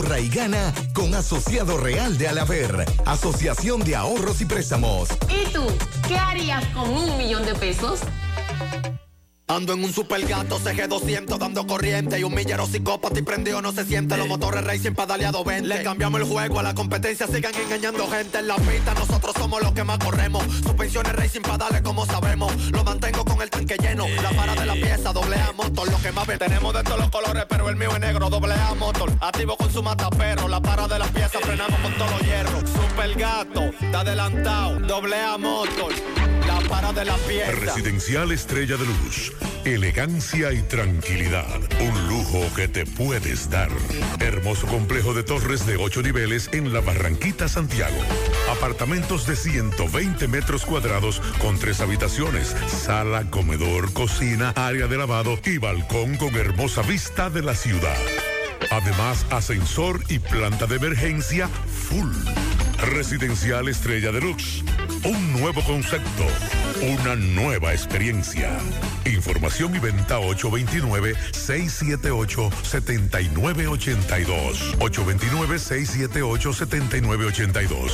ahorra y gana con Asociado Real de Alaber, Asociación de Ahorros y Préstamos. ¿Y tú qué harías con un millón de pesos? Ando en un super gato CG200 dando corriente y un millero psicópata y prendido no se siente. Los motores racing pedaleado 20. Le cambiamos el juego a la competencia, sigan engañando gente en la pista. Nosotros somos los que más corremos. Suspensiones racing pedales como sabemos. Lo mantengo con el tanque lleno. La para de la pieza, doble A motor, lo que más ven. Tenemos de todos los colores, pero el mío es negro, doble A motor. Activo con su matapero. La para de la pieza, frenamos con todos los hierros. Super gato, está adelantado, doble A motor. Para de la pieza. Residencial Estrella de Luz. Elegancia y tranquilidad. Un lujo que te puedes dar. Hermoso complejo de torres de 8 niveles en la Barranquita, Santiago. Apartamentos de 120 metros cuadrados con tres habitaciones, sala, comedor, cocina, área de lavado y balcón con hermosa vista de la ciudad. Además, ascensor y planta de emergencia full. Residencial Estrella Deluxe. Un nuevo concepto. Una nueva experiencia. Información y venta 829-678-7982. 829-678-7982.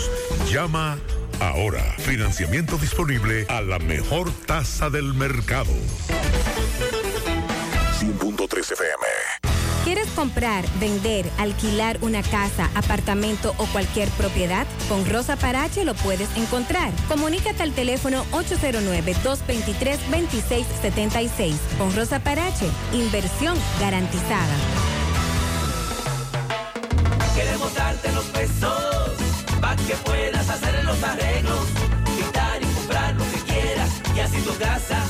Llama ahora. Financiamiento disponible a la mejor tasa del mercado. 100.3 FM. ¿Quieres comprar, vender, alquilar una casa, apartamento o cualquier propiedad? Con Rosa Parache lo puedes encontrar. Comunícate al teléfono 809-223-2676. Con Rosa Parache, inversión garantizada. Queremos darte los pesos para que puedas hacer los arreglos, quitar y comprar lo que quieras y así tu casa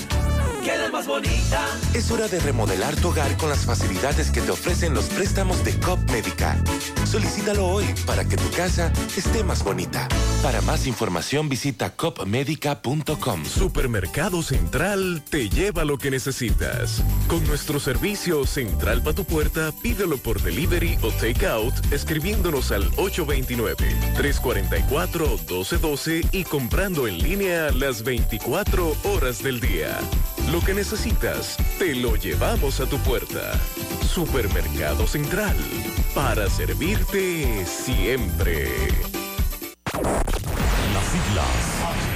más bonita. Es hora de remodelar tu hogar con las facilidades que te ofrecen los préstamos de COP Médica. Solicítalo hoy para que tu casa esté más bonita. Para más información visita copmedica.com. Supermercado Central te lleva lo que necesitas. Con nuestro servicio Central para tu puerta, pídelo por delivery o takeout escribiéndonos al 829-344-1212 y comprando en línea las 24 horas del día. Lo que necesitas, te lo llevamos a tu puerta. Supermercado Central, para servirte siempre. Las siglas.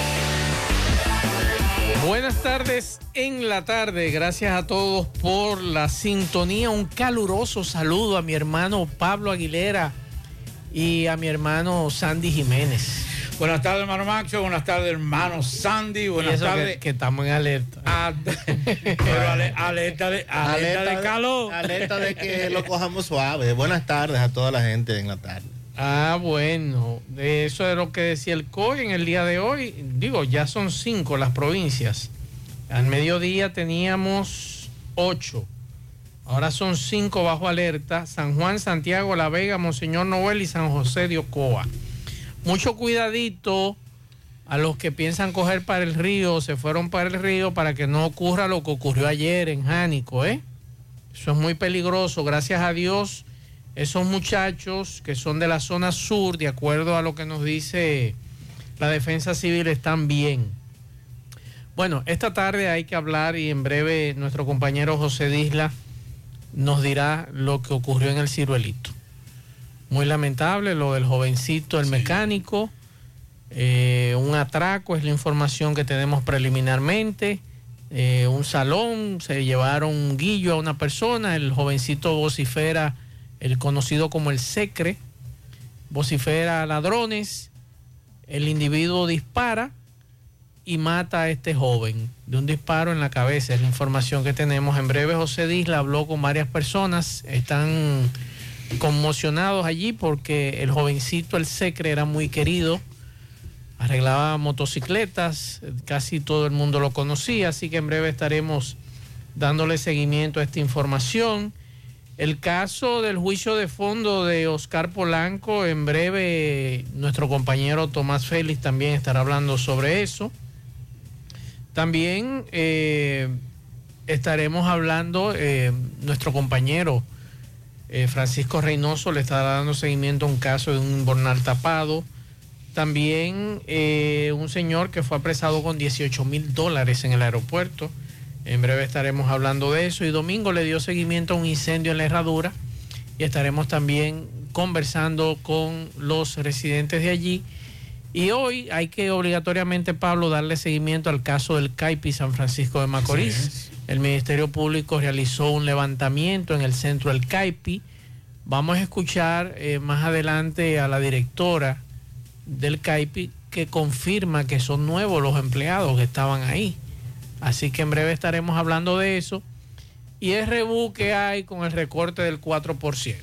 Buenas tardes en la tarde. Gracias a todos por la sintonía. Un caluroso saludo a mi hermano Pablo Aguilera y a mi hermano Sandy Jiménez. Buenas tardes, hermano Maxo. Buenas tardes, hermano Sandy. Buenas tardes. Que, que, estamos en alerta. Ah, pero ale, alerta, de, alerta, alerta, de calor. Alerta de que lo cojamos suave. Buenas tardes a toda la gente en la tarde. Ah, bueno, eso es lo que decía el COI en el día de hoy. Digo, ya son cinco las provincias. Al mediodía teníamos ocho. Ahora son cinco bajo alerta. San Juan, Santiago, La Vega, Monseñor Noel y San José de Ocoa. Mucho cuidadito a los que piensan coger para el río, se fueron para el río para que no ocurra lo que ocurrió ayer en Jánico, ¿eh? Eso es muy peligroso. Gracias a Dios esos muchachos que son de la zona sur, de acuerdo a lo que nos dice la defensa civil, están bien. Bueno, esta tarde hay que hablar y en breve nuestro compañero José Disla nos dirá lo que ocurrió en el ciruelito. Muy lamentable lo del jovencito, el sí. mecánico. Eh, un atraco es la información que tenemos preliminarmente. Eh, un salón, se llevaron un guillo a una persona, el jovencito vocifera el conocido como el secre, vocifera ladrones, el individuo dispara y mata a este joven de un disparo en la cabeza, es la información que tenemos. En breve José Disla habló con varias personas, están conmocionados allí porque el jovencito, el secre, era muy querido, arreglaba motocicletas, casi todo el mundo lo conocía, así que en breve estaremos dándole seguimiento a esta información. El caso del juicio de fondo de Oscar Polanco, en breve nuestro compañero Tomás Félix también estará hablando sobre eso. También eh, estaremos hablando, eh, nuestro compañero eh, Francisco Reynoso le estará dando seguimiento a un caso de un bornal tapado. También eh, un señor que fue apresado con 18 mil dólares en el aeropuerto. En breve estaremos hablando de eso. Y domingo le dio seguimiento a un incendio en la herradura. Y estaremos también conversando con los residentes de allí. Y hoy hay que obligatoriamente, Pablo, darle seguimiento al caso del CAIPI San Francisco de Macorís. El Ministerio Público realizó un levantamiento en el centro del CAIPI. Vamos a escuchar eh, más adelante a la directora del CAIPI que confirma que son nuevos los empleados que estaban ahí. Así que en breve estaremos hablando de eso. Y el rebú que hay con el recorte del 4%.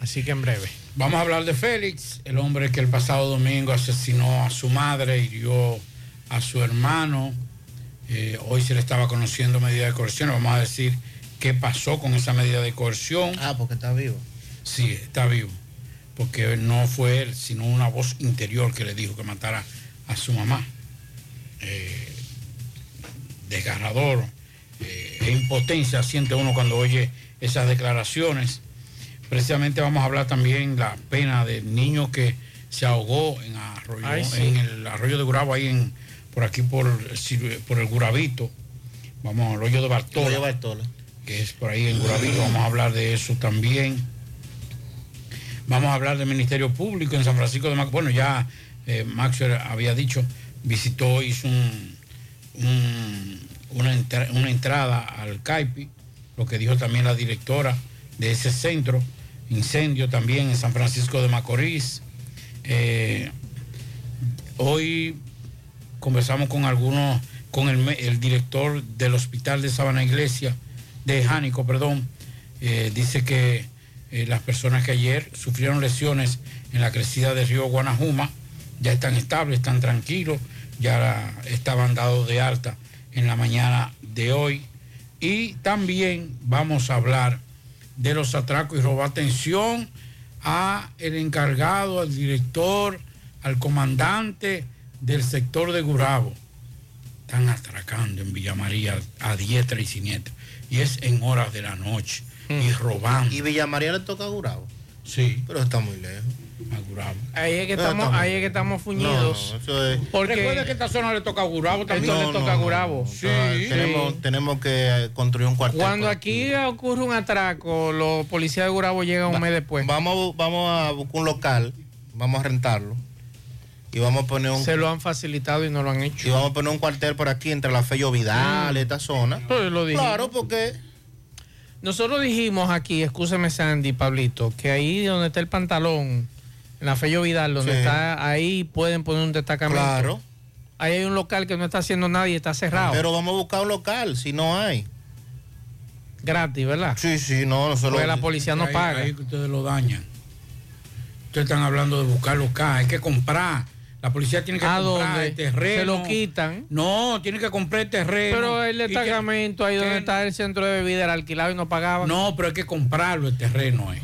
Así que en breve. Vamos a hablar de Félix, el hombre que el pasado domingo asesinó a su madre, hirió a su hermano. Eh, hoy se le estaba conociendo medida de coerción. Vamos a decir qué pasó con esa medida de coerción. Ah, porque está vivo. Sí, está vivo. Porque no fue él, sino una voz interior que le dijo que matara a su mamá. Eh, desgarrador. Eh, e impotencia siente uno cuando oye esas declaraciones. Precisamente vamos a hablar también la pena del niño que se ahogó en, arroyo, Ay, sí. en el arroyo de Gurabo, ahí en, por aquí por, por el Gurabito. Vamos al hoyo de Bartola. Que es por ahí en Gurabito. Vamos a hablar de eso también. Vamos a hablar del Ministerio Público en San Francisco de Macorís. Bueno, ya eh, Maxwell había dicho, visitó, hizo un- un- una, entra- una entrada al CAIPI, lo que dijo también la directora de ese centro, incendio también en San Francisco de Macorís. Eh, hoy conversamos con algunos, con el director del hospital de Sabana Iglesia, de Jánico, perdón, eh, dice que eh, las personas que ayer sufrieron lesiones en la crecida del río Guanajuma ya están estables, están tranquilos, ya estaban dados de alta en la mañana de hoy. Y también vamos a hablar de los atracos y robo. Atención a el encargado, al director, al comandante del sector de Gurabo. Están atracando en Villa María a diestra y siniestra. Y es en horas de la noche. Y robando. Y Villa María le toca a Gurabo. Sí. Pero está muy lejos. A Gurabo. Ahí es que Ah, estamos, ahí es que estamos fuñidos. No, es- Porque Recuerda que esta zona le toca a Gurabo también. Le toca no, a Gurabo. Sí. Tenemos, tenemos que eh, construir un cuartel. Cuando aquí ocurre un atraco, los policías de Gurabo llegan un mes después. Vamos, vamos a buscar un local, vamos a rentarlo. Y vamos a poner un, Se lo han facilitado y no lo han hecho. y vamos a poner un cuartel por aquí entre la Fello Vidal, esta zona. Pues lo. Claro, porque Nosotros dijimos aquí, escúcheme Sandy, Pablito, que ahí donde está el pantalón, en la Fello Vidal, donde Sí. está, ahí pueden poner un destacamento. Claro. Ahí hay un local que no está haciendo nada y está cerrado. Pero vamos a buscar un local, si no hay. Gratis, ¿verdad? Sí, sí, no, no solo. Porque la policía no Ahí- paga. Ahí ustedes lo dañan. Ustedes están hablando de buscar local, hay que comprar. La policía tiene que ¿A comprar dónde? el terreno. Se lo quitan. No, tiene que comprar el terreno. Pero el destacamento ahí donde está el centro de bebida era alquilado y no pagaban. No, pero hay que comprarlo el terreno. eh.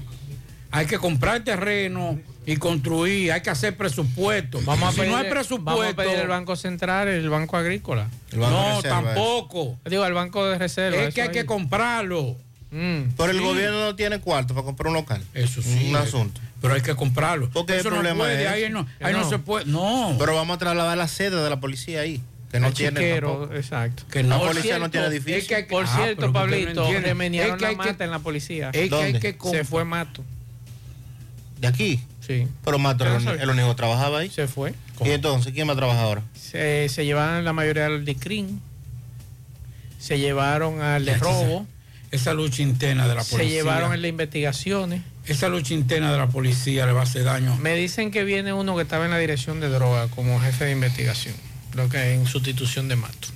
Hay que comprar el terreno y construir, hay que hacer presupuesto. Vamos a si pedir, no hay vamos a presupuesto. pedir el Banco Central, el Banco Agrícola. El Banco no, Reserva, tampoco. Digo, el Banco de Reserva. Es que hay ahí. que comprarlo. Mm. Pero el Sí. gobierno no tiene cuarto para comprar un local. Eso sí. Un eh, asunto. Pero hay que comprarlo. Porque el Eso problema no puede, es ahí no, que ahí no no. se puede. No. Pero vamos a trasladar la sede de la policía ahí. Que no tiene chiquero, exacto. que La no. policía no tiene Es edificio. que hay que- Por Ah, cierto, que Pablito, entiende. remediaron Es que hay la que- mata en la policía. Es que hay que Se comprar. fue Mato. De aquí. Sí. Pero Mato el, único trabajaba ahí. Se fue. Y entonces, ¿quién va a trabajar ahora? Se, se llevaron la mayoría del DICRIN. Se llevaron al de robo. Esa lucha interna de la Se policía. llevaron el de investigaciones. Esa lucha interna de la policía le va a hacer daño. Me dicen que viene uno que estaba en la dirección de droga como jefe de investigación. Lo que en sustitución de Mato.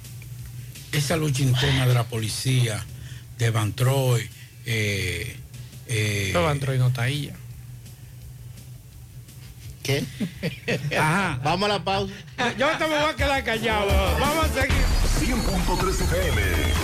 Esa lucha interna de la policía, de Van Troy, eh, eh, Pero Van Troy no está ahí ya. ¿Qué? Ajá. Vamos a la pausa. Yo te me voy a quedar callado. Vamos a seguir. 100.3 FM.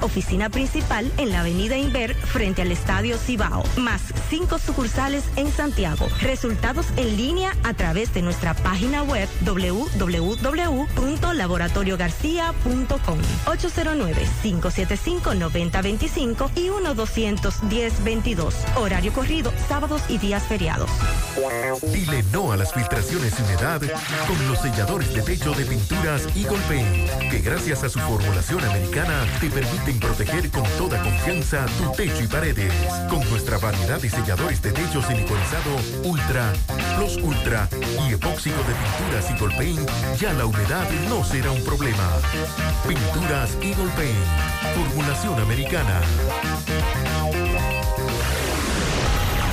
Oficina principal en la Avenida Inver frente al Estadio Cibao. Más cinco sucursales en Santiago. Resultados en línea a través de nuestra página web www.laboratoriogarcia.com 809-575-9025 y 1-210-22. Horario corrido, sábados y días feriados. Dile no a las filtraciones y humedad con los selladores de techo de pinturas Eagle Paint, que gracias a su formulación americana te permiten proteger con toda confianza tu techo y paredes. Con nuestra variedad de selladores de techo siliconizado Ultra, Plus Ultra y epóxico de pinturas Eagle Paint, ya la humedad no será un problema. Pinturas Eagle Paint, formulación americana.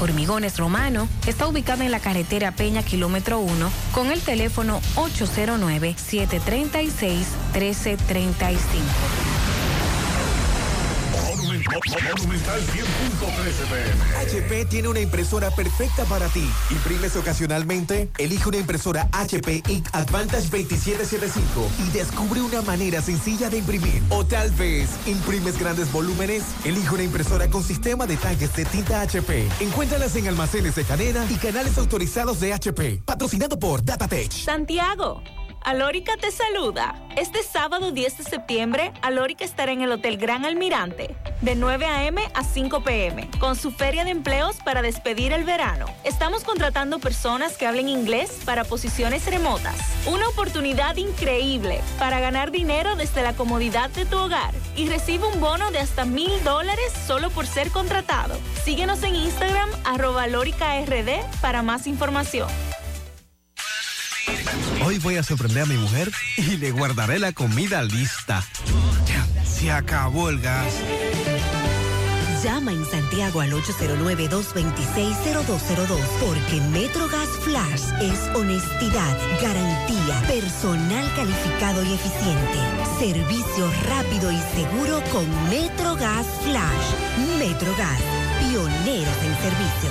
Hormigones Romano está ubicada en la carretera Peña Kilómetro 1 con el teléfono 809-736-1335. Monumental 100.13 pm. HP tiene una impresora perfecta para ti. ¿Imprimes ocasionalmente? Elige una impresora HP Ink Advantage 2775 y descubre una manera sencilla de imprimir. O tal vez, ¿imprimes grandes volúmenes? Elige una impresora con sistema de tanques de tinta HP. Encuéntralas en almacenes de cadena y canales autorizados de HP. Patrocinado por Datatech. Santiago. Alórica te saluda. Este sábado 10 de septiembre, Alórica estará en el Hotel Gran Almirante, de 9 a.m. a 5 p.m., con su feria de empleos para despedir el verano. Estamos contratando personas que hablen inglés para posiciones remotas. Una oportunidad increíble para ganar dinero desde la comodidad de tu hogar y recibe un bono de hasta mil dólares solo por ser contratado. Síguenos en Instagram, arroba alóricard para más información. Hoy voy a sorprender a mi mujer y le guardaré la comida lista. Ya, se acabó el gas. Llama en Santiago al 809-226-0202 porque MetroGas Flash es honestidad, garantía, personal calificado y eficiente, servicio rápido y seguro con MetroGas Flash. MetroGas, pioneros en servicio.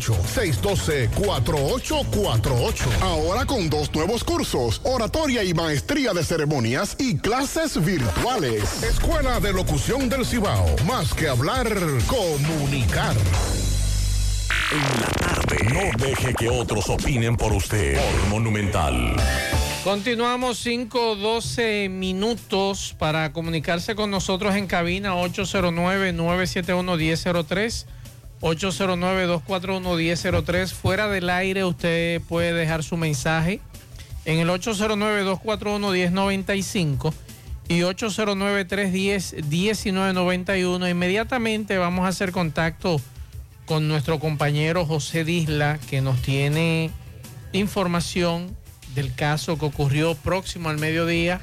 612-4848. Ahora con dos nuevos cursos, oratoria y maestría de ceremonias y clases virtuales. Escuela de Locución del Cibao. Más que hablar, comunicar. En la tarde. No deje que otros opinen por usted. Por Monumental. Continuamos 5, 12 minutos para comunicarse con nosotros en cabina 809-971-1003. 809-241-1003. Fuera del aire usted puede dejar su mensaje en el 809-241-1095 y 809-310-1991. Inmediatamente vamos a hacer contacto con nuestro compañero José Disla que nos tiene información del caso que ocurrió próximo al mediodía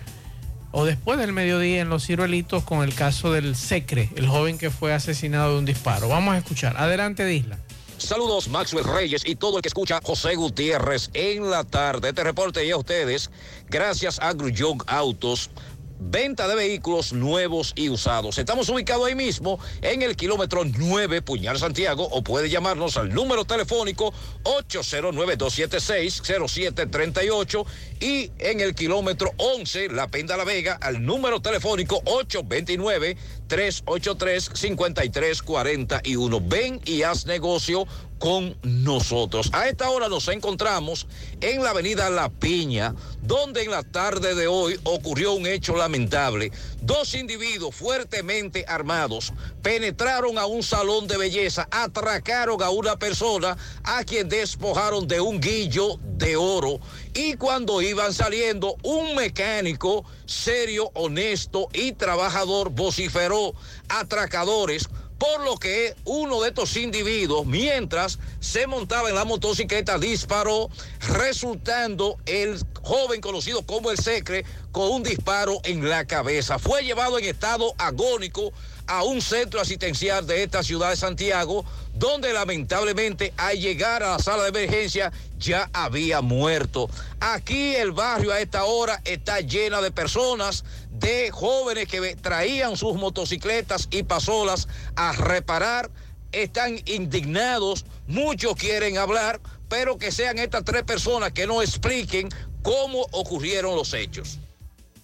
o después del mediodía en los ciruelitos con el caso del Secre, el joven que fue asesinado de un disparo. Vamos a escuchar. Adelante, Disla. Saludos Maxwell Reyes y todo el que escucha José Gutiérrez en la tarde. Este reporte y a ustedes, gracias a Gruyog Autos venta de vehículos nuevos y usados. Estamos ubicados ahí mismo en el kilómetro 9 Puñal Santiago o puede llamarnos al número telefónico 809-276-0738 y en el kilómetro 11 La Penda La Vega al número telefónico 829 383-5341. Ven y haz negocio con nosotros. A esta hora nos encontramos en la avenida La Piña, donde en la tarde de hoy ocurrió un hecho lamentable. Dos individuos fuertemente armados penetraron a un salón de belleza, atracaron a una persona a quien despojaron de un guillo de oro y cuando iban saliendo un mecánico serio, honesto y trabajador vociferó atracadores por lo que uno de estos individuos, mientras se montaba en la motocicleta, disparó, resultando el joven conocido como el Secre con un disparo en la cabeza. Fue llevado en estado agónico a un centro asistencial de esta ciudad de Santiago, donde lamentablemente al llegar a la sala de emergencia ya había muerto. Aquí el barrio a esta hora está llena de personas, de jóvenes que traían sus motocicletas y pasolas a reparar. Están indignados, muchos quieren hablar, pero que sean estas tres personas que nos expliquen cómo ocurrieron los hechos.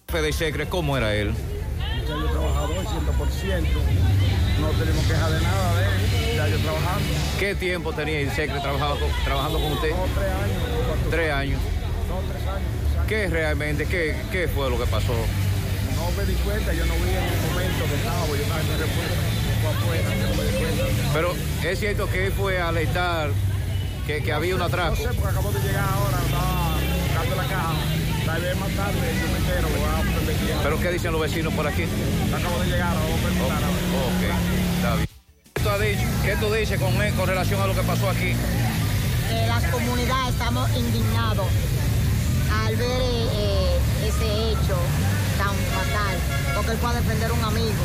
Fede Secre, ¿cómo era él? Muchacho trabajador, 100%. No tenemos queja de nada de él. Ya yo trabajando. ¿Qué tiempo tenía el Secre trabajando, trabajando con usted? Tres años. cuatro- Tres años. Dos, tres años. ¿Qué realmente, qué, qué fue lo que pasó? No me di cuenta, yo no vi en el momento que estaba, porque yo estaba en cuenta. Pero es cierto que él fue a alertar que, que había un atraco. No sé, porque acabo de llegar ahora, estaba buscando la caja. Tal vez más tarde, yo me entero, voy a quién. ¿Pero qué dicen los vecinos por aquí? Acabo de llegar, vamos a preguntar ahora. Ok, está bien. ¿Qué tú, has dicho? ¿Qué tú dices con, con relación a lo que pasó aquí? Eh, las comunidades estamos indignados al ver eh, ese hecho tan fatal, porque él fue a defender a un amigo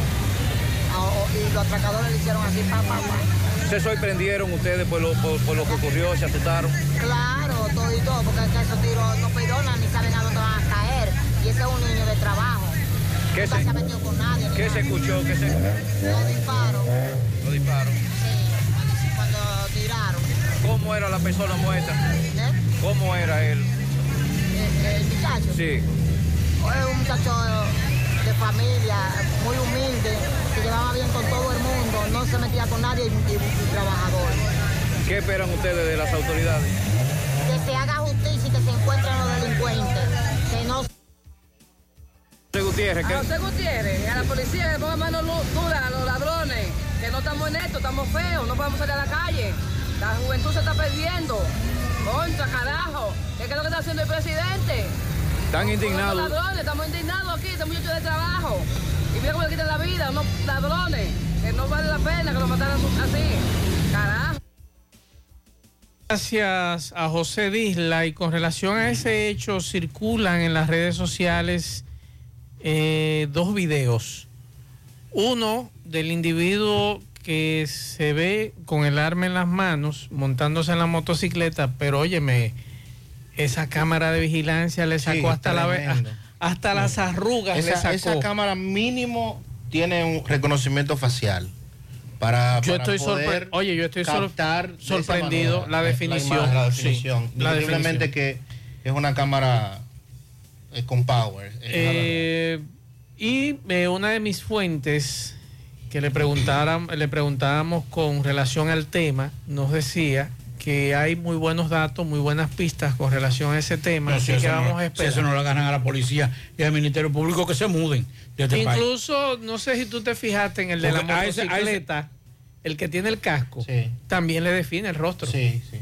y los atracadores le hicieron así, pa, pa, pa. ¿Se sorprendieron ustedes por lo, por, por lo que ocurrió? ¿Se asustaron? Claro, todo y todo, porque es que esos tiros no perdonan ni saben a dónde van a caer. Y ese es un niño de trabajo. ¿Qué se, con nadie. ni ¿qué se escuchó? ¿Qué se, Los disparos, lo disparos? sí, cuando tiraron. ¿Cómo era la persona muerta? ¿Eh? ¿Cómo era él? El, el muchacho. Sí. Es un muchacho de familia, muy humilde, se llevaba bien con todo el mundo, no se metía con nadie y, y- y trabajador. ¿Qué esperan ustedes de las autoridades? Que se haga justicia y que se encuentren los delincuentes. Gutiérrez, A ¿qué? José Gutiérrez, a la policía que ponga mano lu- dura a los ladrones, que no estamos en esto, estamos feos, no podemos salir a la calle. La juventud se está perdiendo. Contra, carajo. ¿Qué es lo que está haciendo el presidente? Están indignados. los ladrones, estamos indignados aquí, este muchacho de trabajo. Y mira cómo le quitan la vida a unos ladrones, que no vale la pena que los mataran así. Carajo. Gracias a José Disla y con relación a ese hecho circulan en las redes sociales eh, dos videos. Uno del individuo que se ve con el arma en las manos montándose en la motocicleta, pero óyeme, esa cámara de vigilancia le sacó Sí, hasta, la, hasta las arrugas. le Esa, sacó. esa cámara mínimo tiene un reconocimiento facial. Para, Yo para estoy poder oye, yo estoy de sorprendido manera la definición, imagen, la sí, definición. la Indiscutiblemente que es una cámara eh, con power. Eh, y eh, una de mis fuentes que le, preguntaran, le preguntábamos con relación al tema, nos decía que hay muy buenos datos, muy buenas pistas con relación a ese tema, No, así si que no- vamos a si esperar. eso no lo ganan a la policía y al Ministerio Público que se muden de este país. Incluso, no sé si tú te fijaste en el de Porque la ese- ese- motocicleta, el que tiene el casco, también le define el rostro. Sí, sí.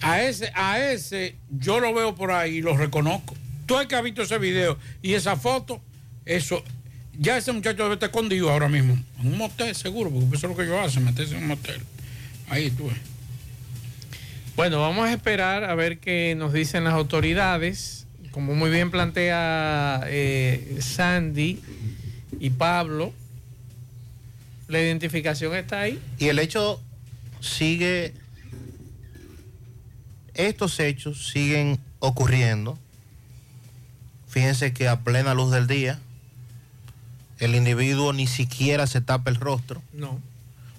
A ese, a ese, yo lo veo por ahí y lo reconozco. Tú el que has visto ese video y esa foto, eso, ya ese muchacho debe estar escondido ahora mismo. En un motel, seguro, porque eso es lo que ellos hacen, meterse en un motel. Ahí tú ves. Bueno, vamos a esperar a ver qué nos dicen las autoridades. Como muy bien plantea eh, Sandy y Pablo, la identificación está ahí. Y el hecho sigue, estos hechos siguen ocurriendo. Fíjense que a plena luz del día el individuo ni siquiera se tapa el rostro. No.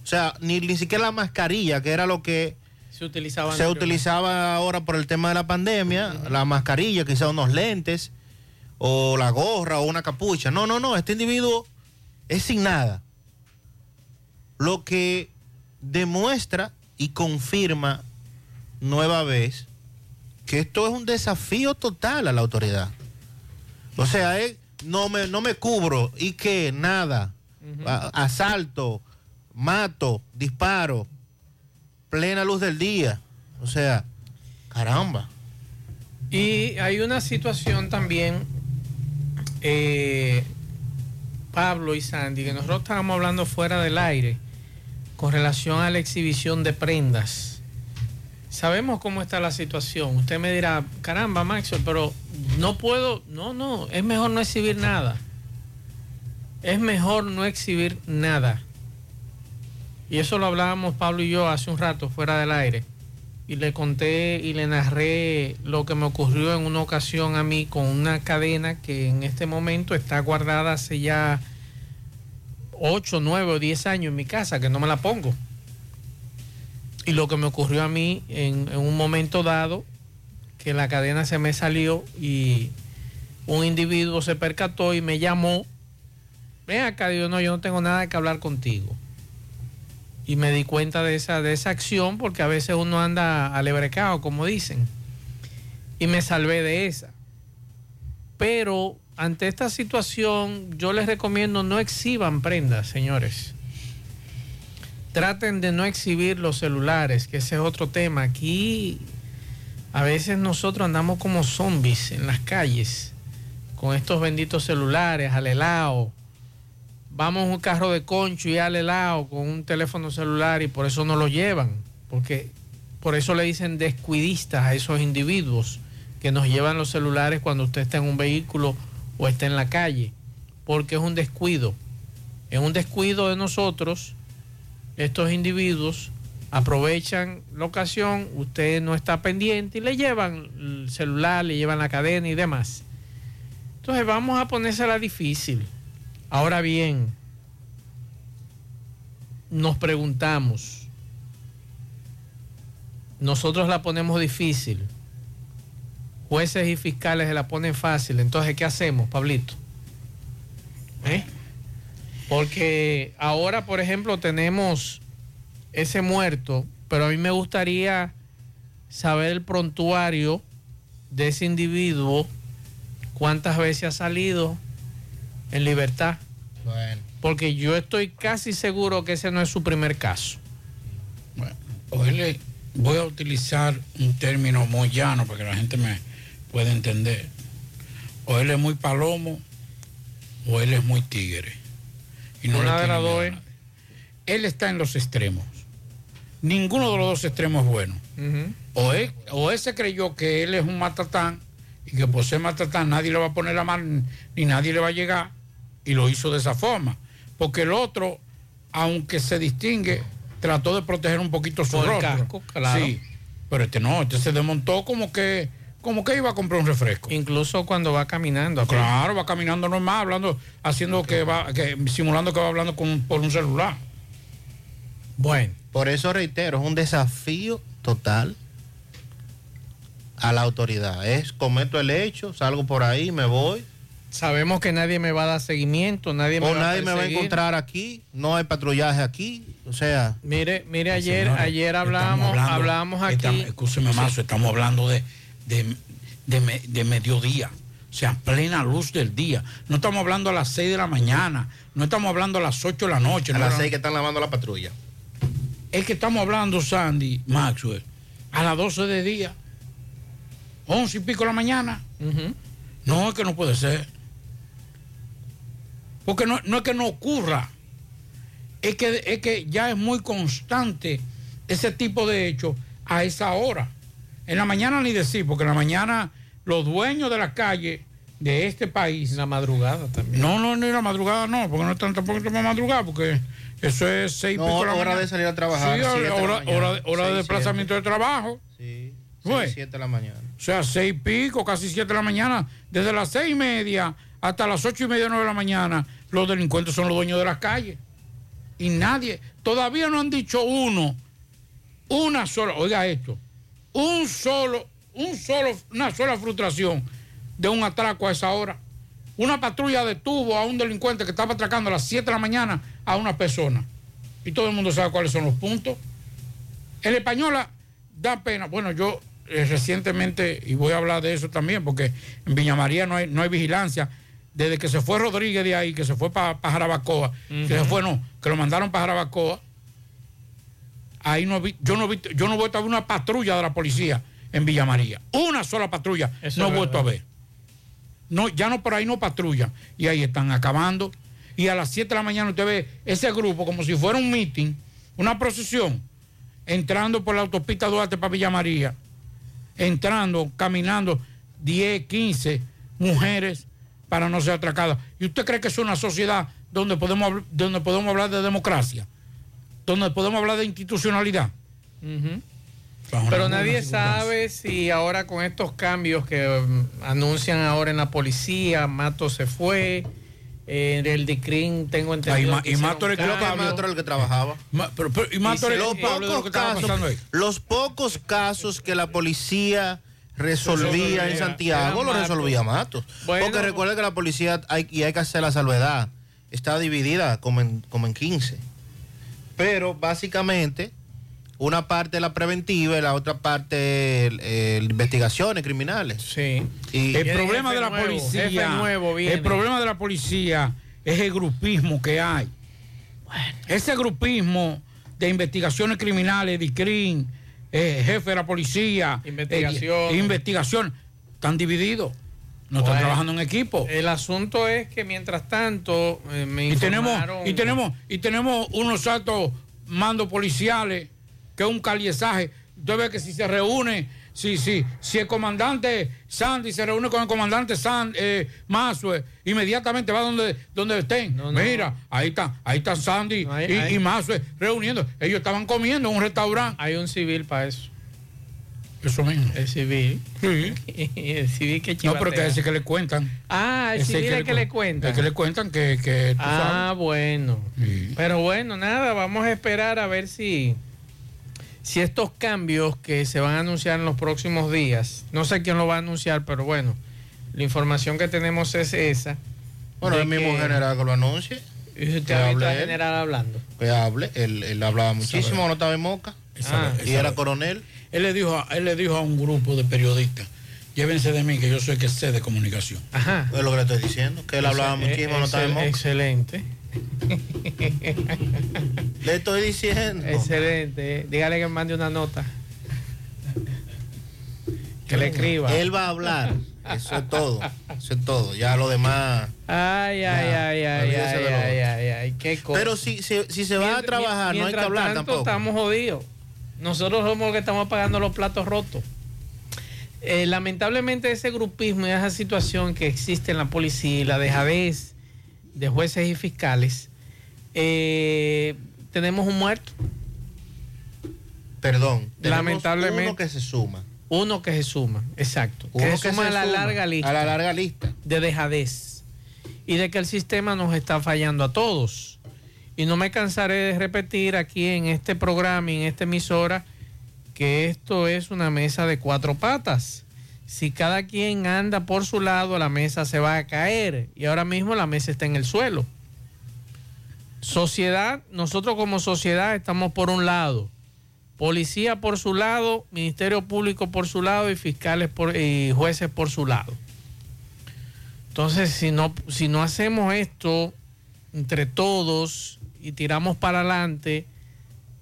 O sea, ni, ni siquiera la mascarilla, que era lo que Se utilizaba. se utilizaba ahora por el tema de la pandemia, la mascarilla, quizá unos lentes, o la gorra, o una capucha. No, no, no, este individuo es sin nada. Lo que demuestra y confirma nueva vez que esto es un desafío total a la autoridad. O sea, es, no, me, no me cubro y que nada, asalto, mato, disparo, plena luz del día. O sea, caramba. Y hay una situación también, eh, Pablo y Sandy, que nosotros estábamos hablando fuera del aire con relación a la exhibición de prendas. Sabemos cómo está la situación. Usted me dirá, caramba, Maxwell, pero no puedo, no, no, es mejor no exhibir nada. Es mejor no exhibir nada. Y eso lo hablábamos Pablo y yo hace un rato fuera del aire y le conté y le narré lo que me ocurrió en una ocasión a mí con una cadena que en este momento está guardada hace ya 8, 9 o 10 años en mi casa, que no me la pongo. Y lo que me ocurrió a mí en, un momento dado, que la cadena se me salió y un individuo se percató y me llamó. Ven acá, digo, no, yo no tengo nada que hablar contigo y me di cuenta de esa, de esa acción porque a veces uno anda alebrecado, como dicen, y me salvé de esa. Pero ante esta situación yo les recomiendo no exhiban prendas, señores. Traten de no exhibir los celulares, que ese es otro tema. Aquí a veces nosotros andamos como zombies en las calles con estos benditos celulares, al helado vamos en un carro de concho y al helado con un teléfono celular y por eso no lo llevan, porque por eso le dicen descuidistas a esos individuos que nos llevan los celulares cuando usted está en un vehículo o está en la calle, porque es un descuido. Es un descuido de nosotros, estos individuos aprovechan la ocasión, usted no está pendiente y le llevan el celular, le llevan la cadena y demás. Entonces vamos a ponérsela difícil. Ahora bien, nos preguntamos, nosotros la ponemos difícil, jueces y fiscales se la ponen fácil, entonces ¿qué hacemos, Pablito? ¿Eh? Porque ahora, por ejemplo, tenemos ese muerto, pero a mí me gustaría saber el prontuario de ese individuo, cuántas veces ha salido en libertad. Bueno. Porque yo estoy casi seguro que ese no es su primer caso. O él es- voy a utilizar un término muy llano para que la gente me pueda entender. O él es muy palomo o él es muy tigre. Y no Una le de tiene las miedo dos a es. nadie. Él está en los extremos. Ninguno de los dos extremos es bueno. O él, o él se creyó que él es un matatán y que por ser matatán nadie le va a poner la mano ni nadie le va a llegar y lo hizo de esa forma. Porque el otro, aunque se distingue, trató de proteger un poquito su Con el casco, claro. Sí, pero este no, este se desmontó como que, como que iba a comprar un refresco. Incluso cuando va caminando. Claro, va caminando normal, hablando, haciendo que va, que, simulando que va hablando con, por un celular. Bueno. Por eso reitero, es un desafío total a la autoridad. Es cometo el hecho, salgo por ahí, me voy. Sabemos que nadie me va a dar seguimiento, nadie me o va a nadie me va a encontrar aquí, no hay patrullaje aquí, o sea. Mire, mire ayer, Señores, ayer hablamos, hablando- hablamos aquí. estamos- escúcheme, Mazo, estamos hablando de, de, de me- de mediodía. O sea, plena luz del día. No estamos hablando a las 6 de la mañana. No estamos hablando a las 8 de la noche. A no las era- seis que están lavando la patrulla. Es que estamos hablando, Sandy, Maxwell, a las 12 de día. 11 y pico de la mañana. No, es que no puede ser. Porque no, no es que no ocurra. Es que, es que ya es muy constante ese tipo de hechos a esa hora. En la mañana ni decir, porque en la mañana los dueños de la calle de este país. La madrugada también. No, no, ni la madrugada no, porque no están tampoco para madrugada, porque eso es seis No, pico de la hora mañana. de salir a trabajar, Sí, hora, mañana. hora de- hora de desplazamiento de trabajo. Sí, seis, siete de la mañana. O sea, seis y pico, casi siete de la mañana, desde las seis y media hasta las ocho y media, nueve de la mañana, los delincuentes son los dueños de las calles. Y nadie, todavía no han dicho uno, una sola, oiga esto, un solo, un solo, una sola frustración de un atraco a esa hora. Una patrulla detuvo a un delincuente que estaba atracando a las 7 de la mañana a una persona. Y todo el mundo sabe cuáles son los puntos. El española da pena. Bueno, yo eh, recientemente, y voy a hablar de eso también, porque en Viña María no hay, no hay vigilancia. Desde que se fue Rodríguez de ahí, que se fue para Jarabacoa, que se fue, no, que lo mandaron para Jarabacoa, ahí no vi, yo no vi, yo no he vuelto a ver una patrulla de la policía en Villa María. Una sola patrulla Eso no he vuelto a ver. No, ya no por ahí no patrulla. Y ahí están acabando. Y a las 7 de la mañana usted ve ese grupo como si fuera un meeting, una procesión, entrando por la autopista Duarte para Villa María, entrando, caminando 10, 15 mujeres para no ser atracadas. ¿Y usted cree que es una sociedad donde podemos, donde podemos hablar de democracia? Donde podemos hablar de institucionalidad. Pero nadie sabe si ahora con estos cambios que mm, anuncian ahora en la policía, Mato se fue, eh, el DICRIN tengo entendido. Ma- que y hicieron Mato era el que- cambios. Mato era el que trabajaba. Ma- pero- pero- y Mato Y era los el lo pocos casos, los pocos casos que la policía resolvía en Santiago lo Mato. resolvía Matos. Bueno. Porque recuerda que la policía, hay, y hay que hacer la salvedad, está dividida como en, como en 15. Pero básicamente, una parte es la preventiva y la otra parte el- el investigaciones criminales. Sí. Y El problema de la nuevo, policía, nuevo el problema de la policía es el grupismo que hay. Ese grupismo de investigaciones criminales, DICRIN, eh, jefe de la policía, Investigación. eh, investigación, están divididos. No están trabajando en equipo. El asunto es que mientras tanto eh, me Y tenemos, y tenemos, y tenemos unos altos mandos policiales, que es un caliezaje. Usted ve que si se reúne, si, si, si el comandante Sandy se reúne con el comandante San, eh, Mazue, inmediatamente va donde, donde estén. Mira, ahí está, ahí está Sandy hay- y, hay- y Mazue reuniendo. Ellos estaban comiendo en un restaurante. Hay un civil para eso. Eso mismo. El civil. Sí. el civil que No, pero que chivatea. ese que le cuentan. Ah, el Ese civil es que le cu- cuentan. El que le cuentan que, que tú Ah, sabes. bueno. Pero bueno, nada, vamos a esperar a ver si, si estos cambios que se van a anunciar en los próximos días, no sé quién lo va a anunciar, pero bueno, la información que tenemos es esa. Bueno, el mismo que- general que lo anuncie. Y usted Que ha visto hable al él. general hablando. Que hable, él, él hablaba muchísimo, no estaba en Moca. Esa- y era coronel. Él le dijo, a- él le dijo a un grupo de periodistas, llévense de mí que yo soy que sé de comunicación. Ajá. Es lo que le estoy diciendo, que él hablaba muchísimo, no estaba en excel- Moca. Excelente. Le estoy diciendo. Excelente. Dígale que mande una nota. Que le escriba. Él va a hablar. Eso es todo. Eso es todo. Ya lo demás. Ay, ay, Ya, ay, ay, ay, ay, ay, ay, qué cosa. Pero si, si, si se va a trabajar, no hay que mientras hablar tanto, tampoco. Estamos jodidos. Nosotros somos los que estamos pagando los platos rotos. Eh, lamentablemente ese grupismo y esa situación que existe en la policía y la dejadez de jueces y fiscales, eh, tenemos un muerto. Perdón. Lamentablemente. Uno que se suma. Uno que se suma, exacto. Uno que se suma a la suma larga lista. A la larga lista. de dejadez y de que el sistema nos está fallando a todos. Y no me cansaré de repetir aquí en este programa y en esta emisora que esto es una mesa de cuatro patas. Si cada quien anda por su lado, la mesa se va a caer. Y ahora mismo la mesa está en el suelo. Sociedad, nosotros como sociedad estamos por un lado. Policía por su lado, Ministerio Público por su lado y fiscales y jueces por su lado. Entonces, si no, si no hacemos esto entre todos y tiramos para adelante,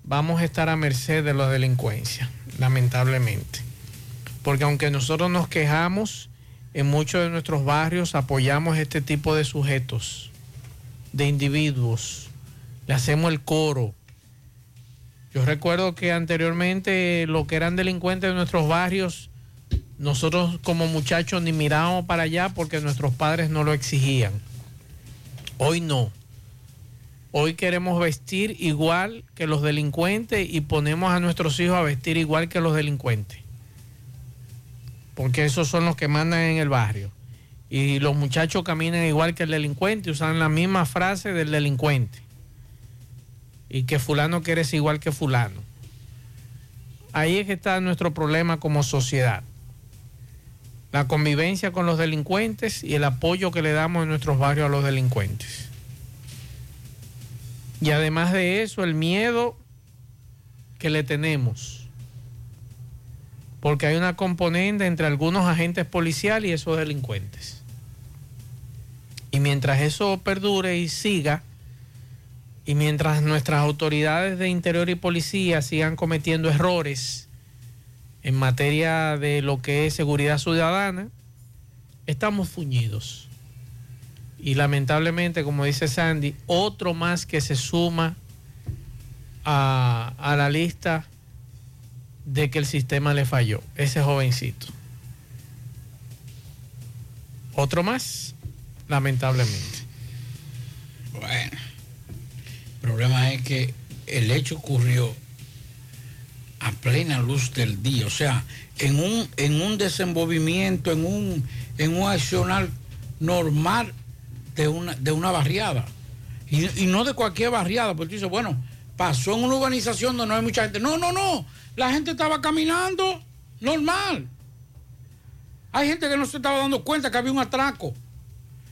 vamos a estar a merced de la delincuencia, lamentablemente. Porque aunque nosotros nos quejamos, en muchos de nuestros barrios apoyamos este tipo de sujetos, de individuos, le hacemos el coro. Yo recuerdo que anteriormente lo que eran delincuentes de nuestros barrios, nosotros como muchachos ni mirábamos para allá porque nuestros padres no lo exigían. Hoy no. Hoy queremos vestir igual que los delincuentes y ponemos a nuestros hijos a vestir igual que los delincuentes. Porque esos son los que mandan en el barrio. Y los muchachos caminan igual que el delincuente, usan la misma frase del delincuente. Y que fulano quiere ser igual que fulano. Ahí es que está nuestro problema como sociedad. La convivencia con los delincuentes y el apoyo que le damos en nuestros barrios a los delincuentes. Y además de eso, el miedo que le tenemos. Porque hay una componente entre algunos agentes policiales y esos delincuentes. Y mientras eso perdure y siga, y mientras nuestras autoridades de interior y policía sigan cometiendo errores en materia de lo que es seguridad ciudadana, estamos fuñidos. Y lamentablemente, como dice Sandy, otro más que se suma a, a la lista de que el sistema le falló, ese jovencito. Otro más, lamentablemente. Bueno, el problema es que el hecho ocurrió a plena luz del día, o sea, en un, en un desenvolvimiento, en un, en un accionar normal de una, de una barriada. Y, y no de cualquier barriada, porque tú dices, bueno, pasó en una urbanización donde no hay mucha gente. No, no, no, la gente estaba caminando normal. Hay gente que no se estaba dando cuenta que había un atraco.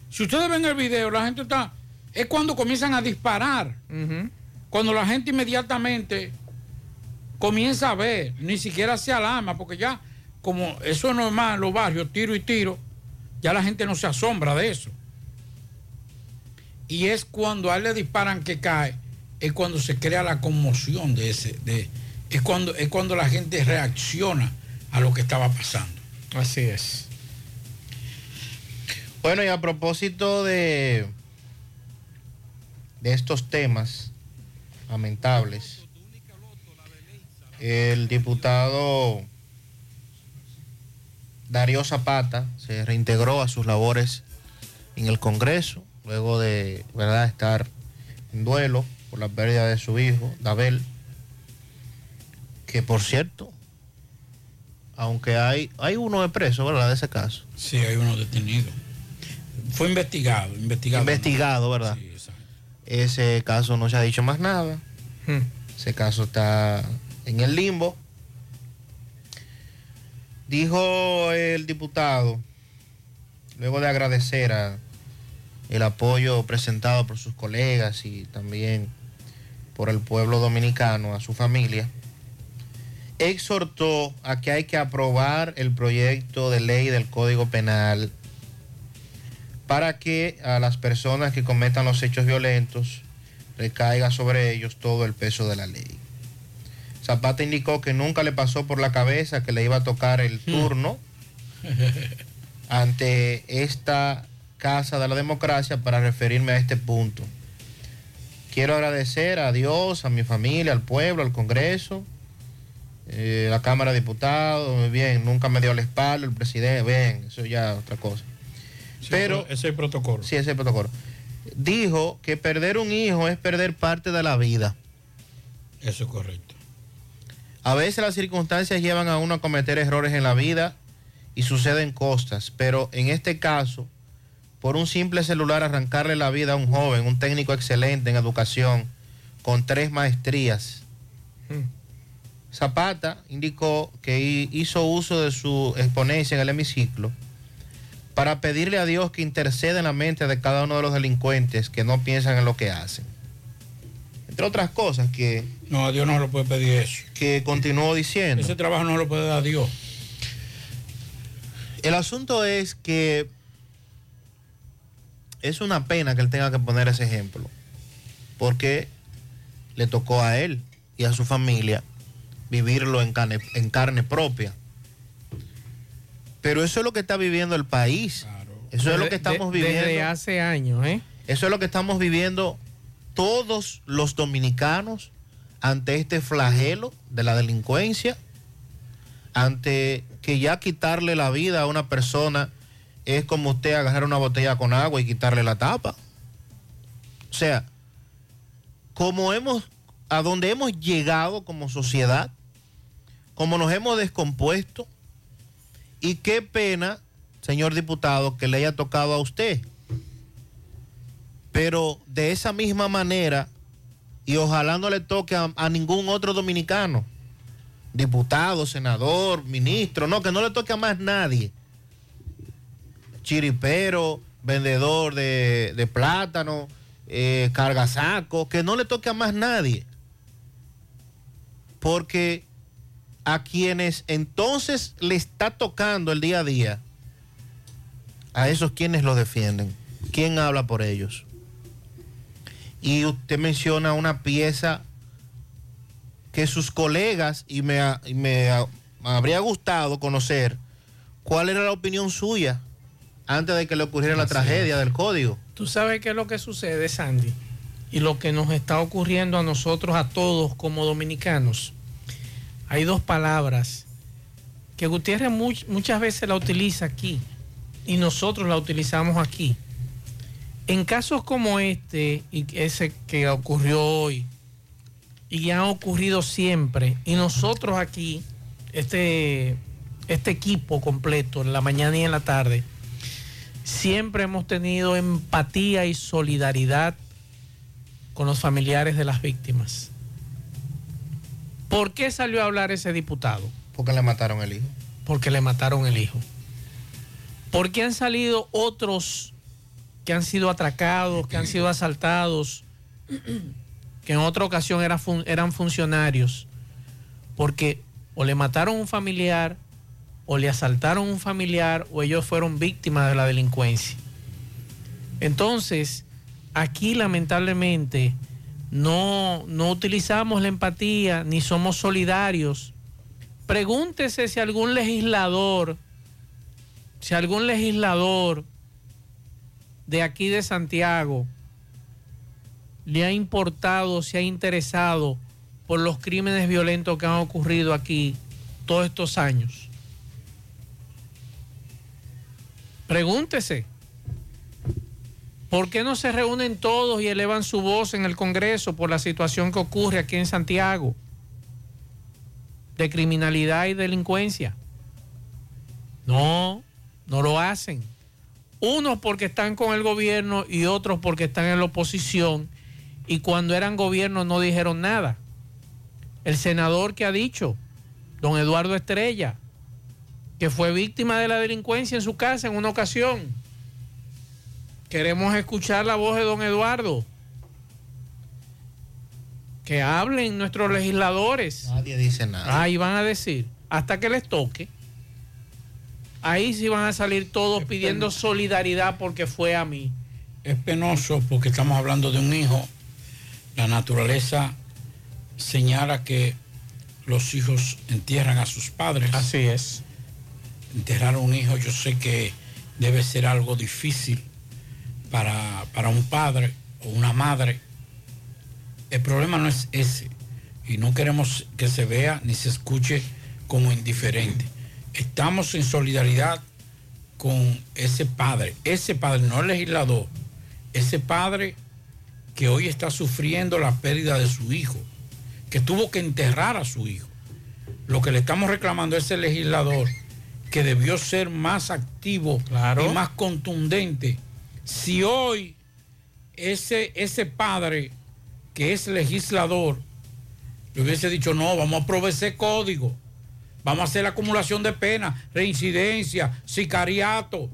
Si ustedes ven el video, la gente está... Es cuando comienzan a disparar. Cuando la gente inmediatamente comienza a ver, ni siquiera se alarma, porque ya, como eso es normal en los barrios, tiro y tiro, ya la gente no se asombra de eso. Y es cuando a él le disparan que cae, es cuando se crea la conmoción de ese, de, es cuando, es cuando la gente reacciona a lo que estaba pasando. Así es. Bueno, y a propósito de, de estos temas lamentables, el diputado Darío Zapata se reintegró a sus labores en el Congreso, luego de ¿verdad? estar en duelo por la pérdida de su hijo, Dabel, que por cierto, aunque hay, hay uno de preso, ¿verdad? De ese caso. Sí, hay uno detenido. Fue investigado, investigado. Investigado, ¿verdad? Ese caso no se ha dicho más nada. Ese caso está en el limbo. Dijo el diputado, luego de agradecer a el apoyo presentado por sus colegas y también por el pueblo dominicano, a su familia, exhortó a que hay que aprobar el proyecto de ley del Código Penal para que a las personas que cometan los hechos violentos recaiga sobre ellos todo el peso de la ley. Zapata indicó que nunca le pasó por la cabeza que le iba a tocar el turno ante esta Casa de la Democracia para referirme a este punto. Quiero agradecer a Dios, a mi familia, al pueblo, al Congreso, eh, la Cámara de Diputados, muy bien, nunca me dio la espalda el presidente, bien, eso ya es otra cosa. Pero ese es el protocolo. Sí, ese es el protocolo. Dijo que perder un hijo es perder parte de la vida. Eso es correcto. A veces las circunstancias llevan a uno a cometer errores en la vida y suceden cosas, pero en este caso, por un simple celular arrancarle la vida a un joven, un técnico excelente en educación, con tres maestrías. Zapata indicó que hi- hizo uso de su exponencia en el hemiciclo para pedirle a Dios que interceda en la mente de cada uno de los delincuentes que no piensan en lo que hacen. Entre otras cosas que... No, a Dios no lo puede pedir eso. Que continuó diciendo. Ese trabajo no lo puede dar Dios. El asunto es que es una pena que él tenga que poner ese ejemplo, porque le tocó a él y a su familia vivirlo en carne, en carne propia. Pero eso es lo que está viviendo el país. Eso es lo que estamos De- viviendo. Desde hace años, ¿eh? Eso es lo que estamos viviendo todos los dominicanos ante este flagelo de la delincuencia, ante que ya quitarle la vida a una persona es como usted agarrar una botella con agua y quitarle la tapa. O sea, como hemos, a donde hemos llegado como sociedad, como nos hemos descompuesto, y qué pena señor diputado, que le haya tocado a usted. Pero de esa misma manera, y ojalá no le toque a, a ningún otro dominicano, diputado, senador, ministro, no, que no le toque a más nadie. Chiripero, vendedor de, plátano, eh, cargasaco, que no le toque a más nadie. Porque a quienes entonces le está tocando el día a día, a esos quienes los defienden, ¿quién habla por ellos? Y usted menciona una pieza que sus colegas, y me, y me habría gustado conocer cuál era la opinión suya antes de que le ocurriera la tragedia del código. Tú sabes qué es lo que sucede, Sandy, y lo que nos está ocurriendo a nosotros, a todos como dominicanos. Hay dos palabras que Gutiérrez much- muchas veces la utiliza aquí y nosotros la utilizamos aquí. En casos como este y ese que ocurrió hoy y ha ocurrido siempre, y nosotros aquí, este, este equipo completo, en la mañana y en la tarde, siempre hemos tenido empatía y solidaridad con los familiares de las víctimas. ¿Por qué salió a hablar ese diputado? Porque le mataron el hijo. Porque le mataron el hijo. ¿Por qué han salido otros que han sido atracados, que han sido asaltados, que en otra ocasión eran funcionarios? Porque o le mataron un familiar, o le asaltaron un familiar, o ellos fueron víctimas de la delincuencia. Entonces, aquí lamentablemente no, no utilizamos la empatía ni somos solidarios. Pregúntese si algún legislador, si algún legislador de aquí de Santiago le ha importado, se ha interesado por los crímenes violentos que han ocurrido aquí todos estos años. Pregúntese. ¿Por qué no se reúnen todos y elevan su voz en el Congreso por la situación que ocurre aquí en Santiago de criminalidad y delincuencia? No, no lo hacen. Unos porque están con el gobierno y otros porque están en la oposición y cuando eran gobierno no dijeron nada. El senador que ha dicho, don Eduardo Estrella, que fue víctima de la delincuencia en su casa en una ocasión. Queremos escuchar la voz de don Eduardo. Que hablen nuestros legisladores. Nadie dice nada. Ahí van a decir, hasta que les toque. Ahí sí van a salir todos pidiendo solidaridad porque fue a mí. Es penoso porque estamos hablando de un hijo. La naturaleza señala que los hijos entierran a sus padres. Así es. Enterrar a un hijo yo sé que debe ser algo difícil para, para un padre o una madre. El problema no es ese. Y no queremos que se vea ni se escuche como indiferente. Estamos en solidaridad con ese padre. Ese padre, no el legislador. Ese padre que hoy está sufriendo la pérdida de su hijo. Que tuvo que enterrar a su hijo. Lo que le estamos reclamando a ese legislador que debió ser más activo y más contundente. Si hoy ese, ese padre que es legislador le hubiese dicho, no, vamos a proveer ese código, vamos a hacer la acumulación de penas, reincidencia, sicariato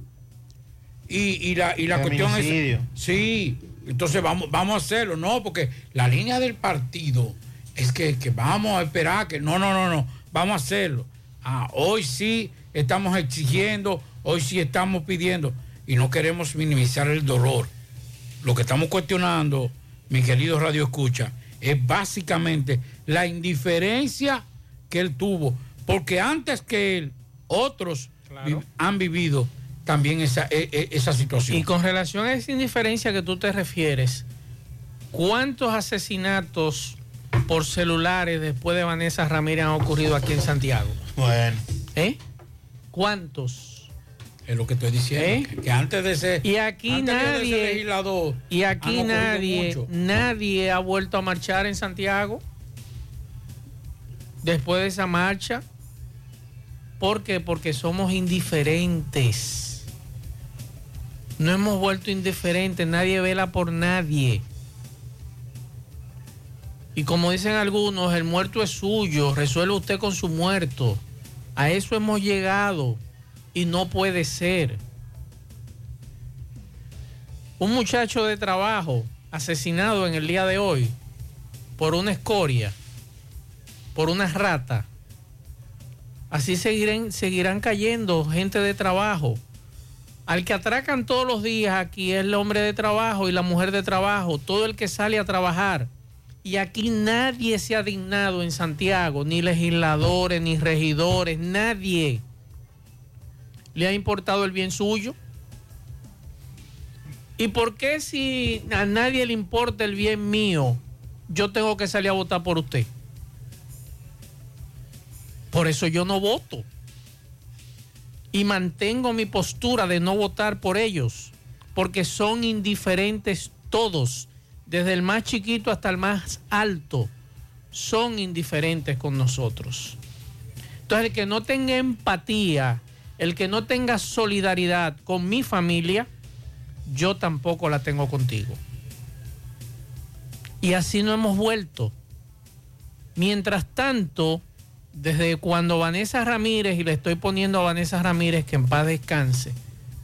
y, y la, y la cuestión es... Sí, entonces vamos, vamos a hacerlo, no, porque la línea del partido es que, que vamos a esperar que no, no, no, no, vamos a hacerlo. Ah, hoy sí estamos exigiendo, hoy sí estamos pidiendo y no queremos minimizar el dolor. Lo que estamos cuestionando, mi querido Radio Escucha, es básicamente la indiferencia que él tuvo, porque antes que él, otros vi- han vivido también esa, e- e- esa situación. Y con relación a esa indiferencia que tú te refieres, ¿cuántos asesinatos por celulares después de Vanessa Ramírez han ocurrido aquí en Santiago? Bueno. ¿Eh? ¿Cuántos? Es lo que estoy diciendo. que- Que antes de ser. Y aquí de nadie. legislador, y aquí ocurrido nadie, nadie ha vuelto a marchar en Santiago después de esa marcha. ¿Por qué? Porque somos indiferentes. No hemos vuelto indiferentes, nadie vela por nadie. Y como dicen algunos, el muerto es suyo, resuelve usted con su muerto. A eso hemos llegado y no puede ser. Un muchacho de trabajo asesinado en el día de hoy por una escoria, por una rata. Así seguirán, seguirán cayendo gente de trabajo. Al que atracan todos los días aquí es el hombre de trabajo y la mujer de trabajo, todo el que sale a trabajar. Y aquí nadie se ha dignado en Santiago, ni legisladores, ni regidores, nadie le ha importado el bien suyo. ¿Y por qué si a nadie le importa el bien mío, yo tengo que salir a votar por usted? Por eso yo no voto. Y mantengo mi postura de no votar por ellos, porque son indiferentes todos, desde el más chiquito hasta el más alto, son indiferentes con nosotros. Entonces el que no tenga empatía, el que no tenga solidaridad con mi familia, yo tampoco la tengo contigo. Y así no hemos vuelto. Mientras tanto, desde cuando Vanessa Ramírez, y le estoy poniendo a Vanessa Ramírez que en paz descanse,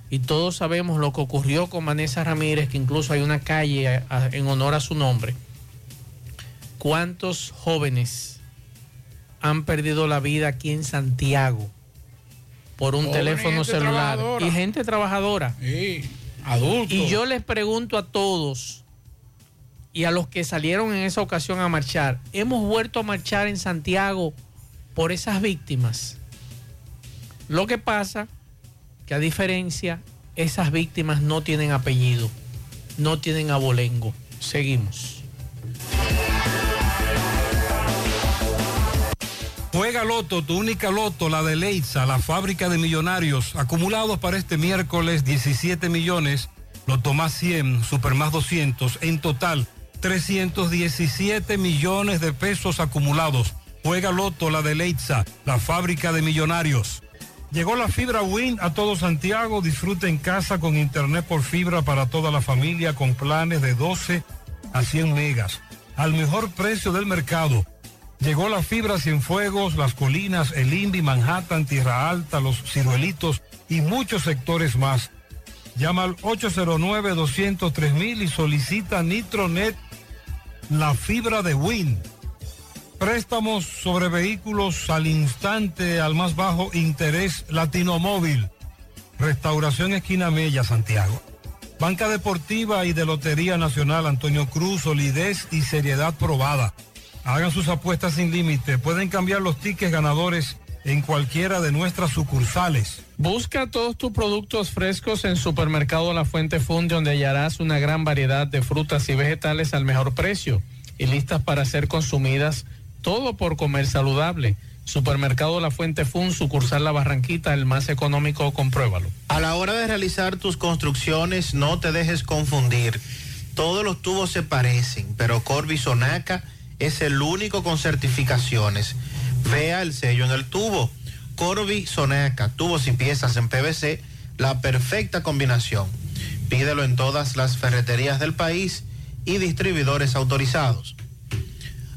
y todos sabemos lo que ocurrió con Vanessa Ramírez, que incluso hay una calle a- a- en honor a su nombre, ¿cuántos jóvenes han perdido la vida aquí en Santiago por un Jóvenes, teléfono celular? Y gente trabajadora. Sí, adultos. Y yo les pregunto a todos y a los que salieron en esa ocasión a marchar, ¿hemos vuelto a marchar en Santiago por esas víctimas? Lo que pasa que a diferencia, esas víctimas no tienen apellido, no tienen abolengo. Seguimos. Juega Loto, tu única Loto, la de Leitza, la fábrica de millonarios, acumulados para este miércoles 17 millones, Loto más 100, Super más 200, en total 317 millones de pesos acumulados. Juega Loto, la de Leitza, la fábrica de millonarios. Llegó la fibra Win a todo Santiago, disfruta en casa con internet por fibra para toda la familia con planes de 12 a 100 megas, al mejor precio del mercado. Llegó la fibra Cienfuegos, Las Colinas, El Indy, Manhattan, Tierra Alta, Los Ciruelitos y muchos sectores más. Llama al 809-203 y solicita Nitronet, la fibra de Win. Préstamos sobre vehículos al instante, al más bajo interés Latino Móvil. Restauración Esquina Mella, Santiago. Banca Deportiva y de Lotería Nacional Antonio Cruz, solidez y seriedad probada. Hagan sus apuestas sin límite. Pueden cambiar los tickets ganadores en cualquiera de nuestras sucursales. Busca todos tus productos frescos en Supermercado La Fuente Fun, donde hallarás una gran variedad de frutas y vegetales al mejor precio y listas para ser consumidas, todo por comer saludable. Supermercado La Fuente Fun, sucursal La Barranquita, el más económico, compruébalo. A la hora de realizar tus construcciones, no te dejes confundir. Todos los tubos se parecen, pero Corby Sonaca es el único con certificaciones. Vea el sello en el tubo. Corby Sonaca, tubos y piezas en PVC, la perfecta combinación. Pídelo en todas las ferreterías del país y distribuidores autorizados.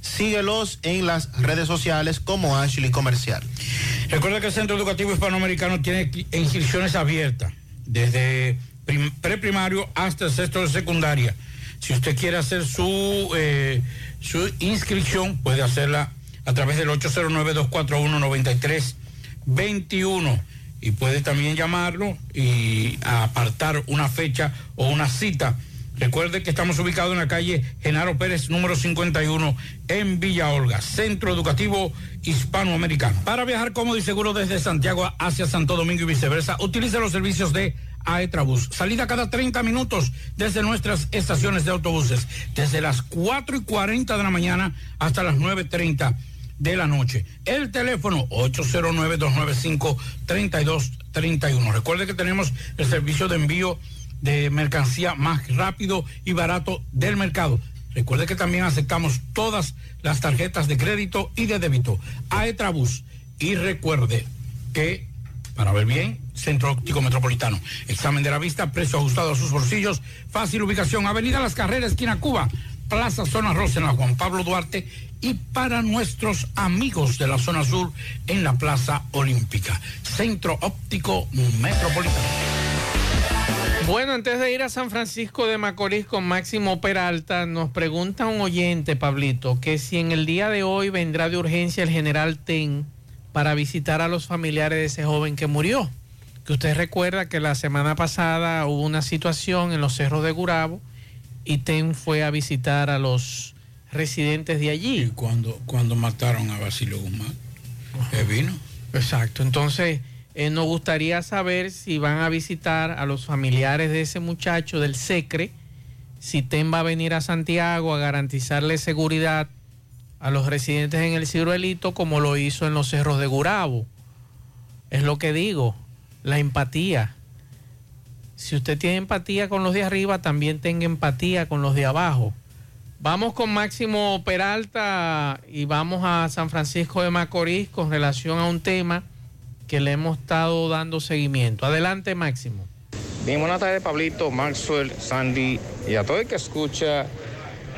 Síguelos en las redes sociales como Ashley Comercial. Recuerda que el Centro Educativo Hispanoamericano tiene inscripciones abiertas desde prim- preprimario hasta el sexto de secundaria. Si usted quiere hacer su, eh, su inscripción, puede hacerla a través del 809-241-9321 y puede también llamarlo y apartar una fecha o una cita. Recuerde que estamos ubicados en la calle Genaro Pérez, número 51, en Villa Olga, Centro Educativo Hispanoamericano. Para viajar cómodo y seguro desde Santiago hacia Santo Domingo y viceversa, utilice los servicios de Aetrabús. Salida cada 30 minutos desde nuestras estaciones de autobuses, desde las 4 y 40 de la mañana hasta las 9.30 de la noche. El teléfono 809-295-3231. Recuerde que tenemos el servicio de envío de mercancía más rápido y barato del mercado. Recuerde que también aceptamos todas las tarjetas de crédito y de débito. Aetrabús. Y recuerde que, para ver bien, Centro Óptico Metropolitano. Examen de la vista, precio ajustado a sus bolsillos, fácil ubicación, Avenida Las Carreras, esquina Cuba, Plaza Zona Rosa en la Juan Pablo Duarte y para nuestros amigos de la zona sur en la Plaza Olímpica. Centro Óptico Metropolitano. Bueno, antes de ir a San Francisco de Macorís con Máximo Peralta, nos pregunta un oyente, Pablito, que si en el día de hoy vendrá de urgencia el general Ten para visitar a los familiares de ese joven que murió. Que usted recuerda que la semana pasada hubo una situación en los cerros de Gurabo y Ten fue a visitar a los residentes de allí. Y cuando, cuando mataron a Basilio Guzmán, ¿qué vino? Exacto, entonces eh, nos gustaría saber si van a visitar a los familiares de ese muchacho del SECRE, si TEN va a venir a Santiago a garantizarle seguridad a los residentes en el Ciruelito como lo hizo en los cerros de Gurabo. Es lo que digo, la empatía. Si usted tiene empatía con los de arriba, también tenga empatía con los de abajo. Vamos con Máximo Peralta y vamos a San Francisco de Macorís con relación a un tema que le hemos estado dando seguimiento. Adelante, Máximo. Bien, buenas tardes, Pablito, Maxwell, Sandy y a todo el que escucha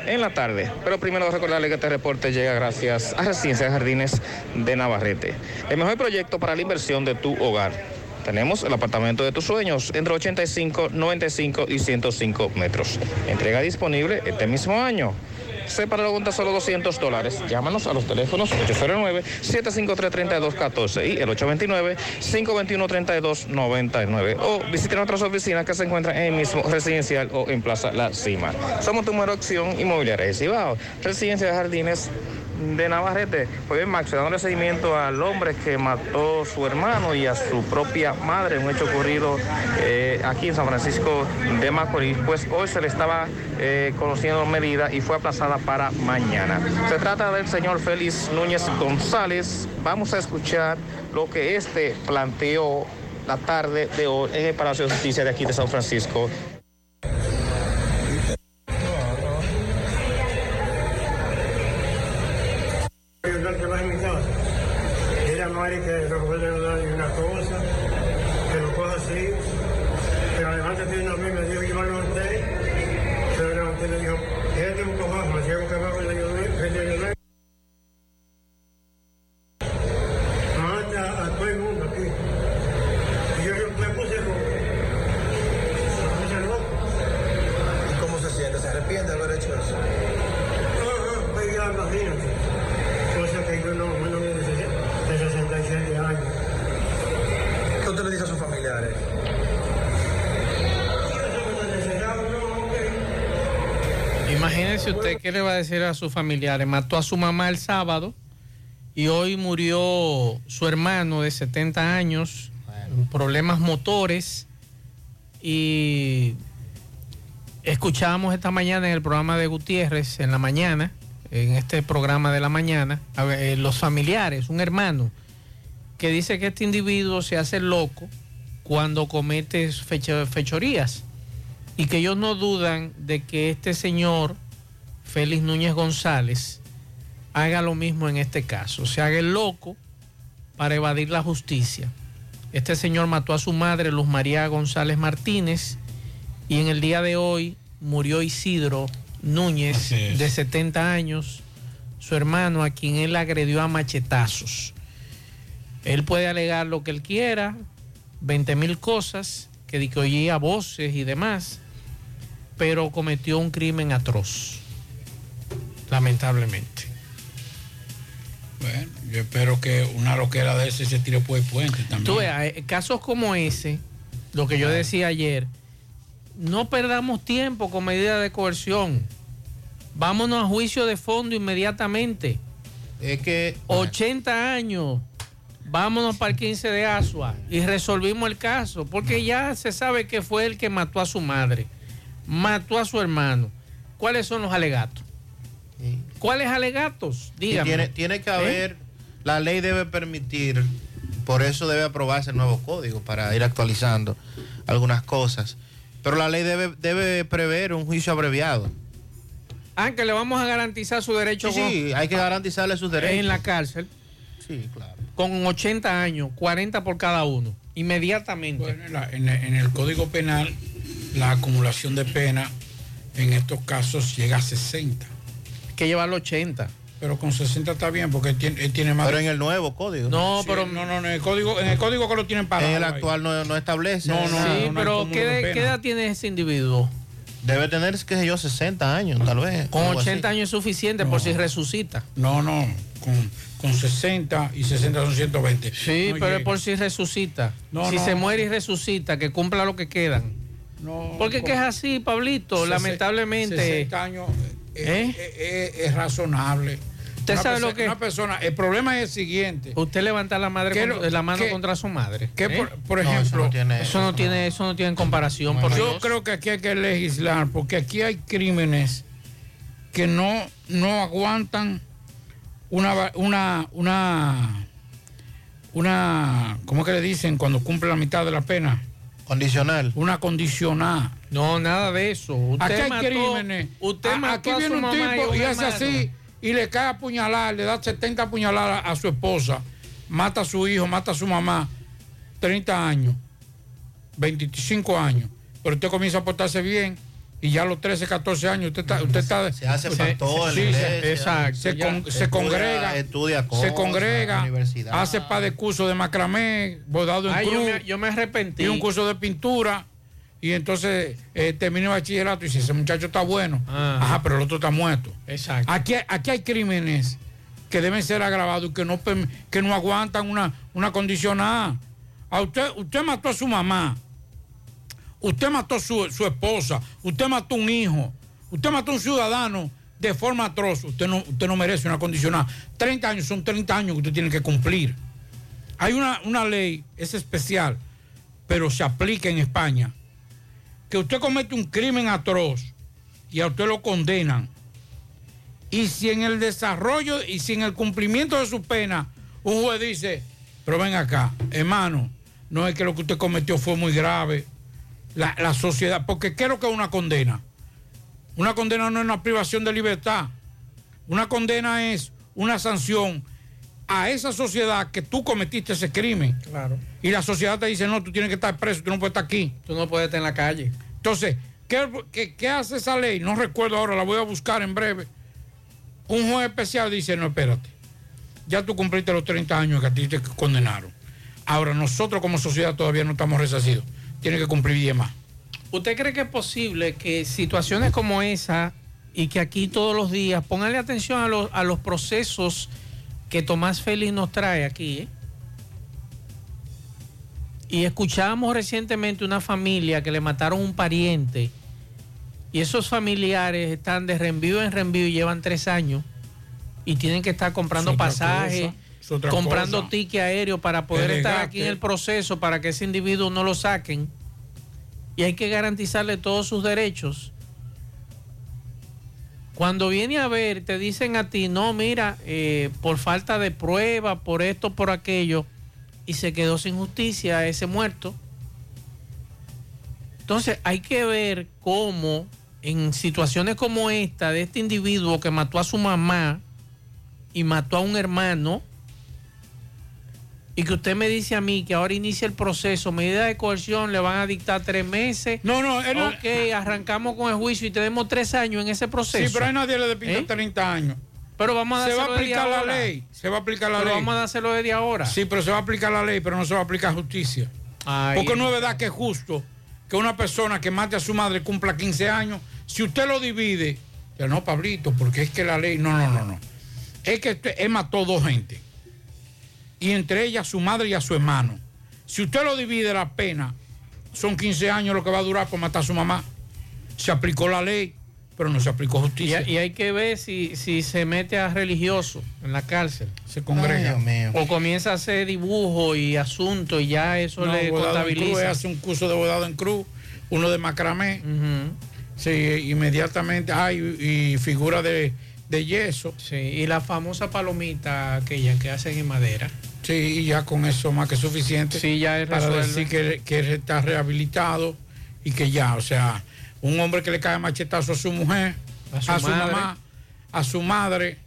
en la tarde. Pero primero recordarle que este reporte llega gracias a Residencia de Jardines de Navarrete. El mejor proyecto para la inversión de tu hogar. Tenemos el apartamento de tus sueños entre 85, 95 y 105 metros. Entrega disponible este mismo año. Separa la cuenta solo 200 dólares. Llámanos a los teléfonos 809-753-3214 y el 829-521-3299 o visiten nuestras oficinas que se encuentran en el mismo residencial o en Plaza La Cima. Somos tu mejor opción inmobiliaria de. Residencia de Jardines de Navarrete. Pues bien, Max, dándole seguimiento al hombre que mató a su hermano y a su propia madre, un hecho ocurrido eh, aquí en San Francisco de Macorís, pues hoy se le estaba eh, conociendo medida y fue aplazada para mañana. Se trata del señor Félix Núñez González. Vamos a escuchar lo que este planteó la tarde de hoy en el Palacio de Justicia de aquí de San Francisco. que vas en mi casa. Era Mari que recuerde una cosa, que lo coja así, pero levántate de una vez, me dijo, yo me levanté, se me levanté y le dijo, quédate un poco más, me llevo que abajo y le digo, le digo, mata a todo el mundo aquí. Y yo me puse como, me puse loco. ¿Y cómo se siente? ¿Se arrepiente de haber hecho eso? Ah, ah, pues ya imagínate. Cosa que yo no, no de 67 años. ¿Qué usted le dice a sus familiares? Imagínese usted qué le va a decir a sus familiares. Mató a su mamá el sábado y hoy murió su hermano de 70 años, problemas motores. Y escuchábamos esta mañana en el programa de Gutiérrez, en la mañana, en este programa de la mañana, a ver, eh, los familiares, un hermano, que dice que este individuo se hace loco cuando comete fecho- fechorías y que ellos no dudan de que este señor, Félix Núñez González, haga lo mismo en este caso, se haga el loco para evadir la justicia. Este señor mató a su madre, Luz María González Martínez, y en el día de hoy murió Isidro Núñez, de 70 años, su hermano, a quien él agredió a machetazos. Él puede alegar lo que él quiera, 20 mil cosas, que oía voces y demás, pero cometió un crimen atroz, lamentablemente. Bueno, yo espero que una loquera de ese se tire por el puente también. Tú veas, eh, casos como ese, lo que yo decía ayer, no perdamos tiempo con medidas de coerción. Vámonos a juicio de fondo inmediatamente. Es que 80 años. vámonos para el 15 de Asua y resolvimos el caso, porque ya se sabe que fue el que mató a su madre, mató a su hermano. ¿Cuáles son los alegatos? ¿Cuáles alegatos? Dígame. tiene, tiene que ¿Eh? haber, la ley debe permitir, por eso debe aprobarse el nuevo código para ir actualizando algunas cosas. Pero la ley debe, debe prever un juicio abreviado. Ah, que le vamos a garantizar su derecho. Sí, sí, hay que garantizarle sus derechos. En la cárcel. Sí, claro. Con 80 años, 40 por cada uno. Inmediatamente. Bueno, en, la- en el- en el Código Penal, la acumulación de pena en estos casos llega a 60. Que llevarlo 80. Pero con 60 está bien porque él tiene, tiene más. Pero en el nuevo código. No, Sí, pero no, no, en el código, en el código que lo tienen para. En el actual no, no establece. No, no, sí, no, no pero ¿qué, de ¿qué edad tiene ese individuo? Debe tener, qué sé yo, 60 años, tal vez. Con algo 80 así. años es suficiente por si resucita. No, no, con, con 60 y 60 son 120. Sí, No pero es por si resucita. No, si no. se muere y resucita, que cumpla lo que quedan. No, Porque es que es con- así, Pablito, lamentablemente. 60 años ¿Eh? es, es- es razonable. Usted Una sabe lo que- Una persona, el problema es el siguiente. Usted levanta la, madre ¿Qué contra- lo- la mano contra su madre. que ¿eh? por, por No, eso ejemplo, no tiene- Eso no tiene, eso no tiene comparación. por yo Dios. creo que aquí hay que legislar porque aquí hay crímenes que no, no aguantan una, una, una, una, ¿cómo que le dicen cuando cumple la mitad de la pena? Condicional. Una condicional. No, nada de eso. Usted Aquí hay mató- crímenes. Usted A- aquí a viene su un mamá tipo y, hace así y le cae a apuñalar, le da 70 apuñaladas a su esposa, mata a su hijo, mata a su mamá, 30 años, 25 años. Pero usted comienza a portarse bien y ya a los 13, 14 años usted está... Usted está Se hace pastor sí, se- exacto, se, con- se Estudia- congrega, estudia se cosas, congrega, universidad. hace par de cursos de macramé, bordado en Ay, yo, cruz me, yo me arrepentí. y un curso de pintura y entonces eh, termina el bachillerato y dice, ese muchacho está bueno. Ah. Ajá, pero el otro está muerto. Exacto. Aquí, aquí hay crímenes que deben ser agravados y que no, que no aguantan una, una condicionada. A usted, usted mató a su mamá, usted mató a su, su esposa, usted mató a un hijo, usted mató a un ciudadano de forma atroz. Usted no, usted no merece una condicionada. 30 años son 30 años que usted tiene que cumplir. Hay una, una ley, es especial, pero se aplica en España, que usted comete un crimen atroz y a usted lo condenan. Y si en el desarrollo y si en el cumplimiento de su pena, un juez dice, pero ven acá, hermano, no es que lo que usted cometió fue muy grave. La, la sociedad, porque ¿qué es lo que es una condena? Una condena no es una privación de libertad. Una condena es una sanción a esa sociedad que tú cometiste ese crimen. Claro. Y la sociedad te dice, no, tú tienes que estar preso, tú no puedes estar aquí. Tú no puedes estar en la calle. Entonces, ¿qué, qué, qué hace esa ley? No recuerdo ahora, la voy a buscar en breve. Un juez especial dice, no, espérate, ya tú cumpliste los 30 años que a ti te condenaron. Ahora, nosotros como sociedad todavía no estamos resarcidos. Tiene que cumplir 10 más. ¿Usted cree que es posible que situaciones como esa y que aquí todos los días, pónganle atención a los, a los procesos que Tomás Félix nos trae aquí? ¿eh? Y escuchábamos recientemente una familia que le mataron un pariente y esos familiares están de reenvío en reenvío y llevan tres años y tienen que estar comprando pasajes, comprando ticket aéreo para poder estar aquí en el proceso para que ese individuo no lo saquen y hay que garantizarle todos sus derechos. Cuando viene a ver, te dicen a ti, no, mira, eh, por falta de prueba, por esto, por aquello, y se quedó sin justicia ese muerto. Entonces hay que ver cómo en situaciones como esta, de este individuo que mató a su mamá y mató a un hermano, y que usted me dice a mí que ahora inicia el proceso, medida de coerción, le van a dictar tres meses. No, no, él no- Ok, arrancamos con el juicio y tenemos tres años en ese proceso. Sí, pero a nadie le depinta ¿Eh? 30 años. Pero vamos a Se va a dárselo aplicar la ahora. ley. Se va a aplicar la Pero ley. vamos a dárselo desde ahora. Sí, pero se va a aplicar la ley, pero no se va a aplicar justicia. Ay, Porque no es verdad que es justo que una persona que mate a su madre cumpla 15 años. Si usted lo divide, ya no, Pablito, porque es que la ley. No, no, no, no. Es que él mató dos gente. Y entre ellas su madre y a su hermano. Si usted lo divide la pena, son 15 años lo que va a durar por matar a su mamá. Se aplicó la ley. pero no se aplicó justicia. y hay que ver si, si se mete a religioso en la cárcel. Se congrega. Ay. O comienza a hacer dibujo y asunto y ya eso No, le en cruz, contabiliza. hace un curso de bordado en cruz, uno de macramé. Sí, inmediatamente. hay y figura de, de yeso. Sí, y la famosa palomita aquella que hacen en madera. Sí, y ya con eso más que suficiente. Sí, ya es Para decir que, que está rehabilitado y que ya, o sea, un hombre que le cae machetazo a su mujer, A a su mamá, a su madre,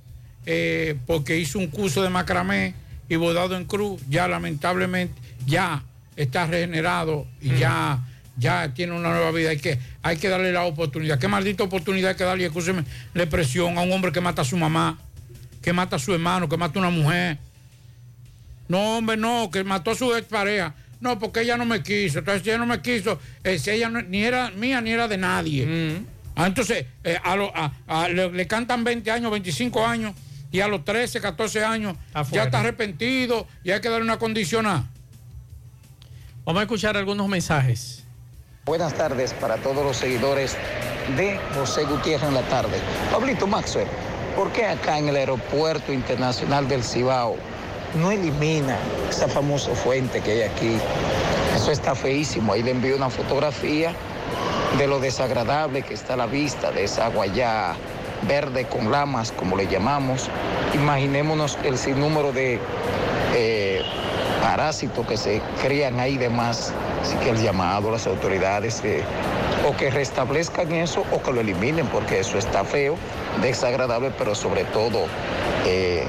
eh, porque hizo un curso de macramé y bordado en cruz, ya lamentablemente ya está regenerado y Mm. ya, ya tiene una nueva vida. Hay que, hay que darle la oportunidad. Qué maldita oportunidad hay que darle, escúcheme, la presión a un hombre que mata a su mamá, que mata a su hermano, que mata a una mujer. No, hombre, no, que mató a su expareja. No, porque ella no me quiso. Entonces, si ella no me quiso, eh, si ella no- ni era mía ni era de nadie. Ah, entonces, eh, a lo- a- a- le, le cantan 20 años, 25 años, y a los 13, 14 años Afuera. ya está arrepentido y hay que darle una condicional. Vamos a escuchar algunos mensajes. Buenas tardes para todos los seguidores de José Gutiérrez en la tarde. Pablito Maxwell, ¿por qué acá en el Aeropuerto Internacional del Cibao no elimina esa famosa fuente que hay aquí? Eso está feísimo. Ahí le envío una fotografía de lo desagradable que está la vista de esa agua ya verde con lamas, como le llamamos. Imaginémonos el sinnúmero de eh, parásitos que se crían ahí de más. Así que el llamado a las autoridades eh, o que restablezcan eso o que lo eliminen, porque eso está feo, desagradable, pero sobre todo eh,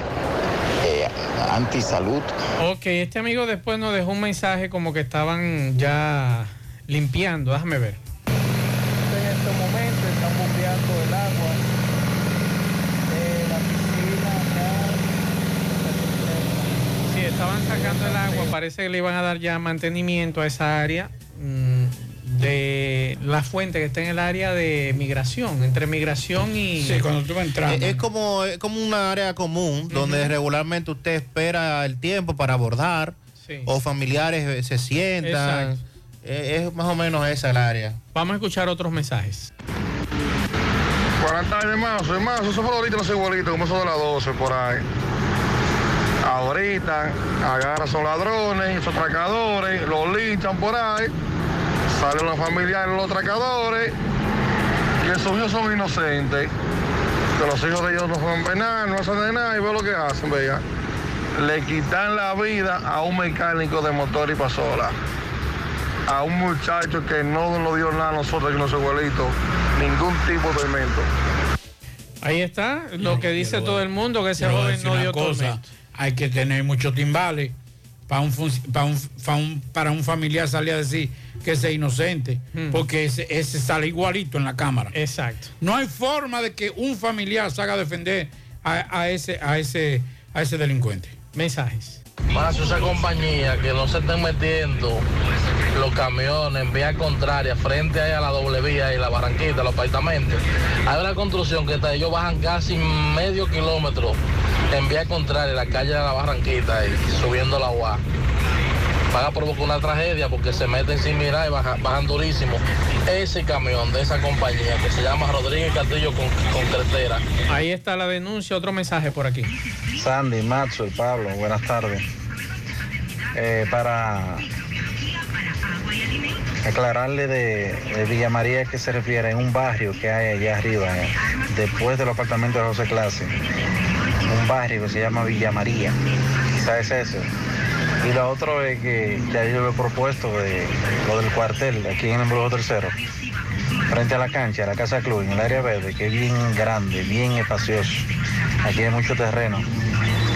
antisalud. Ok, este amigo después nos dejó un mensaje como que estaban ya limpiando. Déjame ver. En este momento están bombeando el agua de la piscina Sí, estaban sacando el agua. Parece que le iban a dar ya mantenimiento a esa área mm, de la fuente que está en el área de migración, entre migración y... Sí, cuando tú vas entrando. Es, es como, es como una área común donde regularmente usted espera el tiempo para abordar Sí. o familiares eh, se sientan. Exacto. Eh, es más o menos esa el área. Vamos a escuchar otros mensajes. Buenas tardes, más, soy más, eso fue ahorita los igualitos, como eso de las 12 por ahí. Ahorita agarran son ladrones, son atracadores, los linchan por ahí, salen los familiares los atracadores, y esos hijos son inocentes, que los hijos de ellos no son penales, no hacen de nada, y ve lo que hacen, vea. Le quitan la vida a un mecánico de motor y pasola, a un muchacho que no nos dio nada a nosotros, que no es igualito, ningún tipo de tormento. Ahí está lo que dice todo el mundo, que ese joven no dio cosa, tormento. Hay que tener muchos timbales para un, para un, para un, para un familiar salir a decir que ese es inocente, porque ese, ese sale igualito en la cámara. Exacto. No hay forma de que un familiar salga a defender a, a ese, a, ese, a ese delincuente. Mensajes. Más esa compañía que no se estén metiendo los camiones en vía contraria frente ahí a la doble vía y la barranquita, los apartamentos. Hay una construcción que ellos bajan casi medio kilómetro en vía contraria, la calle de la barranquita y subiendo la UA. Van a provocar una tragedia porque se meten sin mirar y bajan, bajan durísimo. Ese camión de esa compañía que se llama Rodríguez Castillo con, con Cretera. Ahí está la denuncia, otro mensaje por aquí. Sandy, Maxwell, Pablo, buenas tardes. Eh, para aclararle de, de Villa María a qué se refiere, en un barrio que hay allá arriba, eh, después del apartamento de José Clase, un barrio que se llama Villa María, quizás es eso. Y lo otro es que ya yo he propuesto de lo del cuartel aquí en el Embrujo Tercero, frente a la cancha, la Casa Club, en el área verde, que es bien grande, bien espacioso. Aquí hay mucho terreno.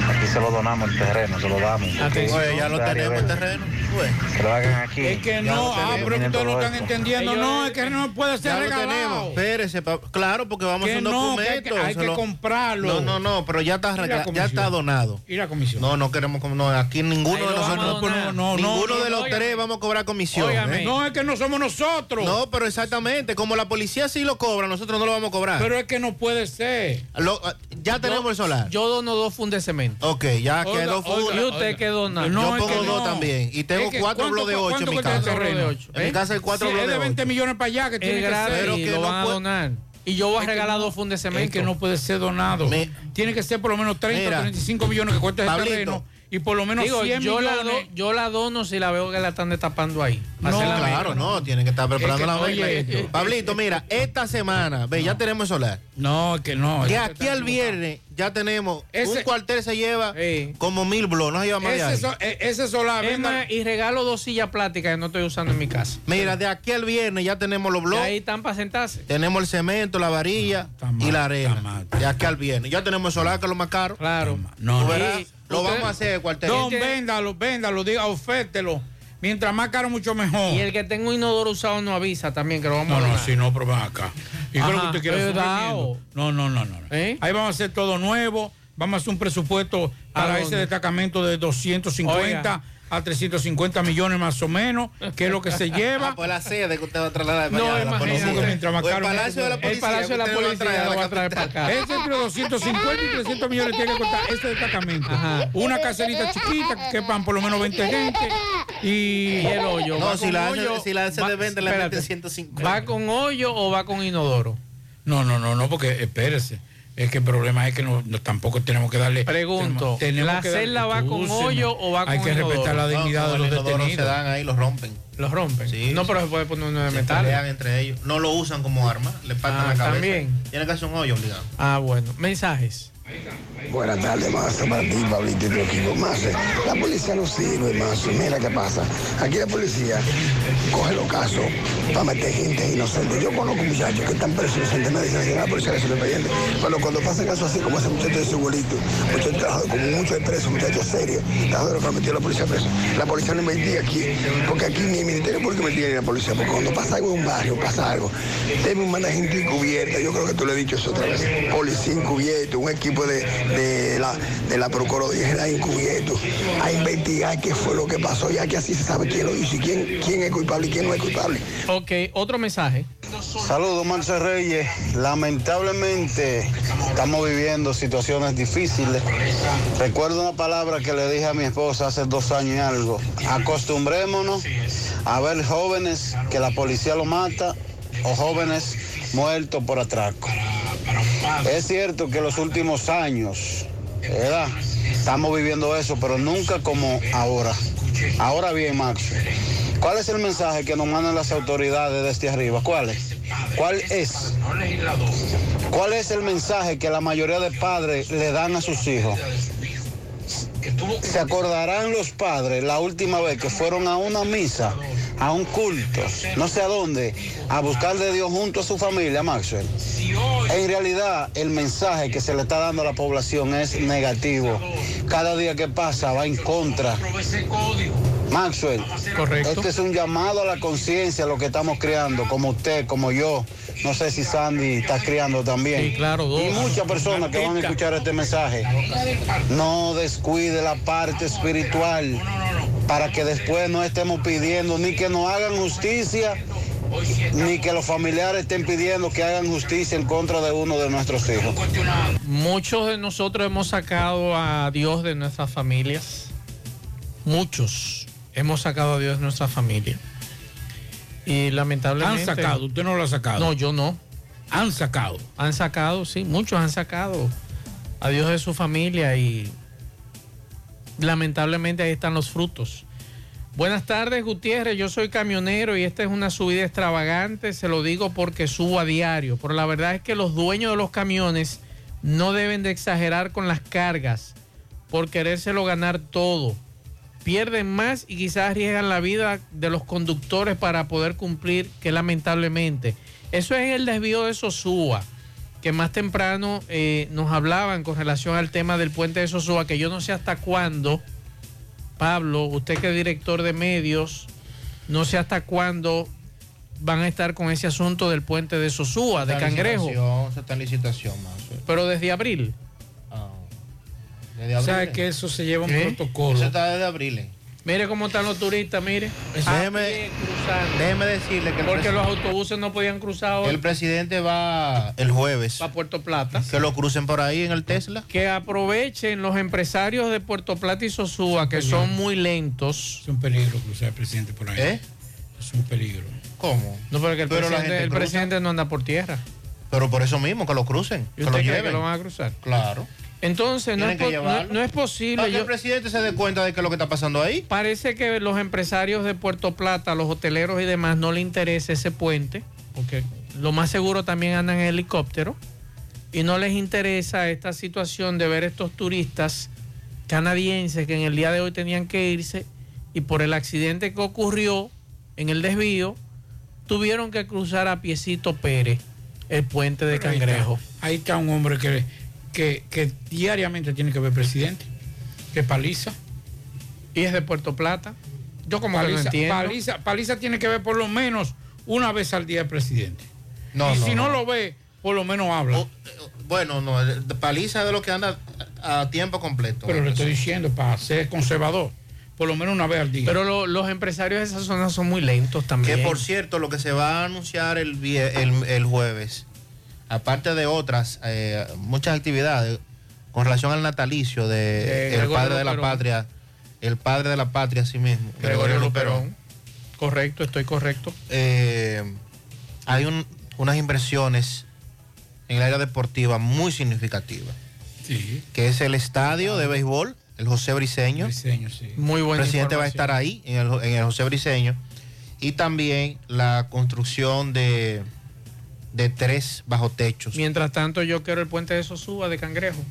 Aquí se lo donamos el terreno, se lo damos. Atención. Oye, ya lo tenemos el terreno. Pues. Que lo hagan aquí. Es que no, ah, pero ustedes no están esto. entendiendo. No, es que no puede ser regalado. Espérese, pa- claro, porque vamos a hacer un no, que hay documento. que- hay se que lo- comprarlo. No, no, no, pero ya está, ¿Y la regla- ya está donado. ¿Y la comisión? No, no queremos, no, aquí ninguno Ahí de nosotros. No, no, ninguno no, de los tres vamos a cobrar comisión. ¿eh? No, es que no somos nosotros. No, pero exactamente, como la policía sí lo cobra, nosotros no lo vamos a cobrar. Pero es que no puede ser. Lo- ya tenemos el solar. Yo dono dos fundes de cemento. Ok, ya Oiga, quedó oiga, full. ¿Y usted qué dona? Yo No, es pongo que dos no. también. Y tengo Es que, cuatro ¿cuánto- bloques de ocho en mi casa. En mi ¿Eh? casa hay cuatro Sí, es bloques de de 20 ocho. millones para allá que tiene Es que ser. Pero que lo no van a donar. Y yo voy a Es regalar no- dos fundes de Es cemento. que no puede ser donado. Tiene que ser por lo menos 30 Mira, o 35 millones que cuesta ese Pablito. terreno y por lo menos Digo, 100 yo la, millones. do- yo la dono si la veo que la están destapando ahí. No, la claro, mezcla. no, tienen que estar preparando Es que, la oye, mezcla. eh, Pablito, mira, esta semana, ve, ya tenemos el solar. No, es que no. De aquí al viernes ya tenemos Ese- un cuartel se lleva como mil blogs, no se lleva más de Ese, ahí. so- eh, ese solar. Es venga- más, y regalo dos sillas plásticas que no estoy usando en mi casa. Mira, de aquí al viernes ya tenemos los blogs, ahí están para sentarse. tenemos el cemento, la varilla y la arena. De aquí al viernes. Ya tenemos el solar que es lo más caro. Claro. No, no. verás, lo usted- vamos a hacer, cuartel. Don, véndalo, véndalo, diga, ofértelo. Mientras más caro, mucho mejor. Y el que tenga un inodoro usado no avisa también que lo vamos No, a no, donar. si no, pero ven acá. ¿Y es lo que Ajá, usted quiere. No, no, no, no. ¿Eh? Ahí vamos a hacer todo nuevo. Vamos a hacer un presupuesto para ¿A ese destacamento de 250 Oiga. A 350 millones más o menos, que es lo que se lleva. Ah, pues la sede que usted va a trasladar No, allá, la imagínate. policía. Mientras más O el caro, Palacio de la el Policía. Palacio de la a Policía traer a lo la va a traer para acá. Es entre 250 y 300 millones tiene que costar este destacamento. Una caserita chiquita que quepan por lo menos 20 gente y, Y el hoyo. No, ¿va si la hace, hoyo? si la hace Va- de venta, le espérate. mete 150. ¿Va con hoyo o va con inodoro? No, no, no, no, porque espérese. Es que el problema es que no, no- tampoco tenemos que darle. Pregunto, tenemos ¿la que celda va con hoyo o va Hay con que inodoro? respetar la dignidad No, de los detenidos. se dan ahí, los rompen. ¿Los rompen? Sí, no, sí. pero se puede poner uno de Se metal. pelean entre ellos. No lo usan como arma, le partan Ah, la cabeza. también. Tiene que hacer un hoyo obligado. Ah, bueno. Mensajes. Buenas tardes, Mazo, para ti, Pablito y tu equipo. Mazo, la policía no sirve, Mazo. Mira qué pasa. Aquí la policía coge los casos para meter gente inocente. Yo conozco muchachos que están presos inocentes, me dicen la policía es independiente. Pero cuando pasan casos así, como ese muchacho de su abuelito, muchacho trabajador, como muchos presos, muchachos serios, trabajadores que han metido la policía preso. La policía no investiga aquí, porque aquí ni el Ministerio Público investiga ni la policía, porque cuando pasa algo en un barrio, pasa algo, debe mandar gente encubierta. Yo creo que tú lo has dicho eso otra vez. Policía encubierto, un equipo de, de la, de la Procuraduría General encubierto, a investigar qué fue lo que pasó, ya que así se sabe quién lo hizo y quién, quién es culpable y quién no es culpable. Ok, otro mensaje. Saludos, Marce Reyes. Lamentablemente estamos viviendo situaciones difíciles. Recuerdo una palabra que le dije a mi esposa hace dos años y algo. Acostumbrémonos a ver jóvenes que la policía lo mata o jóvenes muertos por atraco. Es cierto que los últimos años, ¿verdad? Estamos viviendo eso, pero nunca como ahora. Ahora bien, Max, ¿cuál es el mensaje que nos mandan las autoridades desde arriba? ¿Cuál es? ¿Cuál es? ¿Cuál es el mensaje que la mayoría de padres le dan a sus hijos? ¿Se acordarán los padres la última vez que fueron a una misa, a un culto, no sé a dónde, a buscar de Dios junto a su familia, Maxwell? En realidad, el mensaje que se le está dando a la población es negativo. Cada día que pasa va en contra. Maxwell, este es un llamado a la conciencia lo que estamos creando, como usted, como yo. No sé si Sandy está criando también. Sí, claro, dos. Y muchas personas que van a escuchar este mensaje. No descuide la parte espiritual para que después no estemos pidiendo ni que nos hagan justicia, ni que los familiares estén pidiendo que hagan justicia en contra de uno de nuestros hijos. Muchos de nosotros hemos sacado a Dios de nuestras familias. Muchos hemos sacado a Dios de nuestra familia. Y lamentablemente. Han sacado, usted no lo ha sacado. No, yo no. Han sacado. Han sacado, sí, muchos han sacado a Dios de su familia y lamentablemente ahí están los frutos. Buenas tardes, Gutiérrez. Yo soy camionero y esta es una subida extravagante. Se lo digo porque subo a diario. Pero la verdad es que los dueños de los camiones no deben de exagerar con las cargas por querérselo ganar todo. Pierden más y quizás arriesgan la vida de los conductores para poder cumplir, que lamentablemente. Eso es el desvío de Sosúa, que más temprano eh, nos hablaban con relación al tema del puente de Sosúa, que yo no sé hasta cuándo, Pablo, usted que es director de medios, no sé hasta cuándo van a estar con ese asunto del puente de Sosúa, de Cangrejo, Eso está en licitación, más. pero desde abril. Abril. ¿Sabe que eso se lleva un ¿Eh? protocolo? Eso está desde abril. Mire cómo están los turistas, mire. Déjeme, A pie cruzando. déjeme decirle que Porque los autobuses no podían cruzar hoy el presidente va el jueves. para Puerto Plata. Que lo crucen por ahí en el Tesla. Que aprovechen los empresarios de Puerto Plata y Sosúa, que son muy lentos. Es un peligro cruzar el presidente por ahí. ¿Eh? Es un peligro. ¿Cómo? No, porque el, Pero presidente, el presidente no anda por tierra. Pero por eso mismo, que lo crucen. ¿Y Que lo usted cree lleven. que lo van a cruzar? Claro. Entonces, no es, que po- llevarlo. no- no es posible. Para que yo- el presidente se dé cuenta de que es lo que está pasando ahí. Parece que los empresarios de Puerto Plata, los hoteleros y demás, no le interesa ese puente, porque lo más seguro también andan en helicóptero, y no les interesa esta situación de ver estos turistas canadienses que en el día de hoy tenían que irse y por el accidente que ocurrió en el desvío, tuvieron que cruzar a Piecito Pérez el puente de Pero ahí está. Cangrejo. Ahí está un hombre que, que, que diariamente tiene que ver presidente, que paliza. Y es de Puerto Plata. Yo como no paliza, entiendo. Paliza, Paliza tiene que ver por lo menos una vez al día el presidente. No, y no, si no, no. lo ve, por lo menos habla. Bueno, no, el- paliza de lo que anda a, tiempo completo. Pero le estoy diciendo, para ser conservador, por lo menos una vez al día. Pero lo- los empresarios de esa zona son muy lentos también. Que por cierto, lo que se va a anunciar el, el, el jueves, aparte de otras, eh, muchas actividades con relación al natalicio de, De el Gregorio padre de la Luperón. patria, el padre de la patria, sí mismo, Gregorio Luperón. Correcto, estoy correcto. Eh, hay un- unas inversiones en el área deportiva muy significativas. Sí. Que es el estadio de béisbol, el José Briseño. Muy El buena presidente va a estar ahí, en el, en el José Briseño. Y también la construcción de, de tres bajo techos. Mientras tanto, yo quiero el puente de Sosúa de Cangrejo.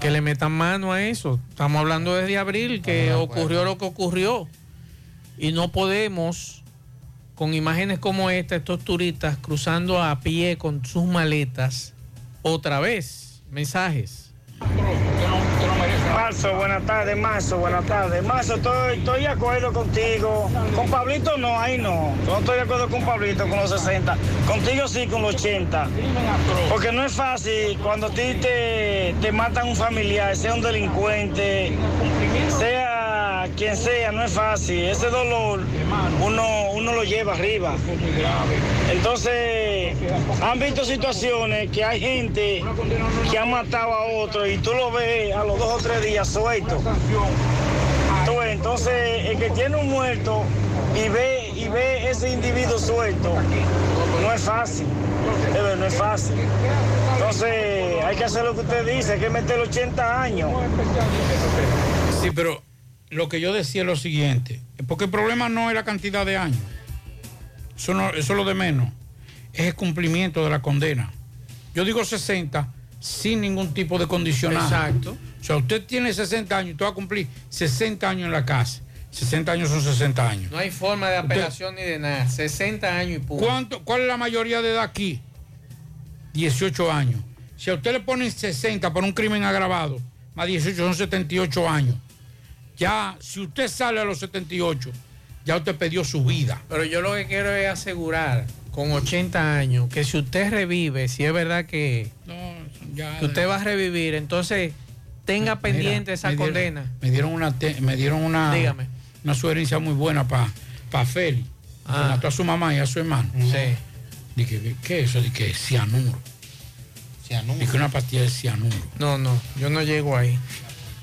Que le metan mano a eso. Estamos hablando desde abril que ocurrió lo que ocurrió. Y no podemos, con imágenes como esta, estos turistas cruzando a pie con sus maletas, otra vez. Mensajes. Marzo, buenas tardes, Marzo, buenas tardes. Marzo, estoy, estoy de acuerdo contigo. Con Pablito no, ahí no. No estoy de acuerdo con Pablito con los 60. Contigo sí, con los 80. Porque no es fácil cuando a ti te, te matan un familiar, sea un delincuente, sea quien sea, no es fácil. Ese dolor uno, uno lo lleva arriba. Entonces, han visto situaciones que hay gente que ha matado a otro y tú lo ves a los dos o tres días suelto. Entonces, el que tiene un muerto y ve, y ve ese individuo suelto, no es fácil. No es fácil. Entonces, hay que hacer lo que usted dice, hay que meter 80 años. Sí, pero lo que yo decía es lo siguiente, porque el problema no es la cantidad de años, eso, no- eso es lo de menos, es el cumplimiento de la condena. Yo digo 60 sin ningún tipo de condicional. Exacto. O sea, usted tiene 60 años y usted va a cumplir 60 años en la casa. 60 años son 60 años. No hay forma de apelación ni de nada. 60 años y punto. ¿Cuánto, ¿Cuál es la mayoría de edad aquí? 18 años. Si a usted le ponen 60 por un crimen agravado, más 18 son 78 años. Ya, si usted sale a los 78, ya usted perdió su vida. Pero yo lo que quiero es asegurar con 80 años que si usted revive, si es verdad que, ya- que usted va a revivir, entonces tenga pendiente esa me dieron- condena. Me dieron una, te- me dieron una, Dígame. una sugerencia muy buena para pa Feli. que Ah. mató a su mamá y a su hermano. Sí. Dije, ¿qué es eso? Dije, cianuro. Dije, una pastilla de cianuro. No, no, yo no llego ahí.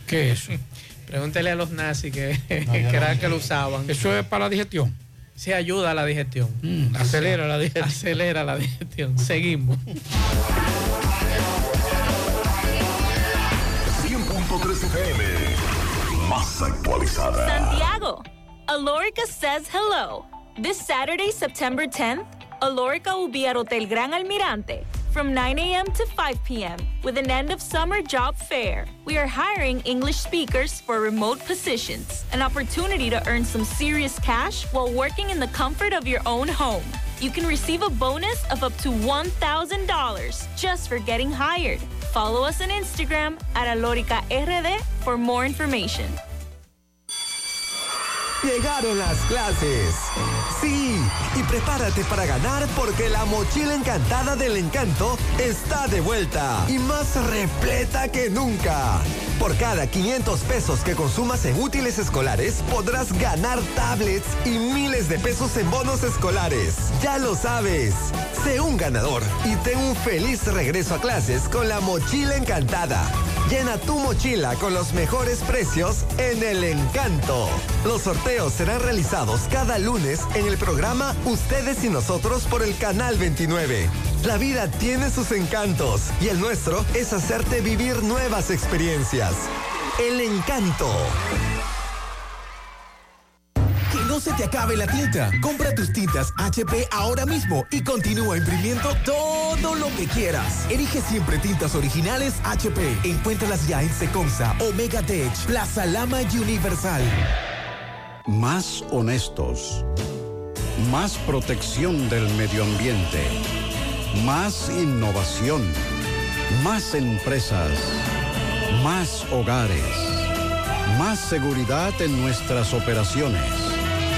¿Qué es eso? Pregúntele a los nazis que, No, que yo no. era que lo usaban. Eso es para la digestión. Sí, ayuda a la digestión. Mm, acelera la digestión. Acelera la digestión. Seguimos. 100.3 FM. Más actualizada. Santiago, Alorica says hello. This Saturday, September 10th, Alorica will be at Hotel Gran Almirante from 9 a.m. to 5 p.m. with an end of summer job fair. We are hiring English speakers for remote positions, an opportunity to earn some serious cash while working in the comfort of your own home. You can receive a bonus of up to $1,000 just for getting hired. Follow us on Instagram at Alorica RD for more information. Llegaron las clases. Sí, y prepárate para ganar porque la mochila encantada del encanto está de vuelta y más repleta que nunca. Por cada 500 pesos que consumas en útiles escolares podrás ganar tablets y miles de pesos en bonos escolares. Ya lo sabes. Sé un ganador y ten un feliz regreso a clases con la mochila encantada. Llena tu mochila con los mejores precios en El Encanto. Los sorteos serán realizados cada lunes en el programa Ustedes y Nosotros por el Canal 29. La vida tiene sus encantos y el nuestro es hacerte vivir nuevas experiencias. El Encanto. No se te acabe la tinta. Compra tus tintas HP ahora mismo y continúa imprimiendo todo lo que quieras. Elige siempre tintas originales HP. Encuéntralas ya en Secomsa, Omega Tech, Plaza Lama y Universal. Más honestos. Más protección del medio ambiente. Más innovación. Más empresas. Más hogares. Más seguridad en nuestras operaciones.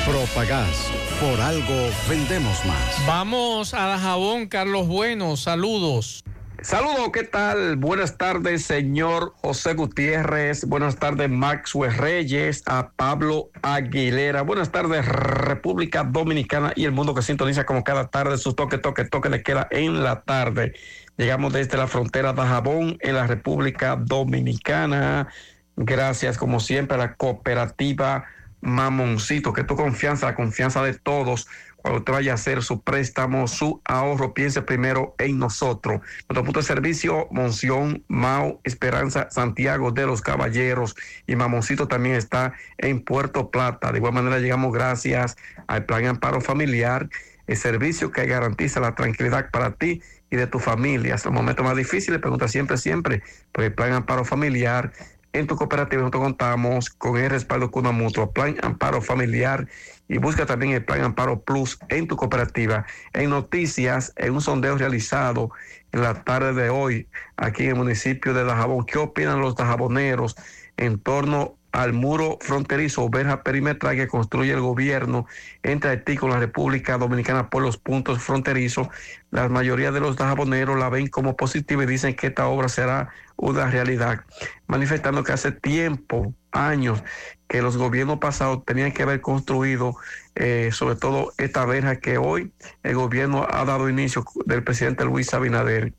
Propagás. Por algo vendemos más. Vamos a Dajabón, Carlos Bueno, saludos. Saludos, ¿qué tal? Buenas tardes, señor José Gutiérrez. Buenas tardes, Maxwell Reyes, a Pablo Aguilera. Buenas tardes, República Dominicana y el mundo que sintoniza como cada tarde su toque, toque, toque le queda en la tarde. Llegamos desde la frontera de Jabón en la República Dominicana. Gracias, como siempre, a la cooperativa Mamoncito, que tu confianza, la confianza de todos cuando usted vaya a hacer su préstamo, su ahorro, piense primero en nosotros. Nuestro punto de servicio, Monción, Mau, Esperanza, Santiago de los Caballeros y Mamoncito también está en Puerto Plata. De igual manera llegamos gracias al Plan Amparo Familiar, el servicio que garantiza la tranquilidad para ti y de tu familia. Hasta el momento más difícil, pregunta siempre, siempre por el Plan Amparo Familiar. En tu cooperativa nosotros contamos con el respaldo Cuna Mutua, Plan Amparo Familiar y busca también el Plan Amparo Plus en tu cooperativa. En noticias, en un sondeo realizado en la tarde de hoy aquí en el municipio de Dajabón, ¿qué opinan los dajaboneros en torno al muro fronterizo o verja perimetral que construye el gobierno entre Haití con la República Dominicana por los puntos fronterizos. La mayoría de los dajaboneros la ven como positiva y dicen que esta obra será una realidad, manifestando que hace tiempo, años, que los gobiernos pasados tenían que haber construido, eh, sobre todo esta verja que hoy el gobierno ha dado inicio del presidente Luis Abinader.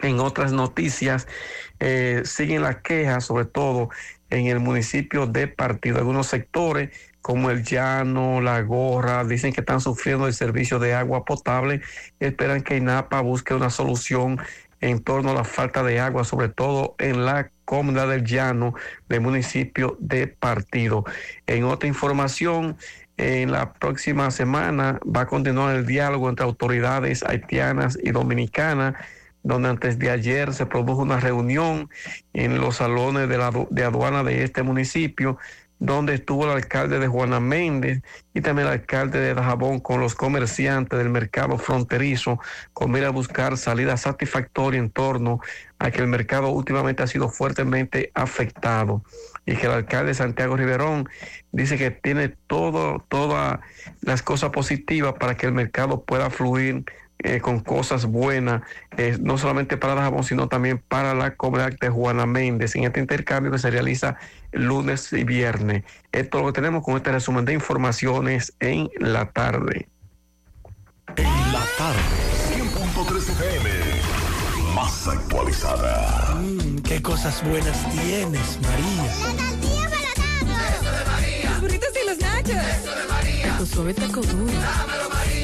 En otras noticias, eh, siguen las quejas, sobre todo en el municipio de Partido. Algunos sectores como el Llano, La Gorra, dicen que están sufriendo el servicio de agua potable esperan que INAPA busque una solución en torno a la falta de agua, sobre todo en la comunidad del Llano del municipio de Partido. En otra información, en la próxima semana va a continuar el diálogo entre autoridades haitianas y dominicanas donde antes de ayer se produjo una reunión en los salones de, la, de aduana de este municipio, donde estuvo el alcalde de Juana Méndez y también el alcalde de Dajabón con los comerciantes del mercado fronterizo, con mira a buscar salida satisfactoria en torno a que el mercado últimamente ha sido fuertemente afectado. Y que el alcalde Santiago Riverón dice que tiene todo, todas las cosas positivas para que el mercado pueda fluir eh, con cosas buenas, eh, no solamente para Dajabón, sino también para la comunidad de Juana Méndez, en este intercambio que se realiza lunes y viernes. Esto es lo que tenemos con este resumen de informaciones en la tarde. En la tarde, 100.3 FM, más actualizada. Mm, qué cosas buenas tienes, María. Eso de María. Los burritos y los nachos. Eso de María. Tu suave taco duro. Dámelo,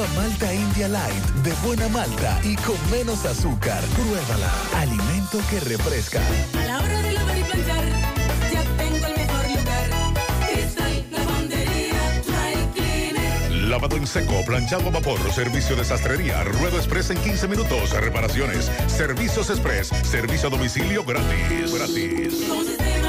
Nueva Malta India Light de buena malta y con menos azúcar. Pruébala. Alimento que refresca. A la hora de lavar y planchar, ya tengo el mejor lugar. Cristal, lavandería, dry cleaner. Lavado en seco, planchado a vapor, servicio de sastrería, ruedo express en 15 minutos, reparaciones, servicios express, servicio a domicilio gratis. Gratis.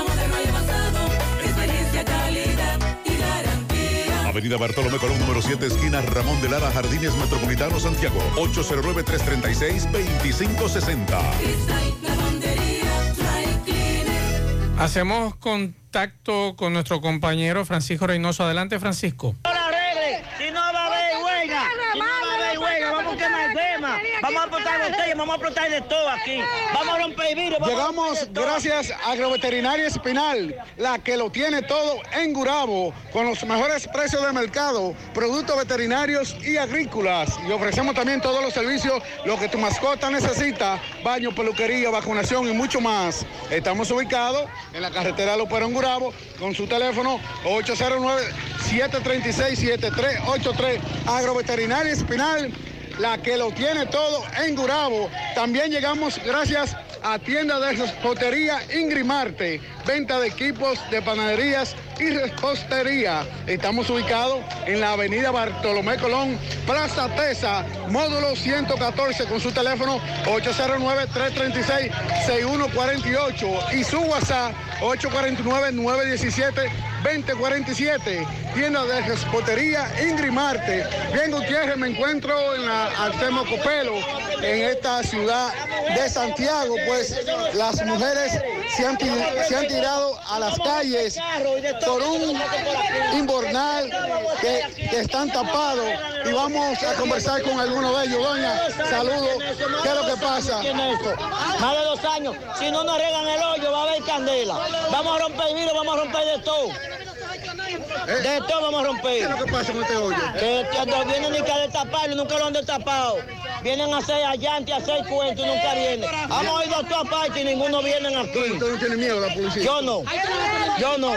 Avenida Bartolomé Colón, número 7, esquina Ramón de Lara, Jardines Metropolitano, Santiago. 809-336-2560. Hacemos contacto con nuestro compañero Francisco Reynoso. Adelante, Francisco la arregle. Si no va a haber huelga, si no va a haber huelga, vamos a quemar el tema. Vamos a vamos aportar de todo aquí. Vamos a romper vidrio. Llegamos gracias a Agroveterinaria Espinal, la que lo tiene todo en Gurabo, con los mejores precios de mercado, productos veterinarios y agrícolas. Y ofrecemos también todos los servicios, lo que tu mascota necesita, baño, peluquería, vacunación y mucho más. Estamos ubicados en la carretera Lopero en Gurabo, con su teléfono 809-736-7383. Agroveterinaria Espinal la que lo tiene todo en Gurabo. También llegamos gracias a tienda de repostería Ingrimarte, venta de equipos de panaderías y repostería. Estamos ubicados en la avenida Bartolomé Colón, Plaza Tesa, módulo 114, con su teléfono 809-336-6148 y su WhatsApp 849-917-2047. Tienda de repostería Ingrimarte. Bien, Gutiérrez, me encuentro en la Artemo Copelo, en esta ciudad de Santiago, pues las mujeres se han, ti- se han tirado a las calles por un inbornal que, que están tapados y vamos a conversar con alguno de ellos. Doña, saludos. ¿Qué es lo que pasa? Más de dos años. Si no nos regan el hoyo, va a haber candela. Vamos a romper el vidrio, vamos a romper de todo. De todo vamos a romper. ¿Qué es lo que pasa con este hoyo? Que, que no vienen ni que destaparlo, nunca lo han destapado. Vienen a hacer allante, a hacer cuentos y nunca vienen. Hemos ido a todas partes y ninguno viene aquí. ¿Usted no tiene miedo a la policía? Yo no. Yo no.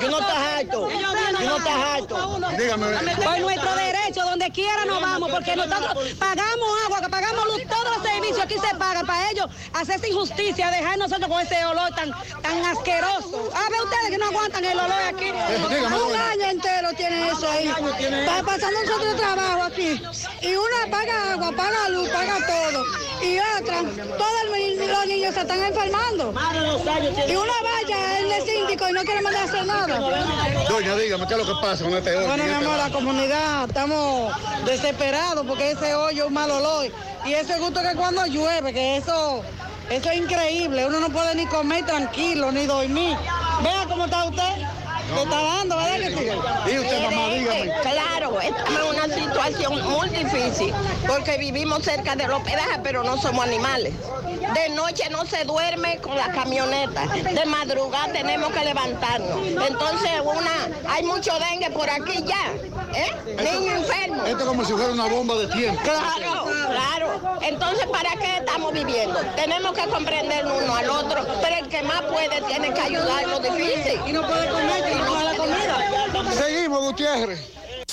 Yo no estás alto. Yo no estás alto. Dígame. Por nuestro derecho, donde quiera nos vamos, porque nosotros pagamos agua, que pagamos luz, todos los servicios aquí se pagan para ellos hacerse injusticia, dejar nosotros con ese olor tan, tan asqueroso. A ver ustedes que no aguantan el olor aquí. Un año entero tiene eso ahí. Está pasando nosotros trabajo aquí. Y una paga agua, paga luz, paga todo. Y otra, todos los niños se están enfermando. Y una vaya el de síndico y no quiere mandar a hacer nada. Doña, dígame, ¿qué es lo que pasa con este hoyo? Bueno, mi amor, la comunidad estamos desesperados porque ese hoyo es un mal olor. Y eso es justo que cuando llueve, que eso, eso es increíble. Uno no puede ni comer tranquilo, ni dormir. Vea cómo está usted. Se está dando, ¿verdad que sí? Y usted, mamá, dígame. Claro, estamos en una situación muy difícil porque vivimos cerca del hospedaje, pero no somos animales. De noche no se duerme con la camioneta. De madrugada tenemos que levantarnos. Entonces, una, hay mucho dengue por aquí ya. ¿eh? Niño enfermo. Esto es como si fuera una bomba de tiempo. Claro, claro. Entonces, ¿para qué estamos viviendo? Tenemos que comprender uno al otro, pero el que más puede tiene que ayudar lo difícil. Y no puede comer, Seguimos, Gutiérrez.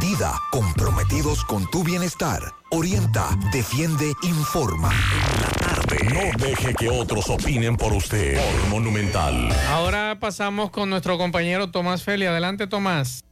Dida, comprometidos con tu bienestar. Orienta, defiende, informa. No deje que otros opinen por usted. Monumental. Ahora pasamos con nuestro compañero Tomás Feli. Adelante, Tomás.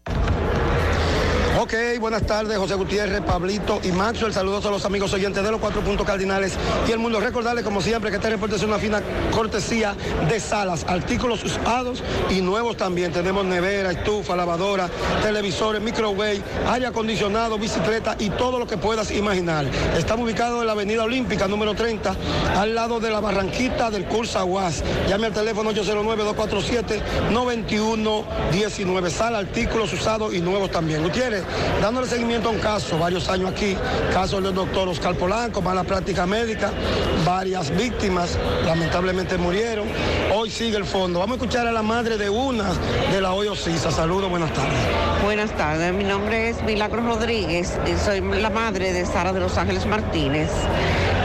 Ok, buenas tardes, José Gutiérrez, Pablito y Maxwell. Saludos a los amigos oyentes de los cuatro puntos cardinales y el mundo. Recordarles, como siempre, que este reporte es una fina cortesía de salas, artículos usados y nuevos también. Tenemos nevera, estufa, lavadora, televisores, microwave, aire acondicionado, bicicleta y todo lo que puedas imaginar. Estamos ubicados en la Avenida Olímpica, número 30, al lado de la Barranquita del Cursa Aguas. Llame al teléfono 809-247-9119. Sala, artículos usados y nuevos también. Gutiérrez, dándole seguimiento a un caso, varios años aquí, caso del doctor Oscar Polanco, mala práctica médica, varias víctimas lamentablemente murieron. Hoy sigue el fondo. Vamos a escuchar a la madre de una de la hoy Ocisa. Saludos, buenas tardes. Buenas tardes, mi nombre es Milagro Rodríguez soy la madre de Sara de Los Ángeles Martínez,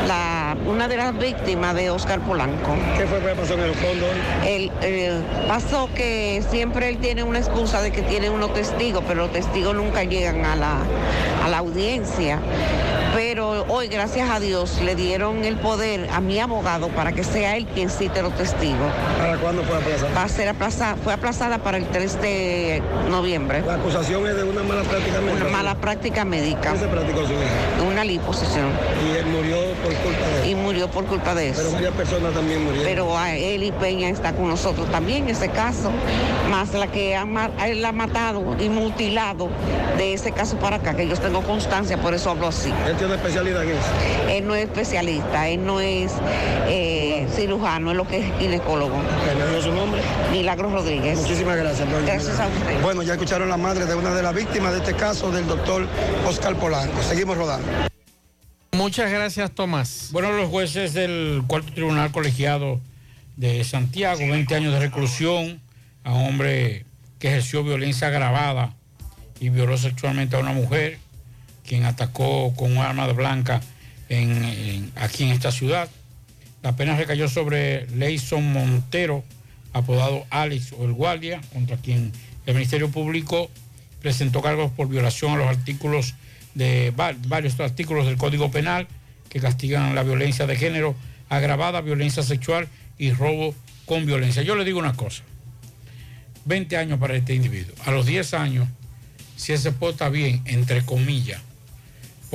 la, una de las víctimas de Oscar Polanco. ¿Qué fue que pasó en el fondo? El, eh, pasó que siempre él tiene una excusa de que tiene unos testigos, pero los testigos nunca llegan a la, a la audiencia. Pero hoy, gracias a Dios, le dieron el poder a mi abogado para que sea él quien cite los testigos. ¿Para cuándo fue aplazada? Va a ser aplazada, fue aplazada para el 3 de noviembre. La acusación es de una mala práctica médica. Una mala práctica médica. ¿Qué se practicó su hija? Una liposición. Y él murió por culpa de eso. Y murió por culpa de eso. Pero varias personas también murieron. Pero a él y Peña está con nosotros también en ese caso, más la que ha, él ha matado y mutilado de ese caso para acá, que yo tengo constancia, por eso hablo así. Tiene especialidad en eso. Él no es especialista, él no es eh, cirujano, es lo que es ginecólogo. ¿Me dio su nombre? Milagros Rodríguez. Muchísimas gracias. doña. Gracias a usted. Bueno, ya escucharon la madre de una de las víctimas de este caso del doctor Oscar Polanco. Seguimos rodando. Muchas gracias, Tomás. Bueno, los jueces del cuarto tribunal colegiado de Santiago, 20 años de reclusión a un hombre que ejerció violencia agravada y violó sexualmente a una mujer, quien atacó con un arma blanca aquí en esta ciudad. La pena recayó sobre Leison Montero, apodado Alex o el Guardia, contra quien el Ministerio Público presentó cargos por violación a los artículos de va- varios artículos del Código Penal que castigan la violencia de género, agravada violencia sexual y robo con violencia. Yo le digo una cosa, 20 años para este individuo. A los 10 años, si él se porta bien, entre comillas,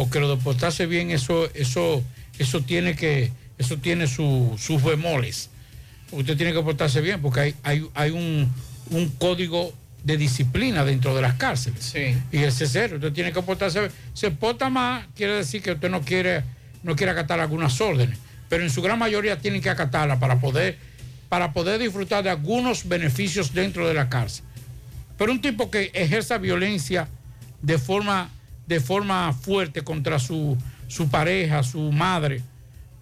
porque lo de portarse bien, eso, eso, eso tiene que, eso tiene su- sus bemoles. Usted tiene que portarse bien porque hay, hay, hay un, un código de disciplina dentro de las cárceles. Y ese es serio, usted tiene que portarse bien. Se porta más, quiere decir que usted no quiere, no quiere acatar algunas órdenes, pero en su gran mayoría tienen que acatarla para poder, para poder disfrutar de algunos beneficios dentro de la cárcel. Pero un tipo que ejerza violencia de forma, de forma fuerte contra su, su pareja, su madre,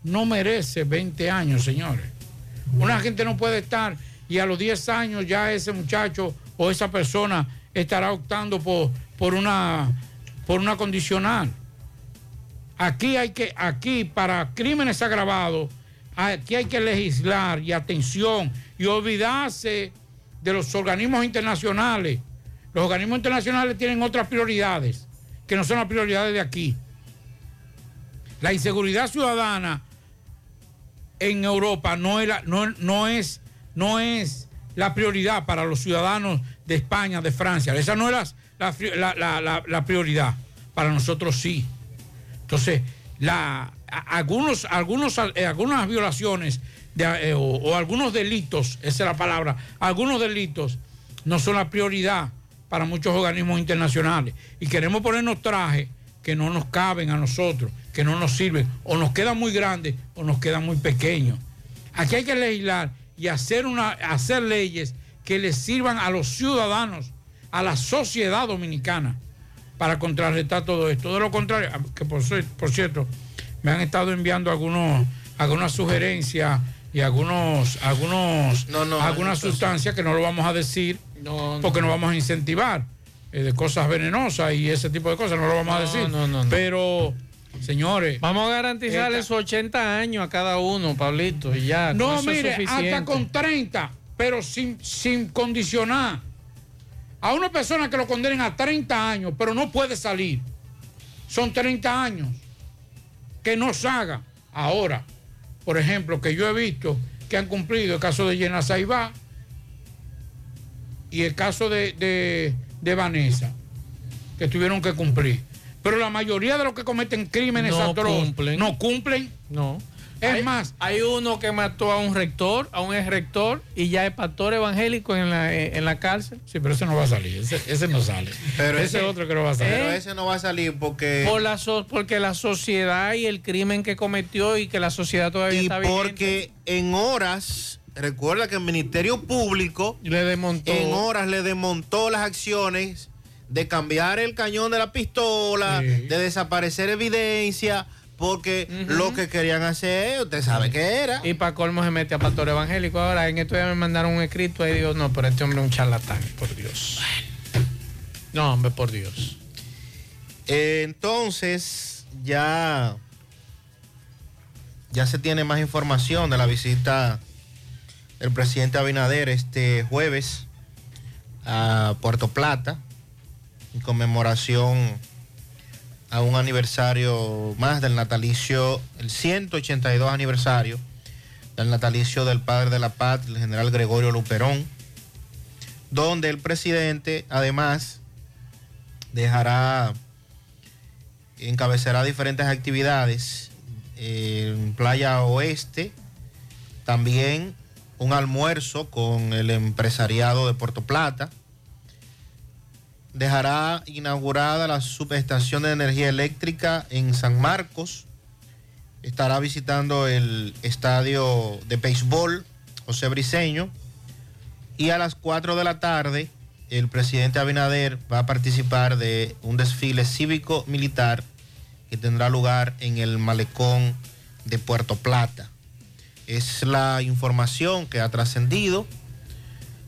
no merece 20 años, señores. Una gente no puede estar y a los 10 años ya ese muchacho o esa persona estará optando por, por, una, por una condicional. Aquí hay que, aquí para crímenes agravados, aquí hay que legislar y atención y olvidarse de los organismos internacionales. Los organismos internacionales tienen otras prioridades que no son las prioridades de aquí. La inseguridad ciudadana en Europa no es, la, no, no es, no es la prioridad para los ciudadanos de España, de Francia. Esa no es la, la- la- prioridad. Para nosotros sí. Entonces, la, algunos, algunos, eh, algunas violaciones eh, o, o algunos delitos, esa es la palabra, algunos delitos no son la prioridad para muchos organismos internacionales. Y queremos ponernos trajes que no nos caben a nosotros, que no nos sirven, o nos quedan muy grandes o nos quedan muy pequeños. Aquí hay que legislar y hacer, una, hacer leyes que les sirvan a los ciudadanos, a la sociedad dominicana, para contrarrestar todo esto. De lo contrario, que por, por cierto, me han estado enviando algunos, algunas sugerencias y algunos, algunas algunas sustancias que no lo vamos a decir porque no vamos a incentivar eh, de cosas venenosas y ese tipo de cosas, no lo vamos a No, decir. no, no, no. Pero, señores. Vamos a garantizarle sus 80 años a cada uno, Pablito, y ya. No, mire, hasta con 30, pero sin, sin condicionar. A una persona que lo condenen a 30 años, pero no puede salir. Son 30 años. Que no salga. Ahora, por ejemplo, que yo he visto que han cumplido el caso de Yena Saibá y el caso de, de- de Vanessa, que tuvieron que cumplir. Pero la mayoría de los que cometen crímenes No atroces cumplen. no cumplen. No. Es Hay- más, Hay uno que mató a un rector, a un ex rector, y ya es pastor evangélico en la, en la cárcel. Sí, pero ese no va a salir, ese, ese no sale. Pero ese, ese- otro que no va a salir. Pero ese no va a salir porque. Por la so- porque la sociedad y el crimen que cometió y que la sociedad todavía y está vigente. porque en horas, recuerda que el Ministerio Público le desmontó. en horas le desmontó las acciones de cambiar el cañón de la pistola, de desaparecer evidencia, porque lo que querían hacer, usted sabe qué era. Y para colmo se mete a pastor evangélico. Ahora en esto ya me mandaron un escrito y digo, no, pero este hombre es un charlatán, por Dios. No, hombre, por Dios. Eh, entonces, ya, ya se tiene más información de la visita del presidente Abinader este jueves a Puerto Plata, en conmemoración a un aniversario más del natalicio, el 182 aniversario del natalicio del padre de la paz, el general Gregorio Luperón, donde el presidente además dejará, encabezará diferentes actividades en Playa Oeste, también un almuerzo con el empresariado de Puerto Plata, dejará inaugurada la subestación de energía eléctrica en San Marcos, estará visitando el estadio de béisbol José Briceño y a las 4 de la tarde el presidente Abinader va a participar de un desfile cívico militar que tendrá lugar en el malecón de Puerto Plata. Es la información que ha trascendido.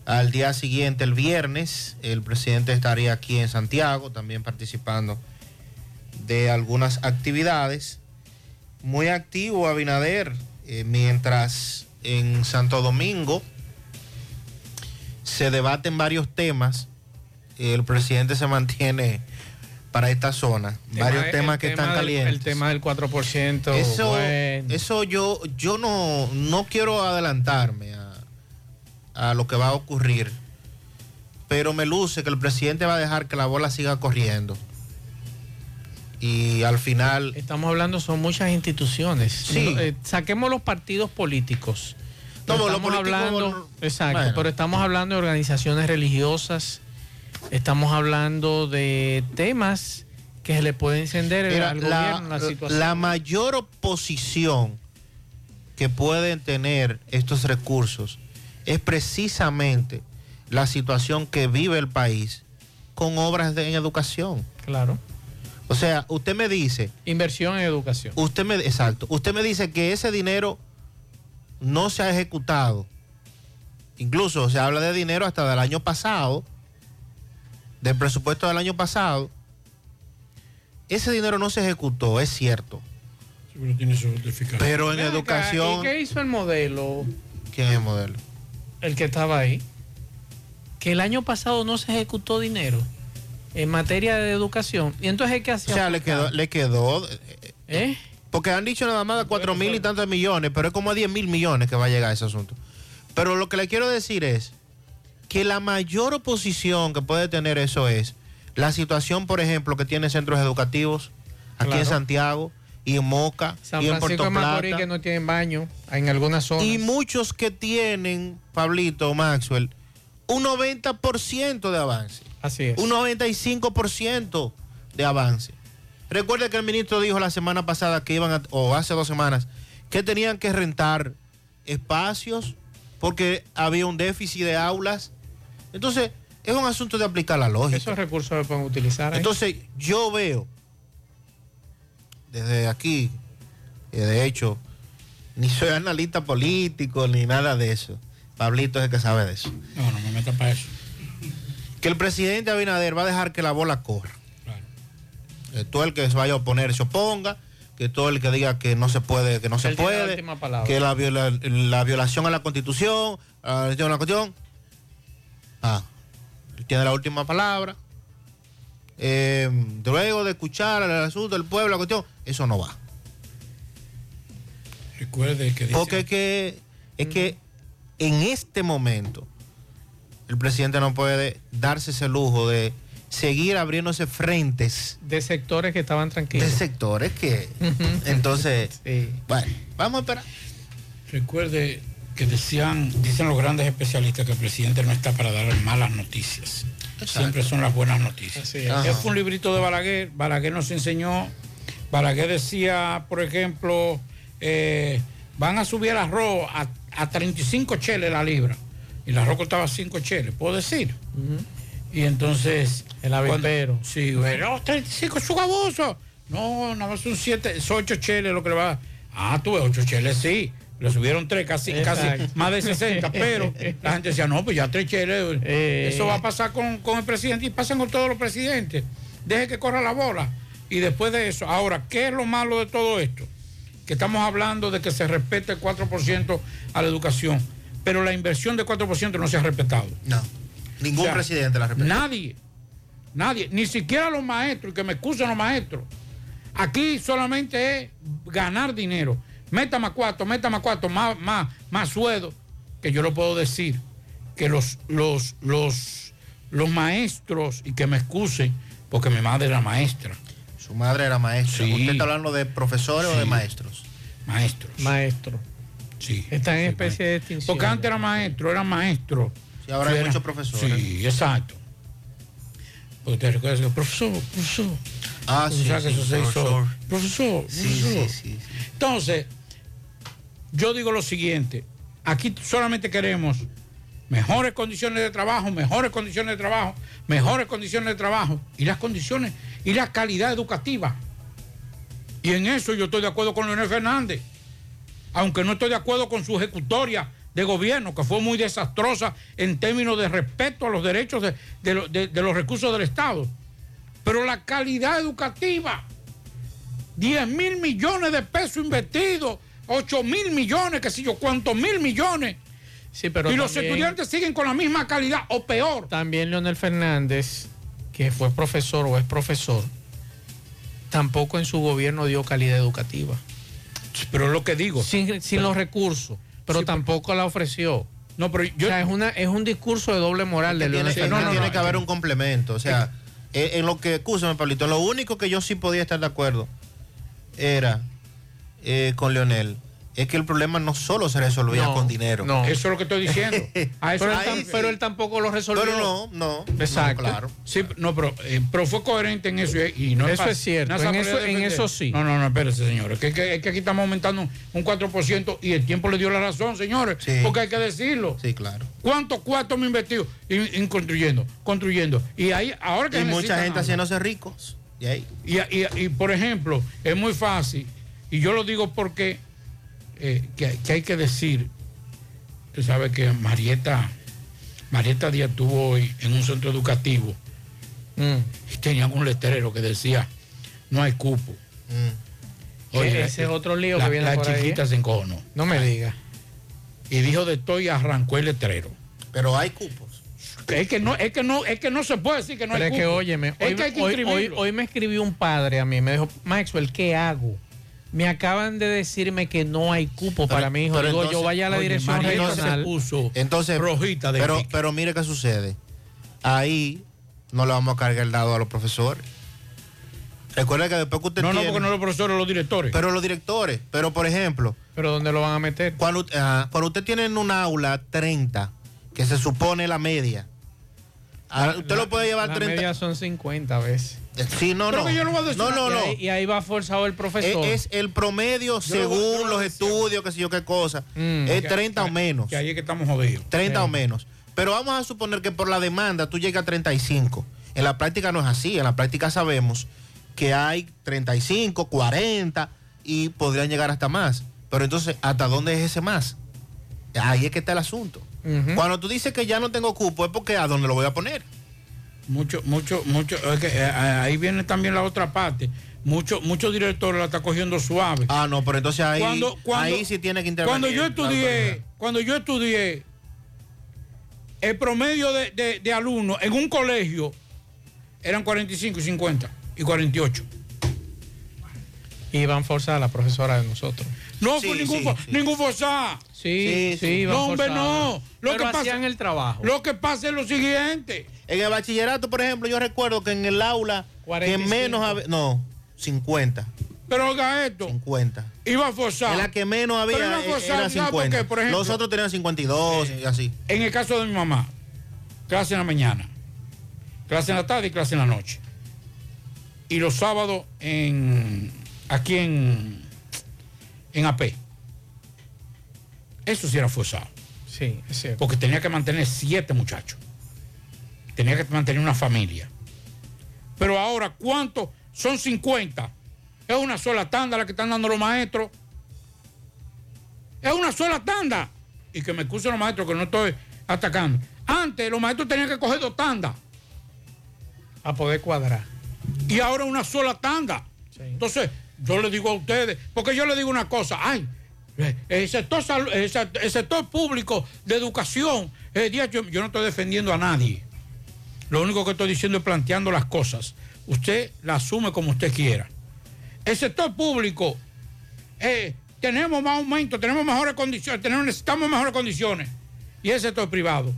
Al día siguiente, el viernes, el presidente estaría aquí en Santiago, también participando de algunas actividades. Muy activo Abinader, eh, mientras en Santo Domingo se debaten varios temas, el presidente se mantiene para esta zona, varios temas que tema están del- calientes. El tema del 4%. Eso, bueno. eso yo, yo no, no quiero adelantarme a, a lo que va a ocurrir, pero me luce que el presidente va a dejar que la bola siga corriendo. Y al final... Estamos hablando, son muchas instituciones. Sí. No, eh, saquemos los partidos políticos. No, estamos políticos, hablando, bueno, exacto, bueno. pero estamos hablando de organizaciones religiosas, estamos hablando de temas que se le puede encender Mira, al la, situación. la mayor oposición que pueden tener estos recursos es precisamente la situación que vive el país con obras de- en educación. Claro. O sea, usted me dice... Inversión en educación. Usted me, exacto. Usted me dice que ese dinero no se ha ejecutado. Incluso se habla de dinero hasta del año pasado, del presupuesto del año pasado. Ese dinero no se ejecutó, es cierto. Seguro tiene su. Pero en educación... ¿Y qué hizo el modelo? ¿Quién es el modelo? El que estaba ahí. Que el año pasado no se ejecutó dinero en materia de educación. Y entonces, ¿qué O hacía? sea, le quedó, le quedó. ¿Eh? Porque han dicho nada más de cuatro mil y tantos millones, pero es como a 10 mil millones que va a llegar ese asunto. Pero lo que le quiero decir es que la mayor oposición que puede tener eso es la situación, por ejemplo, que tiene centros educativos aquí en. Santiago y en Moca San y en Francisco Puerto de Macorís Plata. que no tienen baño en algunas zonas. Y muchos que tienen, Pablito Maxwell, un 90% de avance. Así es. Un 95% de avance. Recuerde que el ministro dijo la semana pasada que iban a, o hace dos semanas, que tenían que rentar espacios porque había un déficit de aulas. Entonces, es un asunto de aplicar la lógica. Esos recursos se pueden utilizar. ahí. Entonces, yo veo desde aquí, que de hecho, ni soy analista político ni nada de eso. Pablito es el que sabe de eso. No, no me metas para eso. Que el presidente Abinader va a dejar que la bola corra. Que todo el que se vaya a oponer se oponga, que todo el que diga que no se puede, que no se Él puede, que la, viola- la violación a la constitución, a la violación a la constitución. Ah, él tiene la última palabra. Eh, luego de escuchar el asunto del pueblo, la cuestión, eso no va. Recuerde que dice, Porque es que, es que en este momento el presidente no puede darse ese lujo de seguir abriéndose frentes de sectores que estaban tranquilos. de sectores que entonces bueno vamos a esperar recuerde que decían, dicen los grandes especialistas que el presidente no está para dar malas noticias. Siempre son las buenas noticias. Es. Un librito de Balaguer. Balaguer nos enseñó. Balaguer decía, por ejemplo, eh, van a subir el arroz a, a 35 cheles la libra. Y el arroz costaba 5 cheles, puedo decir. Y entonces. El avispero. cuando- Sí, bueno, 35 es su. No, nada más son 7, son 8 cheles lo que le va a. Ah, tú ves, 8 cheles, sí. Le subieron 3, casi, casi más de 60, pero la gente decía, no, pues ya 3 cheles. Eh. Eso va a pasar con, con el presidente y pasan con todos los presidentes. Deje que corra la bola. Y después de eso, ahora, ¿qué es lo malo de todo esto? Que estamos hablando de que se respete el 4% a la educación, pero la inversión de 4% no se ha respetado. No. Ningún O sea, presidente la respeta. Nadie. Nadie. Ni siquiera los maestros, y que me excusen los maestros. Aquí solamente es ganar dinero. Meta más cuatro, meta más cuatro, más, más, más sueldo. Que yo lo puedo decir. Que los, los, los, los maestros, y que me excusen, porque mi madre era maestra. Su madre era maestra. Sí. ¿Usted está hablando de profesores o de maestros? Maestros. Maestro. Sí. Está en Sí, especie de extinción. Porque antes era maestro, era maestro. Sí, ahora hay Era- muchos profesores. Sí, exacto. Porque te recuerdas que, profesor, profesor. Ah, sí, que sí, eso se hizo. profesor. Profesor, Sí, profesor. sí, sí, Entonces, yo digo lo siguiente. Aquí solamente queremos mejores condiciones de trabajo, mejores condiciones de trabajo, mejores condiciones de trabajo y las condiciones y la calidad educativa. Y en eso yo estoy de acuerdo con Leonel Fernández, aunque no estoy de acuerdo con su ejecutoria de gobierno, que fue muy desastrosa en términos de respeto a los derechos de, de lo- de- de los recursos del Estado. Pero la calidad educativa, 10 mil millones de pesos invertidos, 8 mil millones, qué sé yo, cuántos mil millones. Sí, pero y los estudiantes siguen con la misma calidad o peor. También Leonel Fernández, que fue profesor o es profesor, tampoco en su gobierno dio calidad educativa. Pero es lo que digo. Sin, sin los recursos, pero Sí, tampoco la ofreció. No, pero yo. O sea, es, una, es un discurso de doble moral de Que tiene, Leonel que- Fernández. tiene que haber un complemento. O sea, eh, en lo que, escúchame, Pablito, lo único que yo sí podía estar de acuerdo era eh, con Leonel. Es que el problema no solo se resolvía No, con dinero. no. Eso es lo que estoy diciendo. A eso Pero él, ahí tam- sí. pero él tampoco lo resolvió. Pero no, no. Exacto. no, claro. Sí, no, pero, eh, pero fue coherente en eso y, y no Eso es cierto, en eso- en eso sí. No, no, no, espérese, señores. Que, que- es que aquí estamos aumentando un 4% y el tiempo le dio la razón, señores. Sí. Porque hay que decirlo. Sí, claro. ¿Cuántos cuartos me he invertido en, en construyendo? Construyendo. Y ahí, ahora que Y mucha gente algo. haciéndose ricos. Y ahí. Y, y- y, por ejemplo, es muy fácil, y yo lo digo porque eh, que, que hay que decir, tú sabes que Marieta, Marieta Díaz estuvo hoy en un centro educativo Mm. y tenían un letrero que decía, no hay cupo. Mm. Que ese es otro lío la, que viene la por ahí, chiquita ¿eh? se encojonó. No me diga. Y dijo de todo y arrancó el letrero. Pero hay cupos. Es que no, es que no, es que no se puede decir que no Pero hay es que, óyeme, es hoy, que hay que hoy- hoy me escribió un padre a mí, me dijo, Maxwell, ¿qué hago? Me acaban de decirme que no hay cupo para mi hijo. pero Digo, yo entonces, vaya a la oye, dirección se regional. puso Entonces, rojita de pero, pero mire qué sucede. Ahí no le vamos a cargar el dado a los profesores. Recuerda que después que usted No, no, tiene- porque no los profesores, los directores. Pero los directores. Pero, por ejemplo, Pero ¿dónde lo van a meter? cuando, ajá, cuando usted tiene en un aula 30, que se supone la media, ah, usted lo puede llevar La 30. media son 50 veces. Sí, no, Pero no. que yo no voy a decir No, no, y, no. ahí, y ahí va forzado el profesor. Es, es el promedio Yo lo voy- yo según lo los estudios, qué sé yo qué cosa. Mm. Es Que- 30 o menos. Que ahí es que estamos jodidos. 30 Sí. o menos. Pero vamos a suponer que por la demanda tú llegas a 35. En la práctica no es así. En la práctica sabemos que hay 35, 40 y podrían llegar hasta más. Pero entonces, ¿hasta dónde es ese más? Ahí es que está el asunto. Cuando tú dices que ya no tengo cupo es porque ¿a dónde lo voy a poner? Mucho, mucho, mucho. es que, eh, ahí viene también la otra parte. Muchos muchos directores la está cogiendo suave. Ah, no, pero entonces ahí, Cuando- cuando- ahí sí tiene que intervenir. Cuando yo estudié, cuando yo estudié, el promedio de, de- de alumnos en un colegio eran 45 y 50 y 48. Y van forzada la profesora de nosotros. No Sí, fue ningún, sí, fo- sí. ningún forzado. Sí, Sí, No, hombre, no. Lo Pero que pasa- hacían el trabajo. Lo que pasa es lo siguiente. En el bachillerato, por ejemplo, yo recuerdo que en el aula 45. que menos había, no, 50, Pero oiga esto, 50. iba forzado. En la que menos había Pero iba eh, forzado, era ¿sabe por 50. qué? Por ejemplo, Los otros tenían 52 y así. En el caso de mi mamá, clase en la mañana, clase en la tarde y clase en la noche. Y los sábados en aquí en, en AP. Eso sí era forzado. Sí, es cierto. Porque tenía que mantener siete muchachos. tenía que mantener una familia. Pero ahora, ¿cuántos? Son 50. Es una sola tanda la que están dando los maestros. Es una sola tanda. Y que me excusen los maestros que no estoy atacando. Antes los maestros tenían que coger dos tandas. A poder cuadrar. Y ahora una sola tanda. Entonces, yo le digo a ustedes, porque yo le digo una cosa, ay, eh, el sector, público de educación, eh, yo, no estoy defendiendo a nadie. Lo único que estoy diciendo es planteando las cosas. Usted la asume como usted quiera. El sector público, eh, tenemos más aumento, tenemos mejores condiciones, tenemos, necesitamos mejores condiciones. Y el sector privado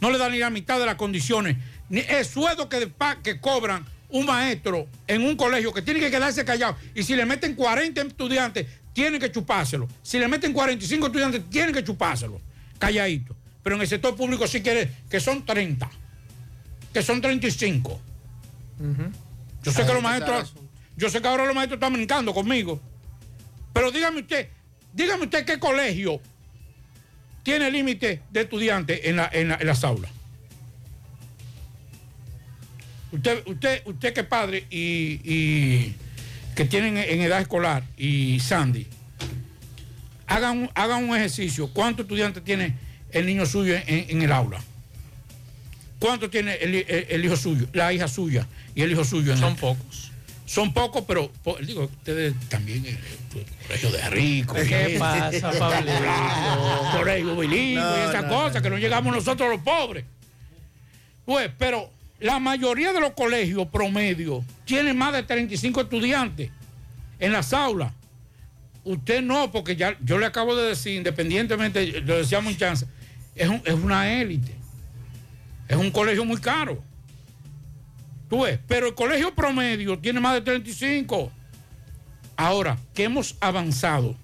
no le da ni la mitad de las condiciones, ni el sueldo que, que cobran un maestro en un colegio que tiene que quedarse callado. Y si le meten 40 estudiantes, tienen que chupárselo. Si le meten 45 estudiantes, tienen que chupárselo. Calladito. Pero en el sector público sí quiere que son 30, que son 35. Yo sé que los maestros, yo sé que ahora los maestros están brincando conmigo. Pero dígame usted, dígame usted qué colegio tiene límite de estudiantes en, la- en la- en las aulas. Usted, usted, usted que es padre y, y que tienen en edad escolar y Sandy, hagan, un- hagan un ejercicio. ¿Cuántos estudiantes tiene el niño suyo en, en el aula? ¿Cuántos tiene el, el- el hijo suyo, la hija suya y el hijo suyo? Son pocos. Son pocos, pero po- digo, ustedes también, eh, colegio de rico. ¿Qué pasa, eso, Pablito? Colegio bilingüe No, y esas no, cosas, que no llegamos nosotros los pobres. Pues, pero la mayoría de los colegios promedio tienen más de 35 estudiantes en las aulas. Usted no, porque ya yo le acabo de decir, independientemente, lo decíamos en chance, es, es una élite. Es un colegio muy caro. Tú ves, pero el colegio promedio tiene más de 35. Ahora, que hemos avanzado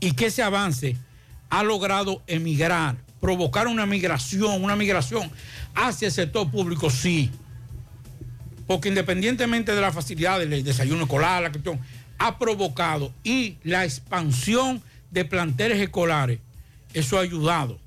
y que ese avance ha logrado emigrar, provocar una migración, una migración hacia el sector público, sí. Porque independientemente de la facilidad del desayuno escolar, la cuestión, ha provocado y la expansión de planteles escolares, eso ha ayudado.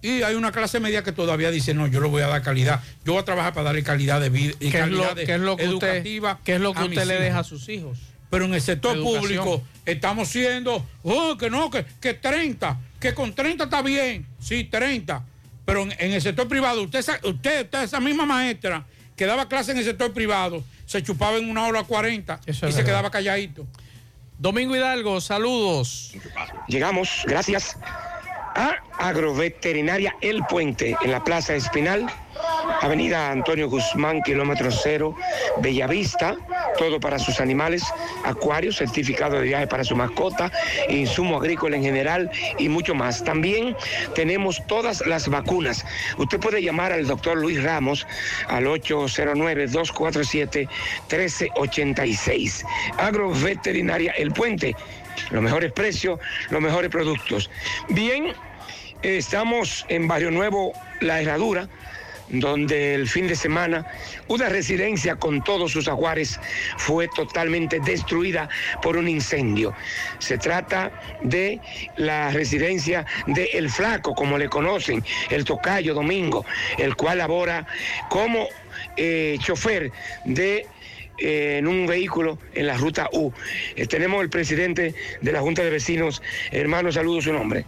Y hay una clase media que todavía dice, no, yo le voy a dar calidad. Yo voy a trabajar para darle calidad de vida y ¿Qué es lo, calidad es lo que usted, educativa. qué es lo que usted le hijos. deja a sus hijos? Pero en el sector Educación. público estamos siendo, oh, que no, que, que 30, que con 30 está bien, sí, 30. Pero en, en el sector privado, usted, usted, usted, esa misma maestra que daba clase en el sector privado, se chupaba en una hora 40 y se verdad. quedaba calladito. Domingo Hidalgo, saludos. Llegamos, gracias, a Agroveterinaria El Puente, en la Plaza Espinal, Avenida Antonio Guzmán, kilómetro cero, Bellavista, todo para sus animales, acuarios, certificado de viaje para su mascota, insumo agrícola en general y mucho más. También tenemos todas las vacunas. Usted puede llamar al doctor Luis Ramos al 809-247-1386. Agroveterinaria El Puente. Los mejores precios, los mejores productos. Bien, estamos en Barrio Nuevo, La Herradura, donde el fin de semana una residencia con todos sus ajuares fue totalmente destruida por un incendio. Se trata de la residencia de El Flaco, como le conocen, el Tocayo Domingo, el cual labora como eh, chofer de eh, en un vehículo en la ruta U. Eh, tenemos el presidente de la Junta de Vecinos. Hermano, saludo su nombre.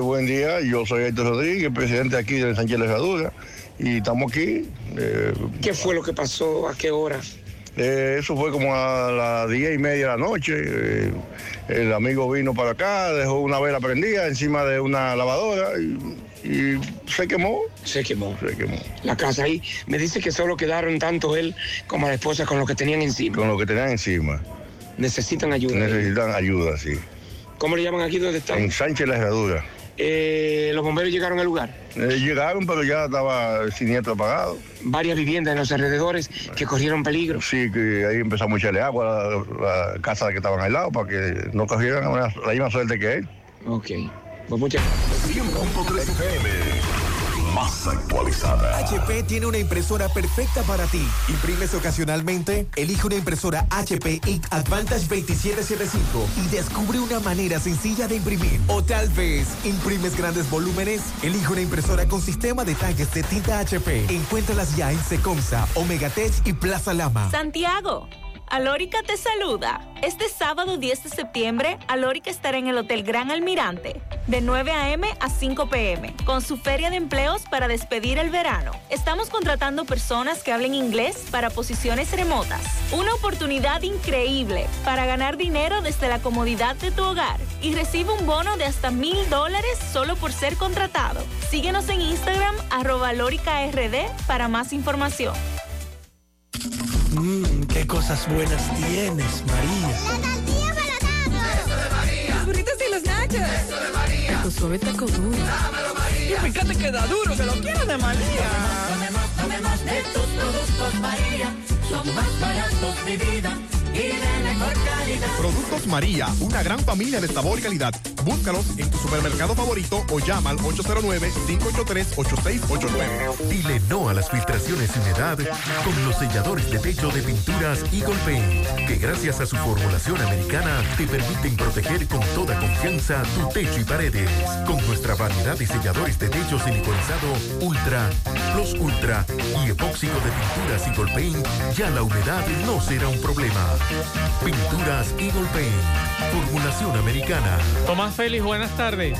Buen día, yo soy Héctor Rodríguez, presidente aquí de Sánchez Herradura, y estamos aquí. eh, ¿Qué fue lo que pasó? ¿A qué hora? eh, eso fue como a las diez y media de la noche. eh, el amigo vino para acá, dejó una vela prendida encima de una lavadora y, y se quemó. Se quemó. Se quemó. La casa ahí. Me dice que solo quedaron tanto él como la esposa con lo que tenían encima. Con lo que tenían encima. Necesitan ayuda. Necesitan ayuda, sí. ¿Cómo le llaman aquí donde están? En Sánchez la Herradura. Eh, los bomberos llegaron al lugar. Eh, llegaron, pero ya estaba el siniestro apagado. Varias viviendas en los alrededores que corrieron peligro. Sí, que ahí empezamos a echarle agua a la, la casa que estaban al lado para que no cogieran la misma suerte que él. Ok. Pues muchas FM. Más actualizada. HP tiene una impresora perfecta para ti. ¿Imprimes ocasionalmente? Elige una impresora HP Ink Advantage 2775 y descubre una manera sencilla de imprimir. O tal vez, ¿imprimes grandes volúmenes? Elige una impresora con sistema de tanques de tinta HP. Encuéntralas ya en Secomsa, Omegatech y Plaza Lama. Santiago. Alórica te saluda. Este sábado 10 de septiembre, Alórica estará en el Hotel Gran Almirante, de 9 a.m. a 5 p.m., con su feria de empleos para despedir el verano. Estamos contratando personas que hablen inglés para posiciones remotas. Una oportunidad increíble para ganar dinero desde la comodidad de tu hogar y recibe un bono de hasta mil dólares solo por ser contratado. Síguenos en Instagram, arroba RD para más información. Mmm, qué cosas buenas tienes, María. La tortilla para Eso de María. Los burritos y los nachos. Eso de María. Tu suave taco duro. Dámelo, María. Y fíjate que da duro, que lo quiero de María. Tomemos, tomemos de tus productos, María. Son más baratos de vida Productos María, una gran familia de sabor y calidad. Búscalos en tu supermercado favorito o llama al 809-583-8689. Dile no a las filtraciones y humedad con los selladores de techo de pinturas Eagle Paint, que gracias a su formulación americana te permiten proteger con toda confianza tu techo y paredes. Con nuestra variedad de selladores de techo siliconizado Ultra, Plus Ultra y epóxico de pinturas Eagle Paint, ya la humedad no será un problema. Pinturas Eagle Paint, formulación americana. Tomás Félix, buenas tardes.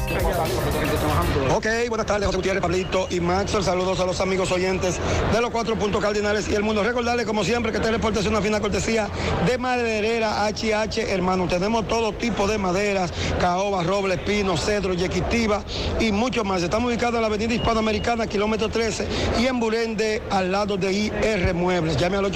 Ok, buenas tardes, José Gutiérrez, Pablito y Maxwell. Saludos a los amigos oyentes de los cuatro puntos cardinales y el mundo. Recordarles, como siempre, que este reporte es una fina cortesía de Maderera HH, hermano. Tenemos todo tipo de maderas, caoba, roble, pino, cedro, yequitiva y mucho más. Estamos ubicados en la avenida Hispanoamericana, kilómetro 13, y en Burende, al lado de IR Muebles. Llame al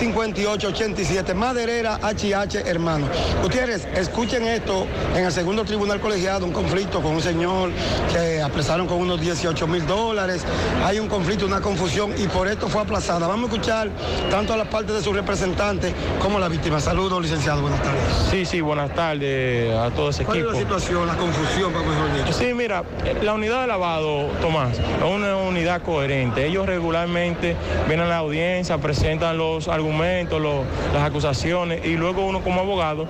809-734-5887. Maderera HH, hermano. Gutiérrez, escuchen esto en el segundo tribunal colegiado, un conflicto con un señor que apresaron con unos 18 mil dólares. Hay un conflicto, una confusión y por esto fue aplazada. Vamos a escuchar tanto a la parte de su representante como a la víctima. Saludos, licenciado. Buenas tardes. Sí, sí, buenas tardes a todo ese ¿Cuál equipo. es la situación, la confusión, dicho? Sí, mira, la unidad de lavado, Tomás, es una unidad coherente. Ellos regularmente vienen a la audiencia, presentan los argumentos, los- las acusaciones y luego uno como abogado,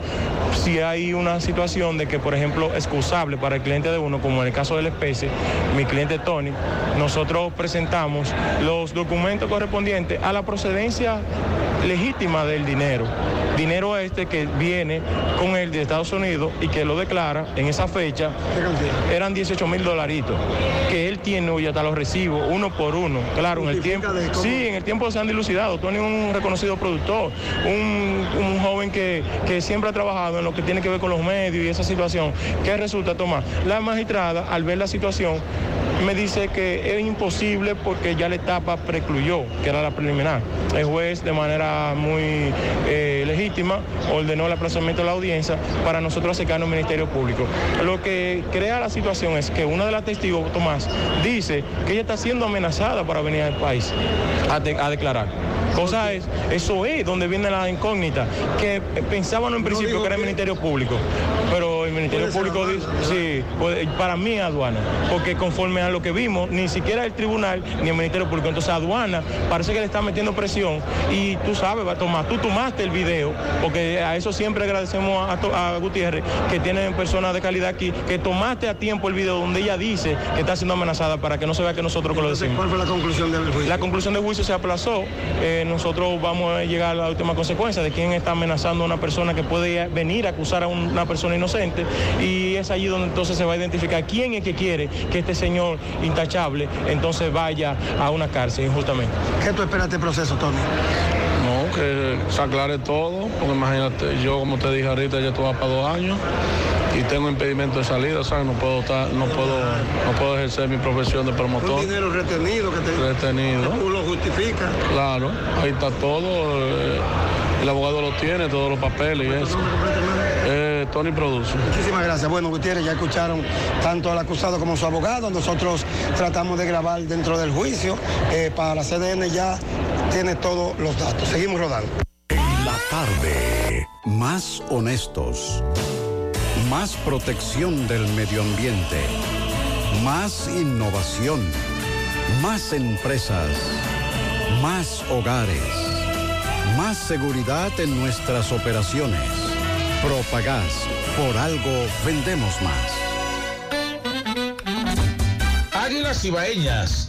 si hay una situación de que, por ejemplo, excusable para el cliente de uno, como en el caso de la especie, mi cliente Tony, nosotros presentamos los documentos correspondientes a la procedencia legítima del dinero. Dinero este que viene con él de Estados Unidos y que lo declara en esa fecha, eran 18 mil dolaritos, que él tiene hoy hasta los recibos, uno por uno. Claro, en el tiempo, sí, en el tiempo se han dilucidado. Tony un reconocido productor, un, un joven que, que siempre ha trabajado en lo que tiene que ver con los medios y esa situación. ¿Qué resulta, Tomás? La magistrada, al ver la situación, me dice que es imposible porque ya la etapa precluyó, que era la preliminar. El juez, de manera muy eh, legítima, ordenó el aplazamiento de la audiencia para nosotros acercarnos al Ministerio Público. Lo que crea la situación es que una de las testigos, Tomás, dice que ella está siendo amenazada para venir al país a, de- a declarar. Cosa es, eso es donde viene la incógnita, que pensábamos en principio que era el Ministerio Público, pero el Ministerio Público dice, sí, puede- para mí aduana, porque conforme a lo que vimos, ni siquiera el tribunal ni el Ministerio Público, entonces aduana parece que le está metiendo presión y tú sabes, va a tomar, tú tomaste el video, porque a eso siempre agradecemos a, a Gutiérrez, que tienen personas de calidad aquí, que tomaste a tiempo el video donde ella dice que está siendo amenazada para que no se vea que nosotros que lo decimos. ¿Cuál fue la conclusión del juicio? La conclusión del juicio se aplazó. Eh, nosotros vamos a llegar a la última consecuencia de quién está amenazando a una persona que puede venir a acusar a una persona inocente. Y es allí donde entonces se va a identificar quién es que quiere que este señor intachable entonces vaya a una cárcel injustamente. ¿Qué tú esperas de este proceso, Tony? No, que se aclare todo, porque imagínate, yo como te dije ahorita, ya estuve para dos años y tengo impedimento de salida, ¿sabes? No puedo estar, no puedo, no puedo ejercer mi profesión de Un promotor. dinero retenido que te Retenido. tú lo justificas. Claro, ahí está todo. eh, el abogado lo tiene, todos los papeles y eso. Tony Produce. Muchísimas gracias. Bueno, Gutiérrez, ya escucharon tanto al acusado como su abogado. Nosotros tratamos de grabar dentro del juicio. Eh, para la CDN ya tiene todos los datos. Seguimos rodando. La tarde. Más honestos. Más protección del medio ambiente. Más innovación. Más empresas. Más hogares. Más seguridad en nuestras operaciones. Propagás. Por algo vendemos más. Águilas Ibaeñas,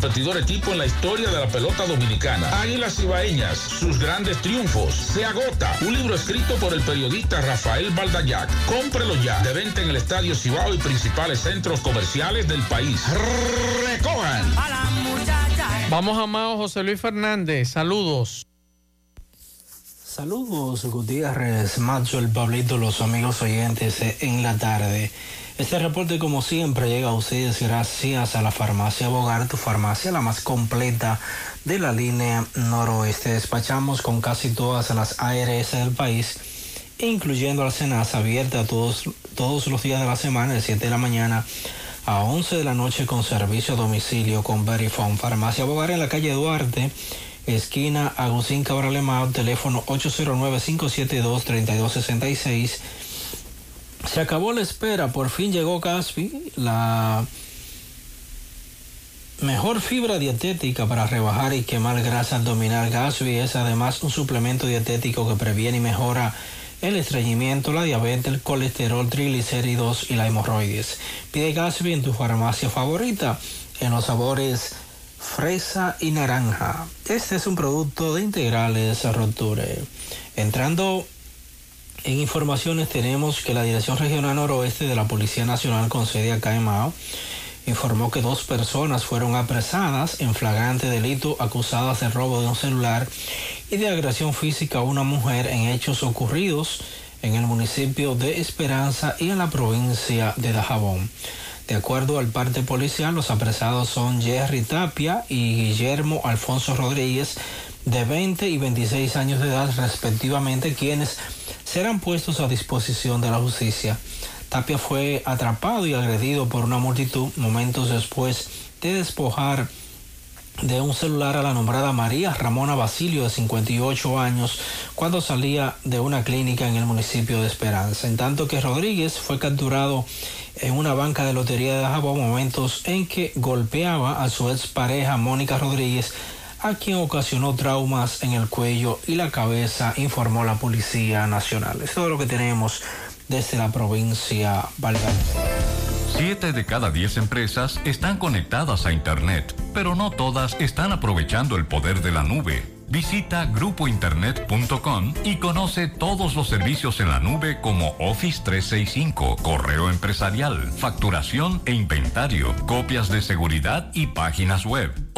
competidor equipo en la historia de la pelota dominicana. Águilas Ibaeñas, sus grandes triunfos. Se agota. Un libro escrito por el periodista Rafael Baldayac. Cómprelo ya. De venta en el Estadio Cibao y principales centros comerciales del país. Recojan. Vamos a Mao José Luis Fernández. Saludos. Saludos Gutiérrez, Macho, el Pablito, los amigos oyentes en la tarde. Este reporte como siempre llega a ustedes gracias a la farmacia Bogar, tu farmacia la más completa de la línea noroeste. Despachamos con casi todas las ARS del país, incluyendo al Senasa, abierta todos, todos los días de la semana, de 7 de la mañana a 11 de la noche con servicio a domicilio con Verifone. Farmacia Bogar en la calle Duarte esquina Agustín Cabral Emao, teléfono 809-572-3266. Se acabó la espera, por fin llegó Gaspi, la mejor fibra dietética para rebajar y quemar grasa abdominal. Gaspi es además un suplemento dietético que previene y mejora el estreñimiento, la diabetes, el colesterol, triglicéridos y la hemorroides. Pide Gaspi en tu farmacia favorita, en los sabores fresa y naranja. Este es un producto de integrales Roture. Entrando en informaciones tenemos que la Dirección Regional Noroeste de la Policía Nacional con sede acá en Mao informó que dos personas fueron apresadas en flagrante delito acusadas de robo de un celular y de agresión física a una mujer en hechos ocurridos en el municipio de Esperanza y en la provincia de Dajabón. De acuerdo al parte policial, los apresados son Jerry Tapia y Guillermo Alfonso Rodríguez, de 20 y 26 años de edad respectivamente, quienes serán puestos a disposición de la justicia. Tapia fue atrapado y agredido por una multitud momentos después de despojar de un celular a la nombrada María Ramona Basilio de 58 años cuando salía de una clínica en el municipio de Esperanza. En tanto que Rodríguez fue capturado en una banca de lotería de Dajabón momentos en que golpeaba a su expareja Mónica Rodríguez a quien ocasionó traumas en el cuello y la cabeza, informó la Policía Nacional. Es todo lo que tenemos desde la provincia Valverde. Siete de cada diez empresas están conectadas a Internet, pero no todas están aprovechando el poder de la nube. Visita grupointernet.com y conoce todos los servicios en la nube como Office 365, correo empresarial, facturación e inventario, copias de seguridad y páginas web.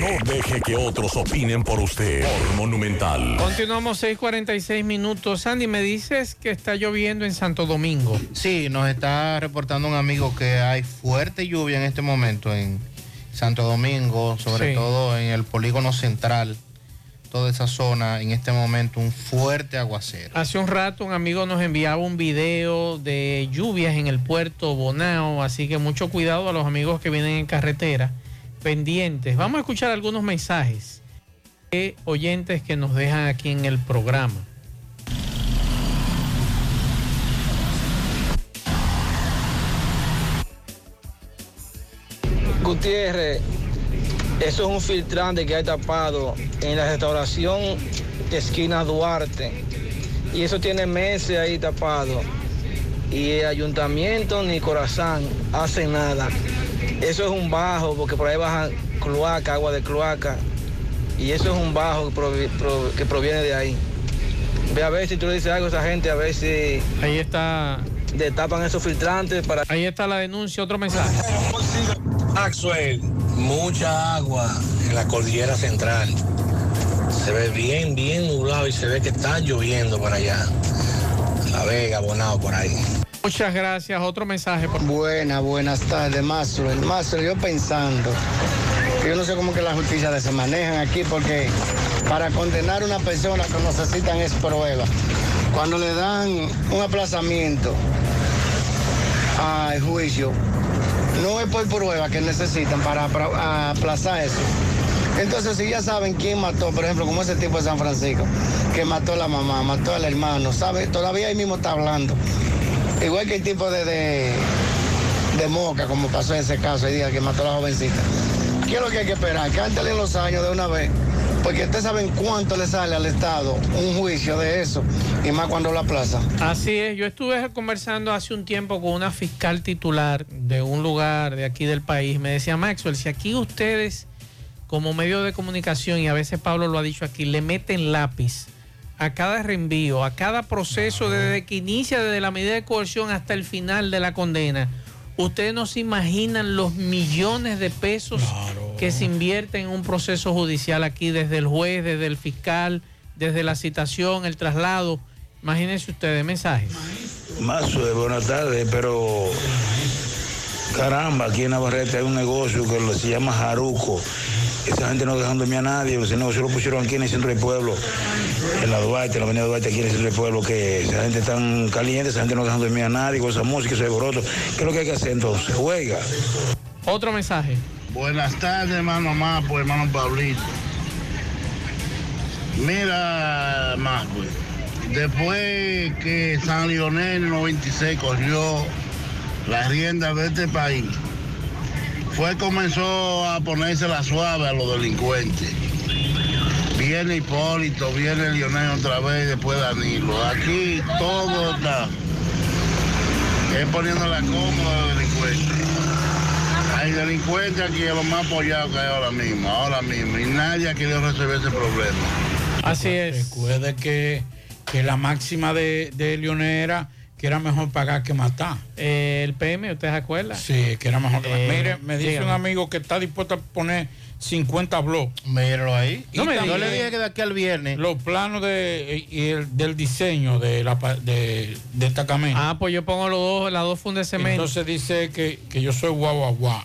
No deje que otros opinen por usted. Por Monumental. Continuamos 6:46 minutos. Andy, me dices que está lloviendo en Santo Domingo. Sí, nos está reportando un amigo que hay fuerte lluvia en este momento en Santo Domingo, sobre Sí. todo en el polígono central. Toda esa zona, en este momento, un fuerte aguacero. Hace un rato un amigo nos enviaba un video de lluvias en el puerto Bonao, así que mucho cuidado a los amigos que vienen en carretera, pendientes. Vamos a escuchar algunos mensajes de oyentes que nos dejan aquí en el programa. Gutiérrez, eso es un filtrante que hay tapado en la restauración esquina Duarte. Y eso tiene meses ahí tapado. Y el ayuntamiento ni Corazán hace nada. Eso es un bajo, porque por ahí bajan cloaca, agua de cloaca. Y eso es un bajo que, provi- pro- que proviene de ahí. Ve a ver si tú le dices algo a esa gente, a ver si... Ahí está... Destapan esos filtrantes para... Ahí está la denuncia, otro mensaje. Maxwell, mucha agua en la cordillera central. Se ve bien, bien nublado y se ve que está lloviendo por allá. La Vega, Bonao, por ahí. Muchas gracias. Otro mensaje. Por... Buenas, buenas tardes, Mastro. Mastro, yo pensando, yo no sé cómo que la justicia se manejan aquí, porque para condenar a una persona que necesitan es prueba. Cuando le dan un aplazamiento al juicio, no es por prueba que necesitan para aplazar eso. Entonces, si ya saben quién mató, por ejemplo, como ese tipo de San Francisco, que mató a la mamá, mató al hermano, ¿sabe? Todavía ahí mismo está hablando. Igual que el tipo de, de, de Moca, como pasó en ese caso, el día que mató a la jovencita. ¿Qué es lo que hay que esperar? Cántale los años de una vez. Porque ustedes saben cuánto le sale al Estado un juicio de eso, y más cuando lo aplaza. Así es, yo estuve conversando hace un tiempo con una fiscal titular de un lugar de aquí del país. Me decía, Maxwell, si aquí ustedes, como medio de comunicación, y a veces Pablo lo ha dicho aquí, le meten lápiz a cada reenvío, a cada proceso, desde que inicia, desde la medida de coerción hasta el final de la condena, ustedes no se imaginan los millones de pesos que se invierten en un proceso judicial aquí, desde el juez, desde el fiscal, desde la citación, el traslado. Imagínense ustedes, mensajes. Más buenas tardes, pero caramba, aquí en Navarrete hay un negocio que lo- se llama Jaruco. Esa gente no dejan dormir a nadie, ese negocio lo pusieron aquí en el centro del pueblo, en la Duarte, en la avenida Duarte, aquí en el centro del pueblo, que esa gente tan caliente, esa gente no dejan dormir a nadie con esa música, ese alboroto. ¿Qué es lo que hay que hacer entonces? Juega. Otro mensaje. Buenas tardes, hermano Mapo, hermano Pablito. Mira, Mapo, después que San Lionel en el 96 cogió la rienda de este país, fue comenzó a ponerse la suave a los delincuentes. Viene Hipólito, viene Lionel otra vez, después Danilo. Aquí todo está. Es poniendo la cómoda a los delincuentes. Hay delincuentes aquí es lo más apoyado que hay ahora mismo, ahora mismo. Y nadie ha querido resolver ese problema. Así es. Recuerde que, que la máxima de, de Leonel era que era mejor pagar que matar. Eh, el PM, ¿usted se acuerda? Sí, que era mejor que Eh, Mire, me dice dígame. un amigo que está dispuesto a poner 50 blogs. Míralo ahí. Y No me también diga. Yo le dije que de aquí al viernes. Los planos de, y el- del diseño de la de, de esta camina. Ah, pues yo pongo los dos, las dos fundas de cemento. Entonces dice que, que yo soy guau guau guau.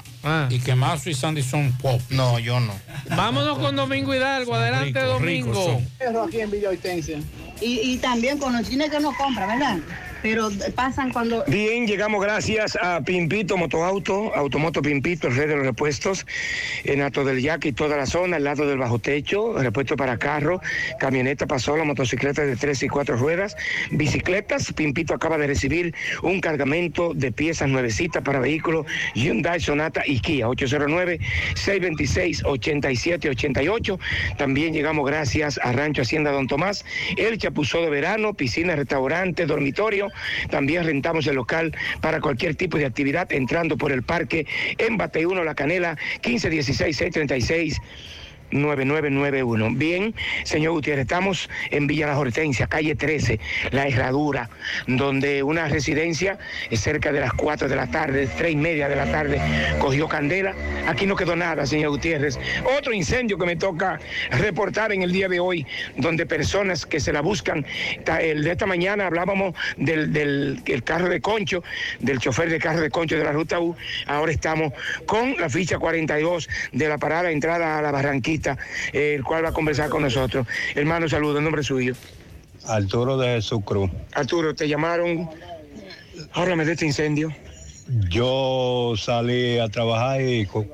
Y que Mazo y Sandy son pop. No, yo no. Vámonos con Domingo Hidalgo. Adelante, ricos, Domingo. son. Aquí en Villa. Y, y también con los cines que no compra, ¿verdad? Pero pasan cuando... Bien, llegamos gracias a Pimpito Motoauto, Automoto Pimpito, el rey de los repuestos, en Alto del Yaque y toda la zona, al lado del bajo techo, repuesto para carro, camioneta, pasola, motocicletas de tres y cuatro ruedas, bicicletas. Pimpito acaba de recibir un cargamento de piezas nuevecitas para vehículos Hyundai, Sonata y Kia, 809-626-8788. También llegamos gracias a Rancho Hacienda Don Tomás, el chapuzó de verano, piscina, restaurante, dormitorio. También rentamos el local para cualquier tipo de actividad entrando por el parque en Bate 1 La Canela, 1516-636. 9991. Bien, señor Gutiérrez, estamos en Villa La Hortensia, calle 13, La Herradura, donde una residencia eh, cerca de las 4 de la tarde, 3 y media de la tarde, cogió candela. Aquí no quedó nada, señor Gutiérrez. Otro incendio que me toca reportar en el día de hoy, donde personas que se la buscan, el de esta mañana hablábamos del, del el carro de concho, del chofer de carro de concho de la ruta U, ahora estamos con la ficha 42 de la parada entrada a la Barranquita, eh, el cual va a conversar con nosotros. Hermano, saludo, en nombre suyo. Arturo de Jesús Cruz. Arturo, te llamaron, háblame de este incendio. Yo salí a trabajar y cu-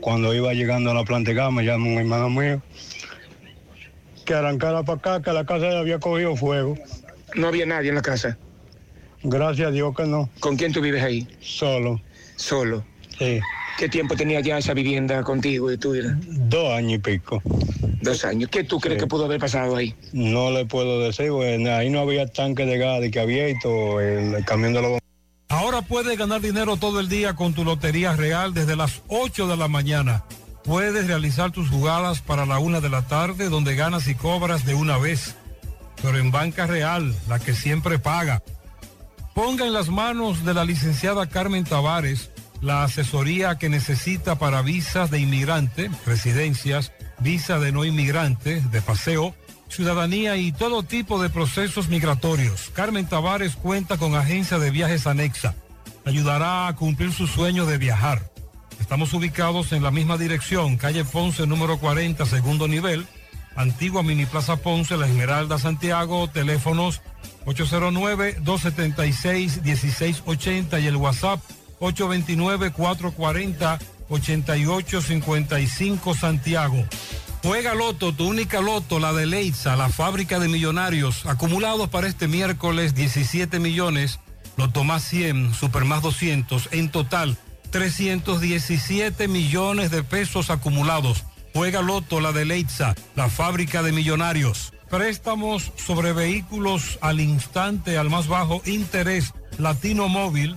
cuando iba llegando a la planta de gas me llamó un hermano mío que arrancara para acá, que la casa había cogido fuego. No había nadie en la casa. Gracias a Dios que no. ¿Con quién tú vives ahí? Solo. Solo. Sí. ¿Qué tiempo tenía ya esa vivienda contigo y tú? Dos años y pico. Dos años. ¿Qué tú crees que pudo haber pasado ahí? No le puedo decir, bueno, ahí no había tanque de gas de que abierto, el, el camión de los Ahora puedes ganar dinero todo el día con tu Lotería Real desde las 8 de la mañana. Puedes realizar tus jugadas para la una de la tarde donde ganas y cobras de una vez. Pero en Banca Real, la que siempre paga. Ponga en las manos de la licenciada Carmen Tavares la asesoría que necesita para visas de inmigrante, residencias, visa de no inmigrante, de paseo, ciudadanía y todo tipo de procesos migratorios. Carmen Tavares cuenta con agencia de viajes anexa. Ayudará a cumplir su sueño de viajar. Estamos ubicados en la misma dirección, calle Ponce número 40, segundo nivel, antigua Mini Plaza Ponce, La Esmeralda, Santiago, teléfonos 809-276-1680 y el WhatsApp 829-440-8855 Santiago. Juega Loto, tu única Loto, la de Leitza, la fábrica de millonarios, acumulados para este miércoles 17 millones, Loto más 100, Super más 200, en total 317 millones de pesos acumulados. Juega Loto, la de Leitza, la fábrica de millonarios. Préstamos sobre vehículos al instante, al más bajo interés, Latino Móvil,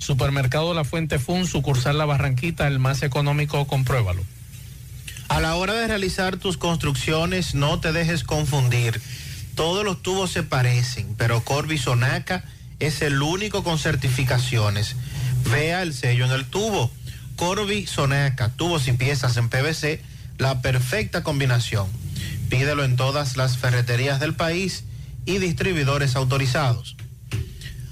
Supermercado La Fuente Fun, sucursal La Barranquita, el más económico, compruébalo. A la hora de realizar tus construcciones, no te dejes confundir. Todos los tubos se parecen, pero Corby Sonaca es el único con certificaciones. Vea el sello en el tubo. Corby Sonaca, tubos y piezas en PVC, la perfecta combinación. Pídelo en todas las ferreterías del país y distribuidores autorizados.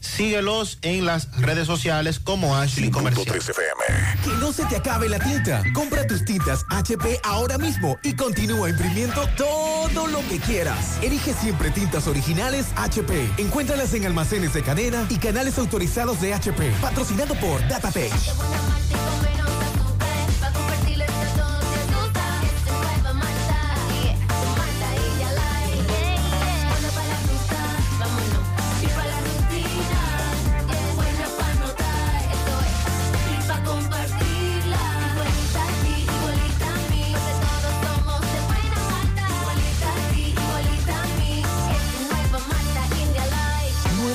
Síguelos en las redes sociales como Ashley Comercial. Que no se te acabe la tinta. Compra tus tintas HP ahora mismo y continúa imprimiendo todo lo que quieras. Elige siempre tintas originales HP. Encuéntralas en almacenes de cadena y canales autorizados de HP. Patrocinado por DataPage.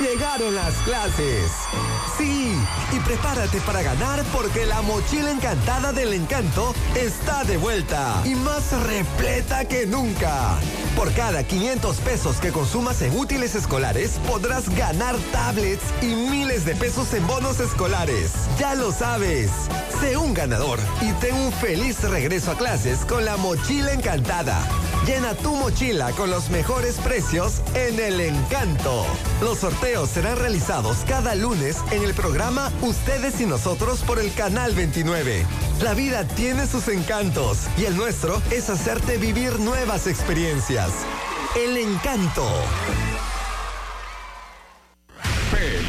Llegaron las clases. Sí, y prepárate para ganar porque la mochila encantada del encanto está de vuelta y más repleta que nunca. Por cada 500 pesos que consumas en útiles escolares podrás ganar tablets y miles de pesos en bonos escolares. Ya lo sabes. Sé un ganador y ten un feliz regreso a clases con la mochila encantada. Llena tu mochila con los mejores precios en el encanto. Los sorteos serán realizados cada lunes en el programa Ustedes y Nosotros por el Canal 29. La vida tiene sus encantos y el nuestro es hacerte vivir nuevas experiencias. El encanto.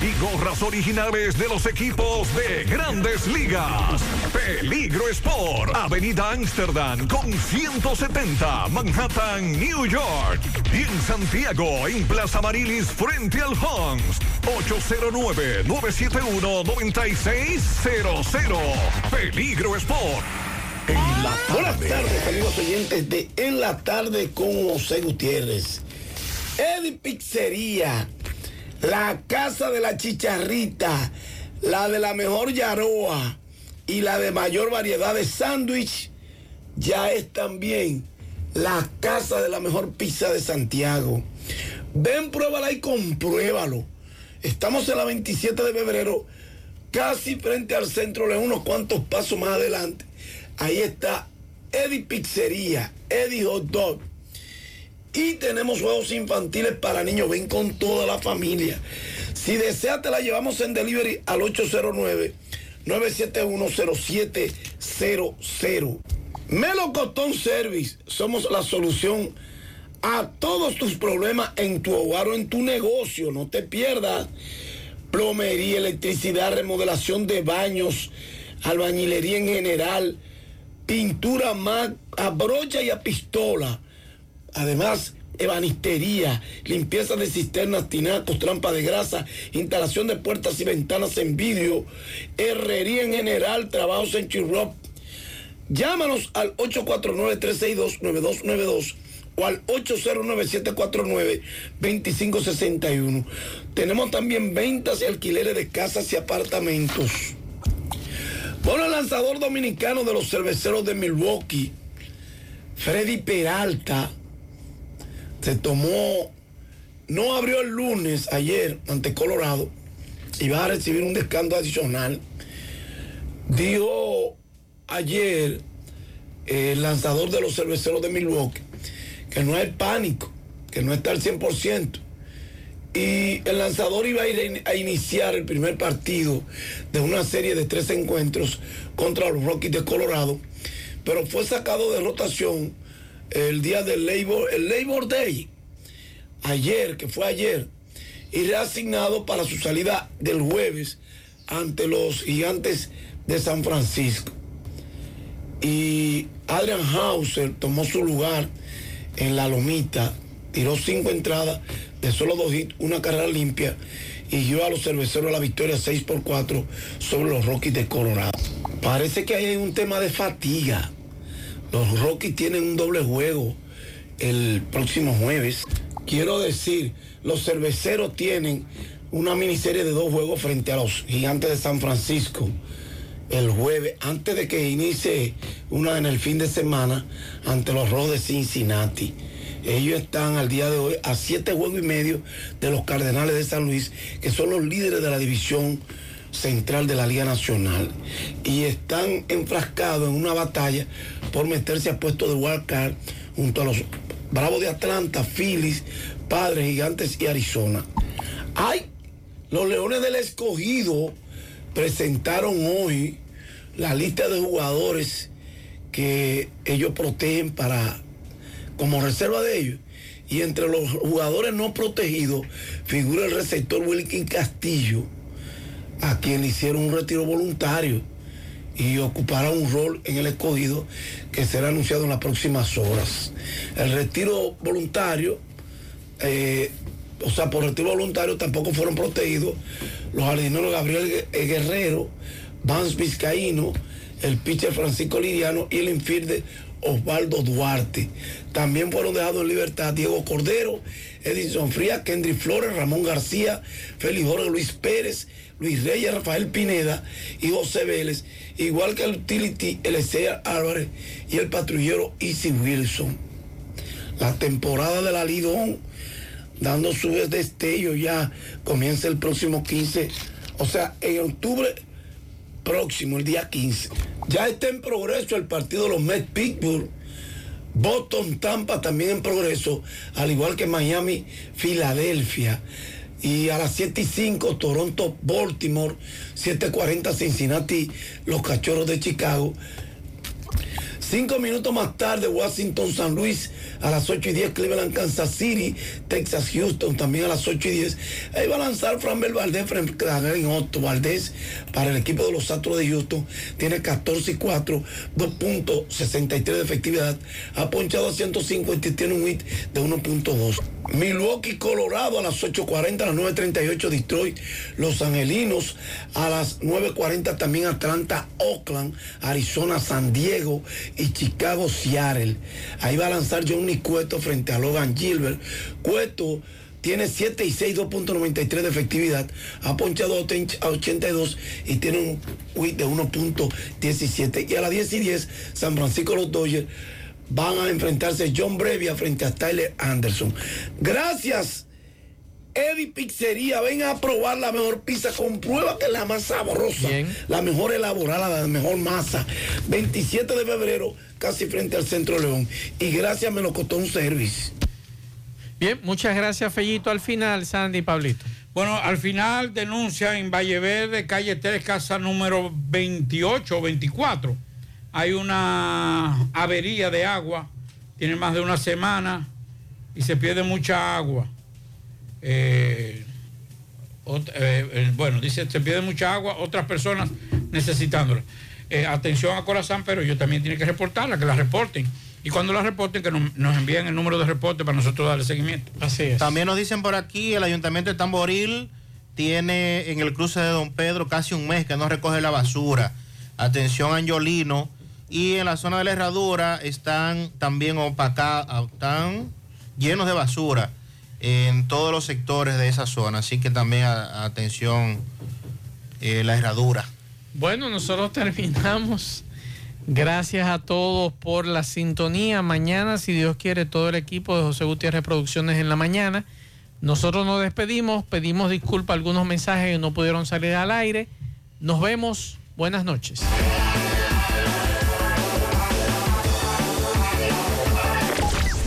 y gorras originales de los equipos de grandes ligas. Peligro Sport, Avenida Amsterdam con 170, Manhattan, New York. Y en Santiago, en Plaza Marilis, frente al Hans, 809-971-9600. Peligro Sport. El Buenas tardes, amigos oyentes de En la Tarde con José Gutiérrez. Eddie Pizzería, la casa de la chicharrita, la de la mejor yaroa y la de mayor variedad de sándwich, ya es también la casa de la mejor pizza de Santiago. Ven, pruébala y compruébalo. Estamos en la 27 de febrero, casi frente al centro, León, unos cuantos pasos más adelante. Ahí está Eddie Pizzería, Eddie Hot Dog. Y tenemos juegos infantiles para niños. Ven con toda la familia. Si desea, te la llevamos en delivery al 809-971-0700. Melocotón Service. Somos la solución a todos tus problemas en tu hogar o en tu negocio. No te pierdas. Plomería, electricidad, remodelación de baños, albañilería en general, pintura más a brocha y a pistola. Además, ebanistería, limpieza de cisternas, tinacos, trampa de grasa, instalación de puertas y ventanas en vidrio, herrería en general, trabajos en chirrop. Llámanos al 849-362-9292 o al 809-749-2561. Tenemos también ventas y alquileres de casas y apartamentos. Por el lanzador dominicano de los cerveceros de Milwaukee, Freddy Peralta, se tomó, no abrió el lunes ayer ante Colorado y va a recibir un descanso adicional. Dijo ayer el lanzador de los cerveceros de Milwaukee que no hay pánico, que no está al 100%. Y el lanzador iba a ir a iniciar el primer partido de una serie de tres encuentros contra los Rockies de Colorado, pero fue sacado de rotación el día del Labor, el Labor Day, ayer, que fue ayer, y reasignado para su salida del jueves ante los gigantes de San Francisco. Y Adrian Hauser tomó su lugar en la lomita, tiró cinco entradas de solo dos hits, una carrera limpia y dio a los cerveceros la victoria 6 por 4 sobre los Rockies de Colorado. Parece que hay un tema de fatiga. Los Rockies tienen un doble juego el próximo jueves. Quiero decir, los cerveceros tienen una miniserie de dos juegos frente a los gigantes de San Francisco el jueves, antes de que inicie una en el fin de semana ante los Rojos de Cincinnati. Ellos están al día de hoy a siete juegos y medio de los Cardenales de San Luis, que son los líderes de la división central de la Liga Nacional. Y están enfrascados en una batalla por meterse a puesto de wild card junto a los Bravos de Atlanta, Phillies, Padres, Gigantes y Arizona. Hay los Leones del Escogido presentaron hoy la lista de jugadores que ellos protegen para como reserva de ellos. Y entre los jugadores no protegidos figura el receptor Wilkin Castillo, a quien hicieron un retiro voluntario y ocupará un rol en el escogido que será anunciado en las próximas horas. El retiro voluntario, eh, o sea, por retiro voluntario tampoco fueron protegidos los jardineros Gabriel Guerrero, Vance Vizcaíno, el pitcher Francisco Liriano y el infierde Osvaldo Duarte. También fueron dejados en libertad Diego Cordero, Edison Frías, Kendry Flores, Ramón García, Félix Jorge Luis Pérez, Luis Reyes, Rafael Pineda y José Vélez, igual que el utility Eliezer Álvarez y el patrullero Easy Wilson. La temporada de la Lidón, dando su destello ya, comienza el próximo 15, o sea, en octubre próximo, el día 15. Ya está en progreso el partido de los Mets Pittsburgh. Boston, Tampa también en progreso, al igual que Miami, Filadelfia. Y a las 7 y 5, Toronto, Baltimore, 7.40 Cincinnati, los Cachorros de Chicago. Cinco minutos más tarde, Washington, San Luis, A las 8 y 10 Cleveland, Kansas City, Texas, Houston, también a las 8 y 10. Ahí va a lanzar Framber Valdez frente a Otto. Valdez para el equipo de los Astros de Houston tiene 14 y 4, 2.63 de efectividad. Ha ponchado a 150 y tiene un hit de 1.2. Milwaukee, Colorado a las 8.40, a las 9.38 Detroit, Los Angelinos a las 9.40 también Atlanta, Oakland, Arizona, San Diego y Chicago, Seattle. Ahí va a lanzar Johnny Cueto frente a Logan Gilbert. Cueto tiene 7 y 6, 2.93 de efectividad, ha ponchado a 82 y tiene un WIT de 1.17. Y a las 10 y 10, San Francisco los Dodgers van a enfrentarse John Brevia frente a Tyler Anderson. Gracias, Eddie Pizzería. Ven a probar la mejor pizza. Comprueba que es la más sabrosa, la mejor elaborada, la mejor masa. 27 de febrero, casi frente al Centro León. Y gracias, me lo costó un service. Bien, muchas gracias, Fellito. Al final, Sandy y Pablito. Bueno, al final denuncia en Valle Verde, calle 3, casa número 28 o 24. Hay una avería de agua, tiene más de una semana y se pierde mucha agua. Eh, ot- eh, eh, bueno, dice, se pierde mucha agua, otras personas necesitándola. Eh, atención a Corazán, pero ellos también tienen que reportarla, que la reporten. Y cuando la reporten, que nos, nos envíen el número de reporte para nosotros darle seguimiento. Así es. También nos dicen por aquí, el ayuntamiento de Tamboril tiene en el cruce de Don Pedro casi un mes que no recoge la basura. Atención Angiolino. Y en la zona de la herradura están también opacados, están llenos de basura en todos los sectores de esa zona. Así que también a- atención eh, la herradura. Bueno, nosotros terminamos. Gracias a todos por la sintonía. Mañana, si Dios quiere, todo el equipo de José Gutiérrez Producciones en la mañana. Nosotros nos despedimos, pedimos disculpas a algunos mensajes que no pudieron salir al aire. Nos vemos. Buenas noches.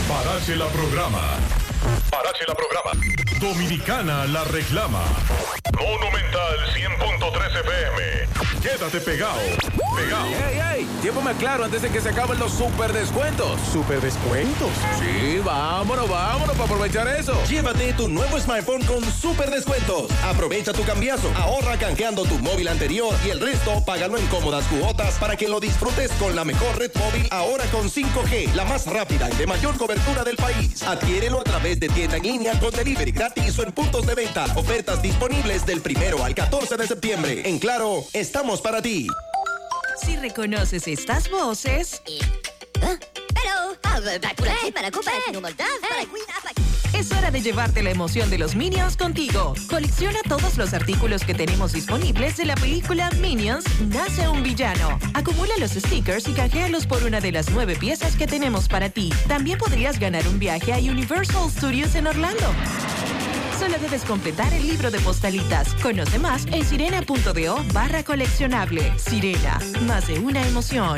Parache la programa. Parache la programa. Dominicana la reclama. Monumental 100.13 FM. Quédate pegado. Pegado. ¡Ey, ey! Llévame claro antes de que se acaben los super descuentos. ¿Super descuentos? Sí, vámonos, vámonos para aprovechar eso. Llévate tu nuevo smartphone con super descuentos. Aprovecha tu cambiazo, ahorra canjeando tu móvil anterior y el resto págalo en cómodas cuotas para que lo disfrutes con la mejor red móvil ahora con 5G, la más rápida y de mayor cobertura del país. Adquiérelo a través de tienda en línea con delivery gratis o en puntos de venta. Ofertas disponibles del primero al 14 de septiembre. En Claro, estamos para ti. Si reconoces estas voces. Es hora de llevarte la emoción de los Minions contigo. Colecciona todos los artículos que tenemos disponibles de la película Minions Nace un villano. Acumula los stickers y canjealos por una de las nueve piezas que tenemos para ti. También podrías ganar un viaje a Universal Studios en Orlando. Solo debes completar el libro de postalitas. Conoce más en sirena.do barra coleccionable. Sirena, más de una emoción.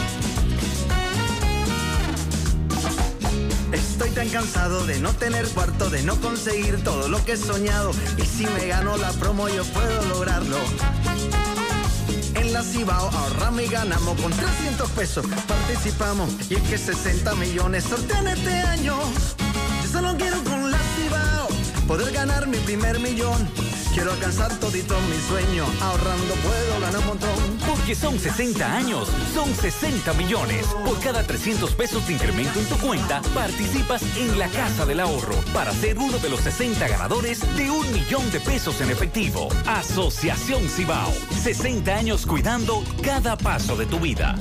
Estoy tan cansado de no tener cuarto, de no conseguir todo lo que he soñado. Y si me gano la promo, yo puedo lograrlo. En la Cibao ahorramos y ganamos con 300 pesos. Participamos y es que 60 millones sortean este año. Yo solo quiero con la Cibao poder ganar mi primer millón. Quiero alcanzar todito mi sueño. Ahorrando puedo ganar un montón. Porque son 60 años, son 60 millones. Por cada 300 pesos de incremento en tu cuenta, participas en la Casa del Ahorro para ser uno de los 60 ganadores de un millón de pesos en efectivo. Asociación Cibao, 60 años cuidando cada paso de tu vida.